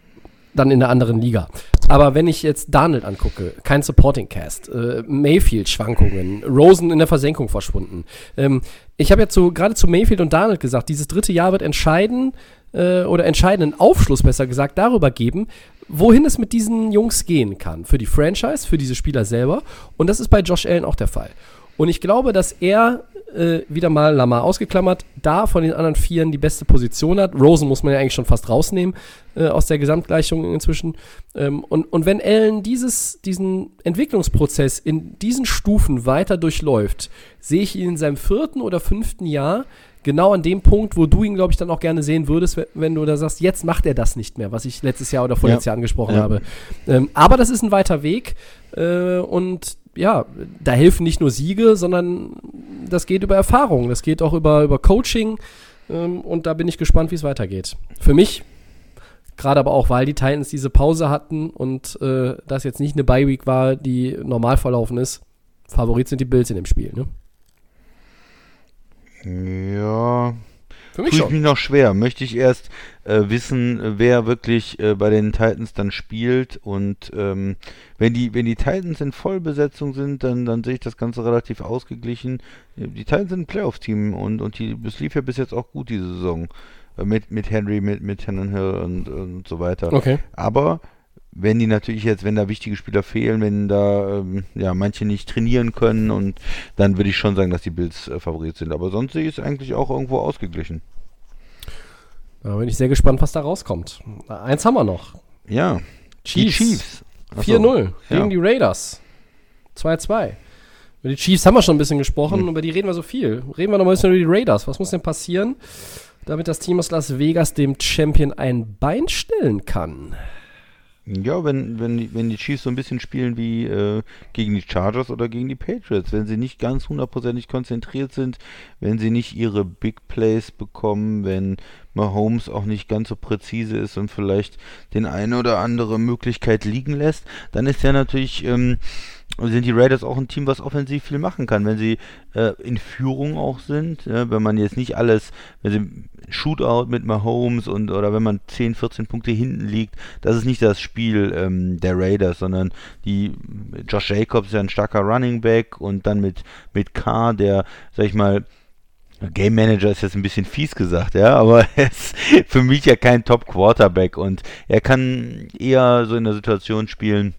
S3: dann in der anderen Liga. Aber wenn ich jetzt Darnold angucke, kein Supporting Cast, äh, Mayfield Schwankungen, Rosen in der Versenkung verschwunden. Ähm, ich habe ja zu, gerade zu Mayfield und Darnold gesagt, dieses dritte Jahr wird entscheiden äh, oder entscheidenden Aufschluss besser gesagt darüber geben, wohin es mit diesen Jungs gehen kann. Für die Franchise, für diese Spieler selber. Und das ist bei Josh Allen auch der Fall. Und ich glaube, dass er äh, wieder mal Lamar ausgeklammert, da von den anderen Vieren die beste Position hat. Rosen muss man ja eigentlich schon fast rausnehmen äh, aus der Gesamtgleichung inzwischen. Ähm, und, und wenn Allen dieses, diesen Entwicklungsprozess in diesen Stufen weiter durchläuft, sehe ich ihn in seinem vierten oder fünften Jahr genau an dem Punkt, wo du ihn, glaube ich, dann auch gerne sehen würdest, wenn du da sagst, jetzt macht er das nicht mehr, was ich letztes Jahr oder vorletztes ja. Jahr angesprochen ja. habe. Ähm, aber das ist ein weiter Weg äh, und ja, da helfen nicht nur Siege, sondern das geht über Erfahrung, das geht auch über, über Coaching ähm, und da bin ich gespannt, wie es weitergeht. Für mich, gerade aber auch, weil die Titans diese Pause hatten und äh, das jetzt nicht eine Bye-Week war, die normal verlaufen ist, Favorit sind die Bills in dem Spiel, ne?
S4: Ja, für mich, Tue ich mich noch schwer. Möchte ich erst äh, wissen, wer wirklich äh, bei den Titans dann spielt. Und ähm, wenn, die, wenn die Titans in Vollbesetzung sind, dann, dann sehe ich das Ganze relativ ausgeglichen. Die Titans sind ein Playoff-Team und, und die, das lief ja bis jetzt auch gut diese Saison. Äh, mit, mit Henry, mit, mit Tannenhill und, und so weiter.
S3: Okay.
S4: Aber wenn die natürlich jetzt, wenn da wichtige Spieler fehlen, wenn da ähm, ja manche nicht trainieren können und dann würde ich schon sagen, dass die Bills äh, Favorit sind. Aber sonst sehe ich es eigentlich auch irgendwo ausgeglichen.
S3: Da bin ich sehr gespannt, was da rauskommt. Eins haben wir noch.
S4: Ja.
S3: Chiefs. Chiefs. 4-0 gegen ja. die Raiders. 2-2. Über die Chiefs haben wir schon ein bisschen gesprochen, mhm. über die reden wir so viel. Reden wir noch mal ein bisschen über die Raiders. Was muss denn passieren, damit das Team aus Las Vegas dem Champion ein Bein stellen kann?
S4: Ja, wenn, wenn, wenn die Chiefs so ein bisschen spielen wie äh, gegen die Chargers oder gegen die Patriots, wenn sie nicht ganz hundertprozentig konzentriert sind, wenn sie nicht ihre Big Plays bekommen, wenn Mahomes auch nicht ganz so präzise ist und vielleicht den eine oder andere Möglichkeit liegen lässt, dann ist ja natürlich ähm, sind die Raiders auch ein Team, was offensiv viel machen kann, wenn sie äh, in Führung auch sind, ja, wenn man jetzt nicht alles, wenn sie Shootout mit Mahomes und oder wenn man 10, 14 Punkte hinten liegt, das ist nicht das Spiel ähm, der Raiders, sondern die Josh Jacobs ist ja ein starker Running Back und dann mit mit Carr, der, sag ich mal, Game Manager ist jetzt ein bisschen fies gesagt, ja, aber er ist für mich ja kein Top Quarterback und er kann eher so in der Situation spielen,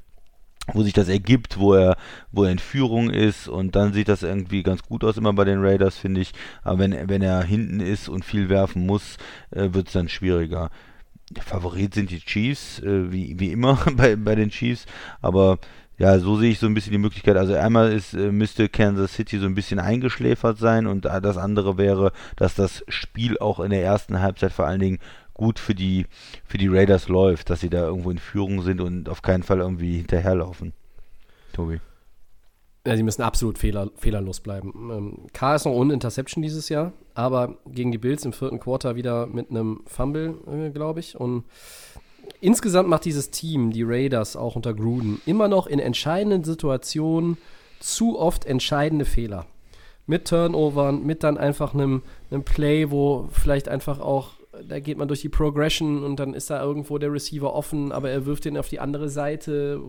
S4: wo sich das ergibt, wo er, wo er in Führung ist und dann sieht das irgendwie ganz gut aus immer bei den Raiders, finde ich. Aber wenn, wenn er hinten ist und viel werfen muss, äh, wird es dann schwieriger. Favorit sind die Chiefs, äh, wie, wie immer bei, bei den Chiefs, aber ja, so sehe ich so ein bisschen die Möglichkeit. Also einmal ist, äh, müsste Kansas City so ein bisschen eingeschläfert sein und äh, das andere wäre, dass das Spiel auch in der ersten Halbzeit vor allen Dingen gut für die, für die Raiders läuft, dass sie da irgendwo in Führung sind und auf keinen Fall irgendwie hinterherlaufen. Tobi.
S3: Ja, sie müssen absolut fehler, fehlerlos bleiben. Ähm, K ist noch ohne Interception dieses Jahr, aber gegen die Bills im vierten Quarter wieder mit einem Fumble, äh, glaube ich. Und insgesamt macht dieses Team, die Raiders, auch unter Gruden, immer noch in entscheidenden Situationen zu oft entscheidende Fehler. Mit Turnovern, mit dann einfach einem, einem Play, wo vielleicht einfach auch da geht man durch die Progression und dann ist da irgendwo der Receiver offen, aber er wirft den auf die andere Seite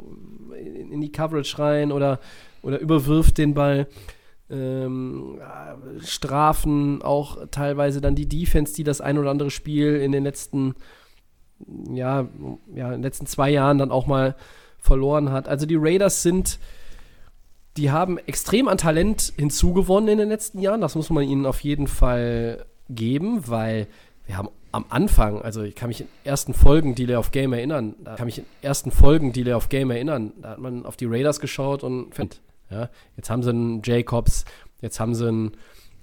S3: in die Coverage rein oder, oder überwirft den Ball. Ähm, Strafen, auch teilweise dann die Defense, die das ein oder andere Spiel in den letzten, ja, ja, in den letzten zwei Jahren dann auch mal verloren hat. Also die Raiders sind, die haben extrem an Talent hinzugewonnen in den letzten Jahren. Das muss man ihnen auf jeden Fall geben, weil wir haben am Anfang, also ich kann mich in ersten Folgen Delay of Game erinnern, da kann mich in ersten Folgen Delay of Game erinnern, da hat man auf die Raiders geschaut und fand, ja, jetzt haben sie einen Jacobs, jetzt haben sie einen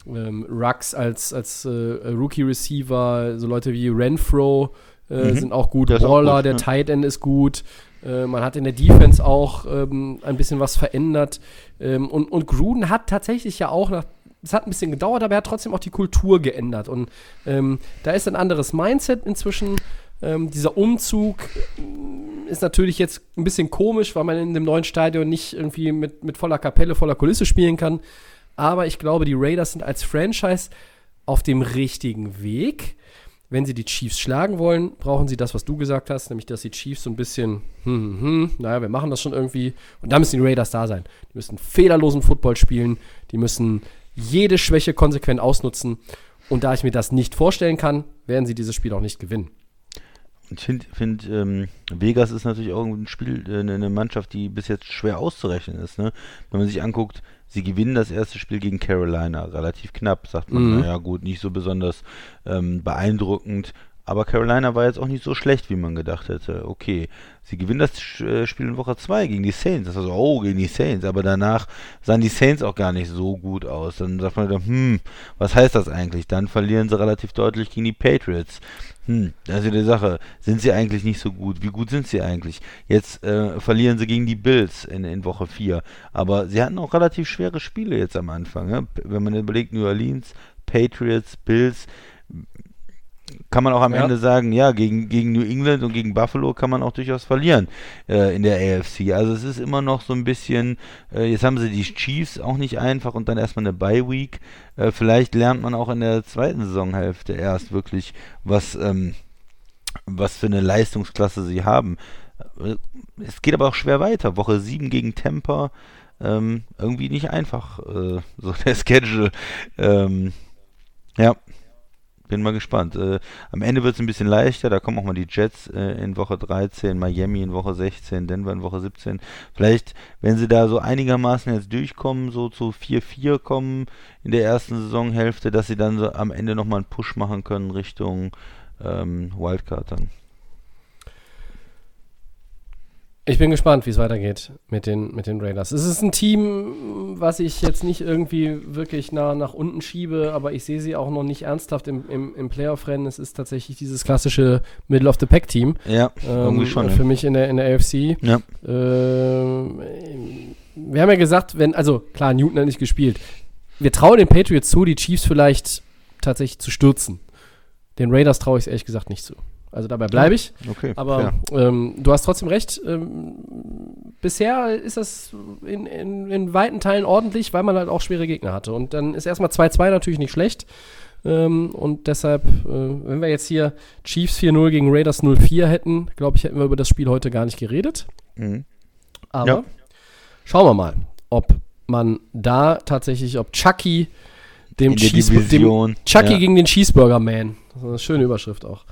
S3: ähm, Rux als, als äh, Rookie-Receiver, so Leute wie Renfro äh, mhm. sind auch gut, der Waller, auch gut, der ja. Tight End ist gut, äh, man hat in der Defense auch ähm, ein bisschen was verändert ähm, und, und Gruden hat tatsächlich ja auch nach es hat ein bisschen gedauert, aber er hat trotzdem auch die Kultur geändert. Und ähm, da ist ein anderes Mindset inzwischen. Ähm, dieser Umzug äh, ist natürlich jetzt ein bisschen komisch, weil man in dem neuen Stadion nicht irgendwie mit, mit voller Kapelle, voller Kulisse spielen kann. Aber ich glaube, die Raiders sind als Franchise auf dem richtigen Weg. Wenn sie die Chiefs schlagen wollen, brauchen sie das, was du gesagt hast, nämlich dass die Chiefs so ein bisschen, hm, hm, hm, naja, wir machen das schon irgendwie. Und da müssen die Raiders da sein. Die müssen fehlerlosen Football spielen. Die müssen jede Schwäche konsequent ausnutzen. Und da ich mir das nicht vorstellen kann, werden sie dieses Spiel auch nicht gewinnen.
S4: Ich finde, find, ähm, Vegas ist natürlich auch ein Spiel, äh, eine Mannschaft, die bis jetzt schwer auszurechnen ist. Ne? Wenn man sich anguckt, sie gewinnen das erste Spiel gegen Carolina, relativ knapp, sagt man, mhm. naja gut, nicht so besonders ähm, beeindruckend. Aber Carolina war jetzt auch nicht so schlecht, wie man gedacht hätte. Okay, sie gewinnen das äh, Spiel in Woche 2 gegen die Saints. Das war so, oh, gegen die Saints. Aber danach sahen die Saints auch gar nicht so gut aus. Dann sagt man hm, was heißt das eigentlich? Dann verlieren sie relativ deutlich gegen die Patriots. Hm, das ist ja die Sache. Sind sie eigentlich nicht so gut? Wie gut sind sie eigentlich? Jetzt äh, verlieren sie gegen die Bills in, in Woche 4. Aber sie hatten auch relativ schwere Spiele jetzt am Anfang. Ne? Wenn man überlegt, New Orleans, Patriots, Bills kann man auch am ja. Ende sagen, ja, gegen, gegen New England und gegen Buffalo kann man auch durchaus verlieren äh, in der AFC. Also es ist immer noch so ein bisschen, äh, jetzt haben sie die Chiefs auch nicht einfach und dann erstmal eine Bye Week. Äh, vielleicht lernt man auch in der zweiten Saisonhälfte erst wirklich, was, ähm, was für eine Leistungsklasse sie haben. Äh, es geht aber auch schwer weiter. Woche 7 gegen Tampa. Ähm, irgendwie nicht einfach, äh, so der Schedule. Ähm, ja, bin mal gespannt. Äh, am Ende wird es ein bisschen leichter. Da kommen auch mal die Jets äh, in Woche 13, Miami in Woche 16, Denver in Woche 17. Vielleicht, wenn sie da so einigermaßen jetzt durchkommen, so zu 4-4 kommen in der ersten Saisonhälfte, dass sie dann so am Ende nochmal einen Push machen können Richtung ähm, Wildcard dann.
S3: Ich bin gespannt, wie es weitergeht mit den, mit den Raiders. Es ist ein Team, was ich jetzt nicht irgendwie wirklich nah, nach unten schiebe, aber ich sehe sie auch noch nicht ernsthaft im, im, im Playoff-Rennen. Es ist tatsächlich dieses klassische Middle-of-the-Pack-Team.
S4: Ja,
S3: ähm, schon. Für ja. mich in der, in der AFC.
S4: Ja.
S3: Ähm, wir haben ja gesagt, wenn, also klar, Newton hat nicht gespielt. Wir trauen den Patriots zu, die Chiefs vielleicht tatsächlich zu stürzen. Den Raiders traue ich es ehrlich gesagt nicht zu. Also dabei bleibe ich.
S4: Okay,
S3: Aber ähm, du hast trotzdem recht. Ähm, bisher ist das in, in, in weiten Teilen ordentlich, weil man halt auch schwere Gegner hatte. Und dann ist erstmal 2-2 natürlich nicht schlecht. Ähm, und deshalb, äh, wenn wir jetzt hier Chiefs 4-0 gegen Raiders 0-4 hätten, glaube ich, hätten wir über das Spiel heute gar nicht geredet.
S4: Mhm.
S3: Aber
S4: Ja.
S3: schauen wir mal, ob man da tatsächlich, ob Chucky dem, Cheese- dem Chucky
S4: ja.
S3: gegen den Cheeseburger Man. Das ist eine schöne Überschrift auch.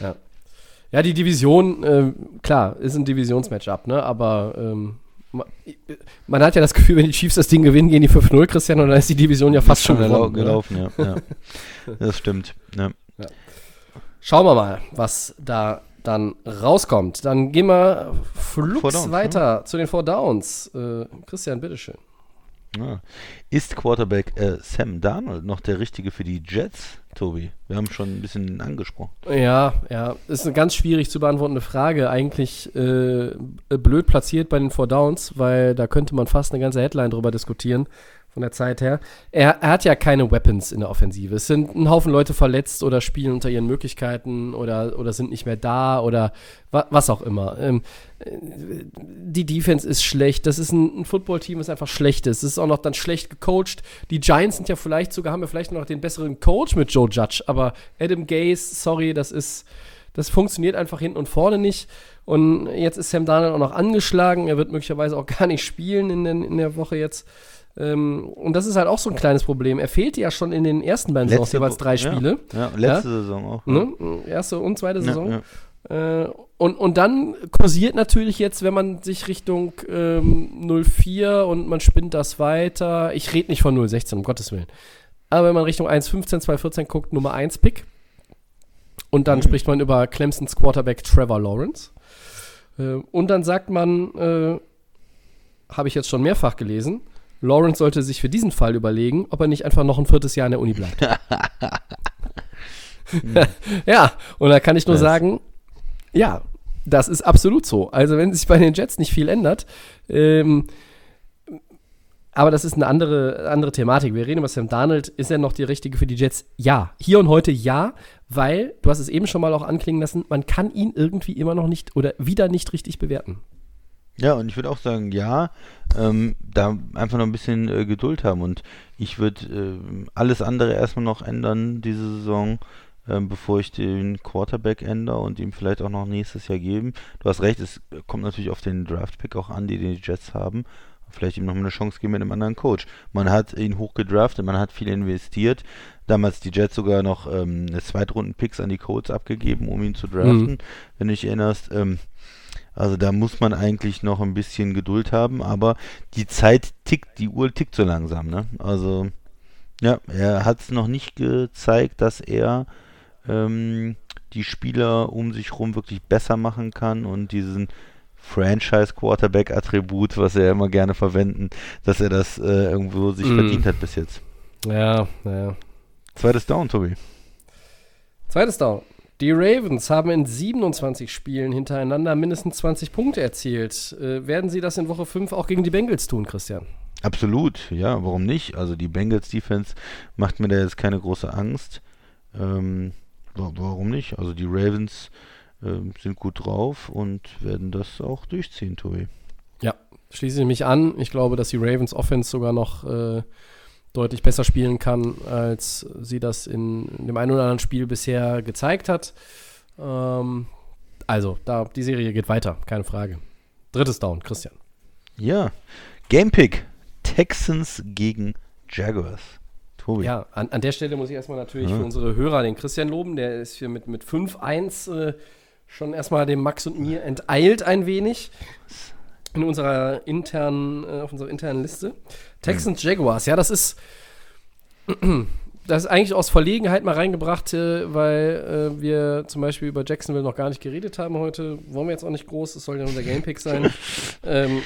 S3: Ja, ja die Division, äh, klar, ist ein Divisionsmatchup, ne? Aber ähm, ma- man hat ja das Gefühl, wenn die Chiefs das Ding gewinnen, gehen die 5-0, Christian, und dann ist die Division ja fast schon
S4: gelau-
S3: gewonnen. ne?
S4: gelaufen, ja. ja. Das stimmt. Ja.
S3: Schauen wir mal, was da dann rauskommt. Dann gehen wir flugs
S4: Downs,
S3: weiter zu den Four Downs. Äh, Christian, bitteschön.
S4: Ja. Ist Quarterback äh, Sam Darnold noch der richtige für die Jets, Tobi? Wir haben schon ein bisschen angesprochen.
S3: Ja, ja, ist eine ganz schwierig zu beantwortende Frage. Eigentlich äh, blöd platziert bei den Four Downs, weil da könnte man fast eine ganze Headline drüber diskutieren von der Zeit her. Er, er hat ja keine Weapons in der Offensive. Es sind ein Haufen Leute verletzt oder spielen unter ihren Möglichkeiten oder, oder sind nicht mehr da oder wa was auch immer. Ähm, äh, die Defense ist schlecht. Das ist ein, ein Footballteam, das einfach schlecht ist. Es ist auch noch dann schlecht gecoacht. Die Giants sind ja vielleicht sogar, haben wir vielleicht noch den besseren Coach mit Joe Judge, aber Adam Gase, sorry, das ist, das funktioniert einfach hinten und vorne nicht. Und jetzt ist Sam Darnold auch noch angeschlagen. Er wird möglicherweise auch gar nicht spielen in, den, in der Woche jetzt. Ähm, und das ist halt auch so ein kleines Problem. Er fehlte ja schon in den ersten beiden Saisons jeweils drei
S4: ja.
S3: Spiele.
S4: Ja, letzte Saison auch.
S3: Ne? Erste und zweite Saison.
S4: Ja, ja.
S3: Äh, und, und dann kursiert natürlich jetzt, wenn man sich Richtung ähm, 04 und man spinnt das weiter. Ich rede nicht von 016, um Gottes Willen. Aber wenn man Richtung 1.15, 2.14 guckt, Nummer 1 Pick. Und dann
S4: Mhm.
S3: spricht man über Clemsons Quarterback Trevor Lawrence. Äh, und dann sagt man, äh, habe ich jetzt schon mehrfach gelesen, Lawrence sollte sich für diesen Fall überlegen, ob er nicht einfach noch ein viertes Jahr an der Uni bleibt. ja, und da kann ich nur sagen, ja, das ist absolut so. Also wenn sich bei den Jets nicht viel ändert, ähm, aber das ist eine andere, andere Thematik. Wir reden über Sam Darnold. Ist er noch die richtige für die Jets? Ja. Hier und heute ja, weil, du hast es eben schon mal auch anklingen lassen, man kann ihn irgendwie immer noch nicht oder wieder nicht richtig bewerten.
S4: Ja, und ich würde auch sagen, ja, ähm, da einfach noch ein bisschen äh, Geduld haben. Und ich würde ähm, alles andere erstmal noch ändern diese Saison, ähm, bevor ich den Quarterback ändere und ihm vielleicht auch noch nächstes Jahr geben. Du hast recht, es kommt natürlich auf den Draft-Pick auch an, die die Jets haben. Vielleicht ihm noch mal eine Chance geben mit einem anderen Coach. Man hat ihn hochgedraftet, man hat viel investiert. Damals die Jets sogar noch ähm, Zweitrunden-Picks an die Colts abgegeben, um ihn zu draften,
S3: Mhm.
S4: wenn du dich erinnerst. Ähm, also da muss man eigentlich noch ein bisschen Geduld haben, aber die Zeit tickt, die Uhr tickt so langsam, ne? Also ja, er hat es noch nicht gezeigt, dass er ähm, die Spieler um sich rum wirklich besser machen kann und diesen Franchise-Quarterback-Attribut, was er immer gerne verwenden, dass er das äh, irgendwo sich
S3: Mhm.
S4: verdient hat bis jetzt.
S3: Ja, ja.
S4: Zweites Down, Tobi.
S3: Zweites Down. Die Ravens haben in 27 Spielen hintereinander mindestens 20 Punkte erzielt. Äh, werden sie das in Woche 5 auch gegen die Bengals tun, Christian?
S4: Absolut, ja, warum nicht? Also die Bengals Defense macht mir da jetzt keine große Angst. Ähm, wa- warum nicht? Also die Ravens ähm, sind gut drauf und werden das auch durchziehen, Tobi.
S3: Ja, schließe ich mich an. Ich glaube, dass die Ravens Offense sogar noch äh, deutlich besser spielen kann, als sie das in, dem einen oder anderen Spiel bisher gezeigt hat. Ähm, also, da, die Serie geht weiter, keine Frage. Drittes Down, Christian.
S4: Ja, Gamepick. Texans gegen Jaguars. Tobi.
S3: Ja, an, an der Stelle muss ich erstmal natürlich
S4: Ja.
S3: für unsere Hörer den Christian loben. Der ist hier mit, mit 5-1 äh, schon erstmal dem Max und mir enteilt ein wenig in unserer internen, äh, auf unserer internen Liste. Texans Jaguars, ja, das ist das ist eigentlich aus Verlegenheit mal reingebracht, weil äh, wir zum Beispiel über Jacksonville noch gar nicht geredet haben heute. Wollen wir jetzt auch nicht groß, es soll ja unser Gamepick sein. ähm,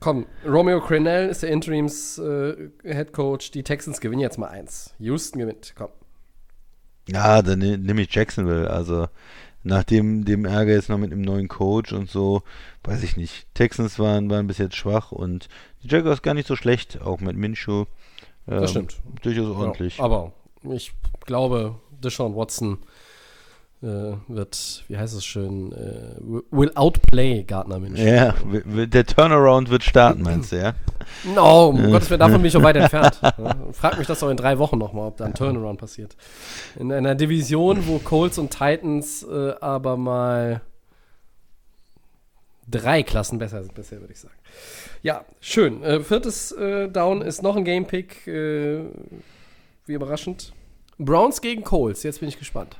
S3: komm, Romeo Crennel ist der Interims äh, Head Coach. Die Texans gewinnen jetzt mal eins. Houston gewinnt, komm.
S4: Ja, dann ne- nehme ich Jacksonville. Also nach dem, dem Ärger jetzt noch mit dem neuen Coach und so, weiß ich nicht. Texans waren, waren bis jetzt schwach und die Jaguars gar nicht so schlecht, auch mit Minshew. Ähm,
S3: Das stimmt.
S4: Durchaus ordentlich.
S3: Ja, aber ich glaube, Deshaun Watson wird, wie heißt es schön, äh, will outplay Gardner Minshew.
S4: Ja, der Turnaround wird starten, meinst du, ja?
S3: No, um Gottes Willen, davon bin ich schon weit entfernt. Frag mich das doch in drei Wochen nochmal, ob da ein Turnaround passiert. In einer Division, wo Colts und Titans äh, aber mal drei Klassen besser sind bisher, würde ich sagen. Ja, schön. Äh, viertes äh, Down ist noch ein Gamepick. Äh, wie überraschend. Browns gegen Colts, jetzt bin ich gespannt.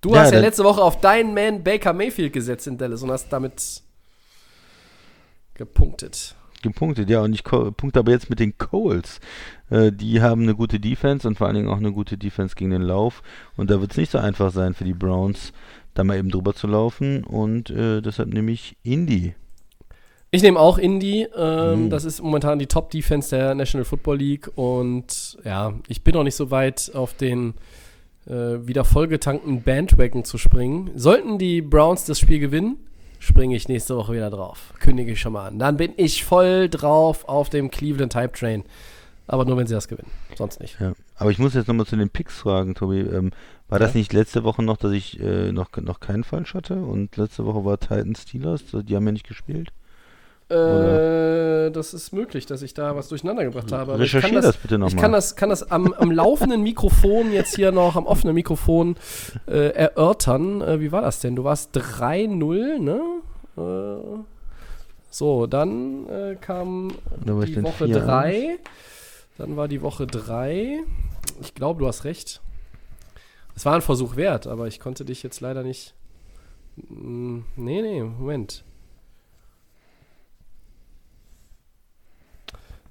S3: Du
S4: Ja,
S3: hast ja letzte Woche auf deinen Man Baker Mayfield gesetzt in Dallas und hast damit gepunktet.
S4: Gepunktet, ja, und ich punkte aber jetzt mit den Coles. Äh, die haben eine gute Defense und vor allen Dingen auch eine gute Defense gegen den Lauf. Und da wird es nicht so einfach sein für die Browns, da mal eben drüber zu laufen. Und äh, deshalb nehme ich Indy.
S3: Ich nehme auch Indy. Ähm,
S4: Mhm.
S3: Das ist momentan die Top-Defense der National Football League. Und ja, ich bin noch nicht so weit auf den äh, wieder vollgetankten Bandwagon zu springen. Sollten die Browns das Spiel gewinnen, springe ich nächste Woche wieder drauf. Kündige ich schon mal an. Dann bin ich voll drauf auf dem Cleveland Type Train. Aber nur, wenn sie das gewinnen. Sonst nicht.
S4: Ja. Aber ich muss jetzt nochmal zu den Picks fragen, Tobi. Ähm, war das
S3: Ja.
S4: nicht letzte Woche noch, dass ich äh, noch, noch keinen falsch hatte? Und letzte Woche war Titans Steelers, die haben ja nicht gespielt.
S3: Äh, das ist möglich, dass ich da was durcheinander gebracht habe. aber ich kann
S4: Recherchier das, bitte
S3: Ich
S4: nochmal.
S3: kann das, kann das am, am laufenden Mikrofon jetzt hier noch, am offenen Mikrofon äh, erörtern. Äh, wie war das denn? Du warst 3-0, ne? Äh, so, dann äh, kam
S4: Da war ich
S3: die
S4: dann
S3: Woche
S4: 4-1.
S3: 3. Dann war die Woche 3. Ich glaube, du hast recht. Es war ein Versuch wert, aber ich konnte dich jetzt leider nicht. Mm, Nee, nee, Moment.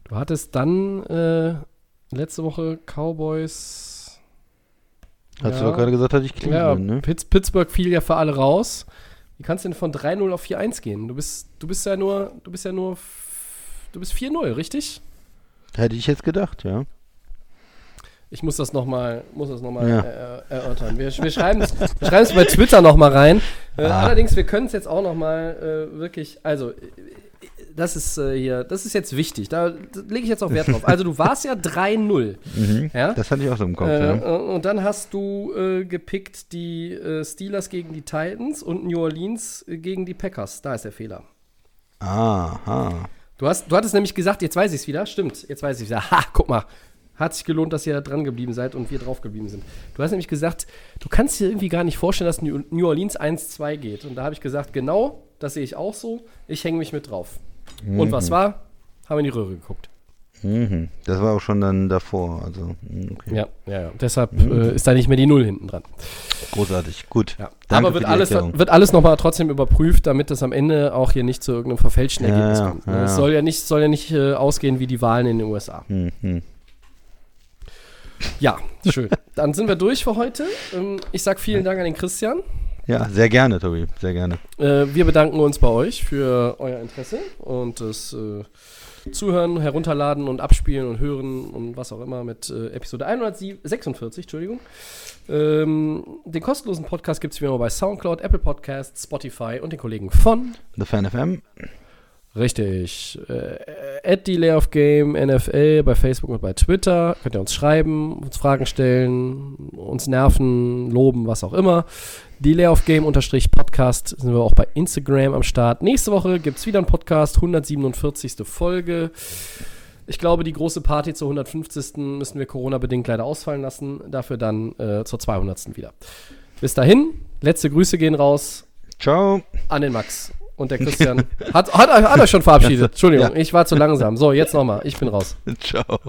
S3: Du hattest dann äh, letzte Woche Cowboys.
S4: Hast du
S3: Ja.
S4: doch gerade gesagt, hatte ich
S3: Ja,
S4: Cleveland, ne?
S3: Pitts, Pittsburgh fiel ja für alle raus. Wie kannst du denn von 3-0 auf 4-1 gehen? Du bist, du bist ja nur, du bist ja nur, du bist 4-0, richtig?
S4: Hätte ich jetzt gedacht, ja.
S3: Ich muss das nochmal, muss das nochmal
S4: Ja.
S3: äh, erörtern. Wir, wir schreiben es wir schreiben es bei Twitter nochmal rein. Äh,
S4: Ah.
S3: Allerdings, wir können es jetzt auch nochmal äh, wirklich, also, das ist äh, hier, das ist jetzt wichtig. Da, lege ich jetzt auch Wert drauf. Also, du warst ja 3-0.
S4: Mhm.
S3: Ja?
S4: Das hatte ich auch so im Kopf,
S3: Äh,
S4: ja.
S3: Und dann hast du äh, gepickt die äh, Steelers gegen die Titans und New Orleans äh, gegen die Packers. Da ist der Fehler.
S4: Aha.
S3: Du, hast, du hattest nämlich gesagt, jetzt weiß ich es wieder. Stimmt, jetzt weiß ich es wieder. Ha, guck mal. Hat sich gelohnt, dass ihr da dran geblieben seid und wir drauf geblieben sind. Du hast nämlich gesagt, du kannst dir irgendwie gar nicht vorstellen, dass New Orleans 1-2 geht. Und da habe ich gesagt, genau, das sehe ich auch so. Ich hänge mich mit drauf. Und was war? Haben in die Röhre geguckt.
S4: Mhm. Das war auch schon dann davor, also, mhm, okay.
S3: Ja, ja, ja. Deshalb äh, ist da nicht mehr die Null hinten dran.
S4: Großartig, gut.
S3: Ja. Aber wird alles,
S4: Erklärung.
S3: wird alles nochmal trotzdem überprüft, damit das am Ende auch hier nicht zu irgendeinem verfälschten Ergebnis kommt.
S4: ja,
S3: Es soll ja nicht, soll ja nicht äh, ausgehen wie die Wahlen in den USA.
S4: Mhm.
S3: Ja, schön. Dann sind wir durch für heute. Ähm, ich sag vielen Dank an den Christian.
S4: Ja, sehr gerne, Tobi, sehr gerne.
S3: Äh, wir bedanken uns bei euch für euer Interesse und das äh, Zuhören, Herunterladen und Abspielen und Hören und was auch immer mit äh, Episode 146, Entschuldigung. Ähm, den kostenlosen Podcast gibt es wie immer bei Soundcloud, Apple Podcasts, Spotify und den Kollegen von
S4: The Fan FM.
S3: Richtig. Äh, at Delay of Game NFL bei Facebook und bei Twitter. Könnt ihr uns schreiben, uns Fragen stellen, uns nerven, loben, was auch immer. Delay of Game unterstrich Podcast sind wir auch bei Instagram am Start. Nächste Woche gibt es wieder einen Podcast, 147. Folge. Ich glaube, die große Party zur 150. müssen wir Corona-bedingt leider ausfallen lassen. Dafür dann äh, zur 200. wieder. Bis dahin, letzte Grüße gehen raus
S4: Ciao.
S3: an den Max. Und der Christian hat, hat, hat euch schon verabschiedet. Entschuldigung,
S4: Ja.
S3: ich war zu langsam. So, jetzt nochmal. Ich bin raus.
S4: Ciao.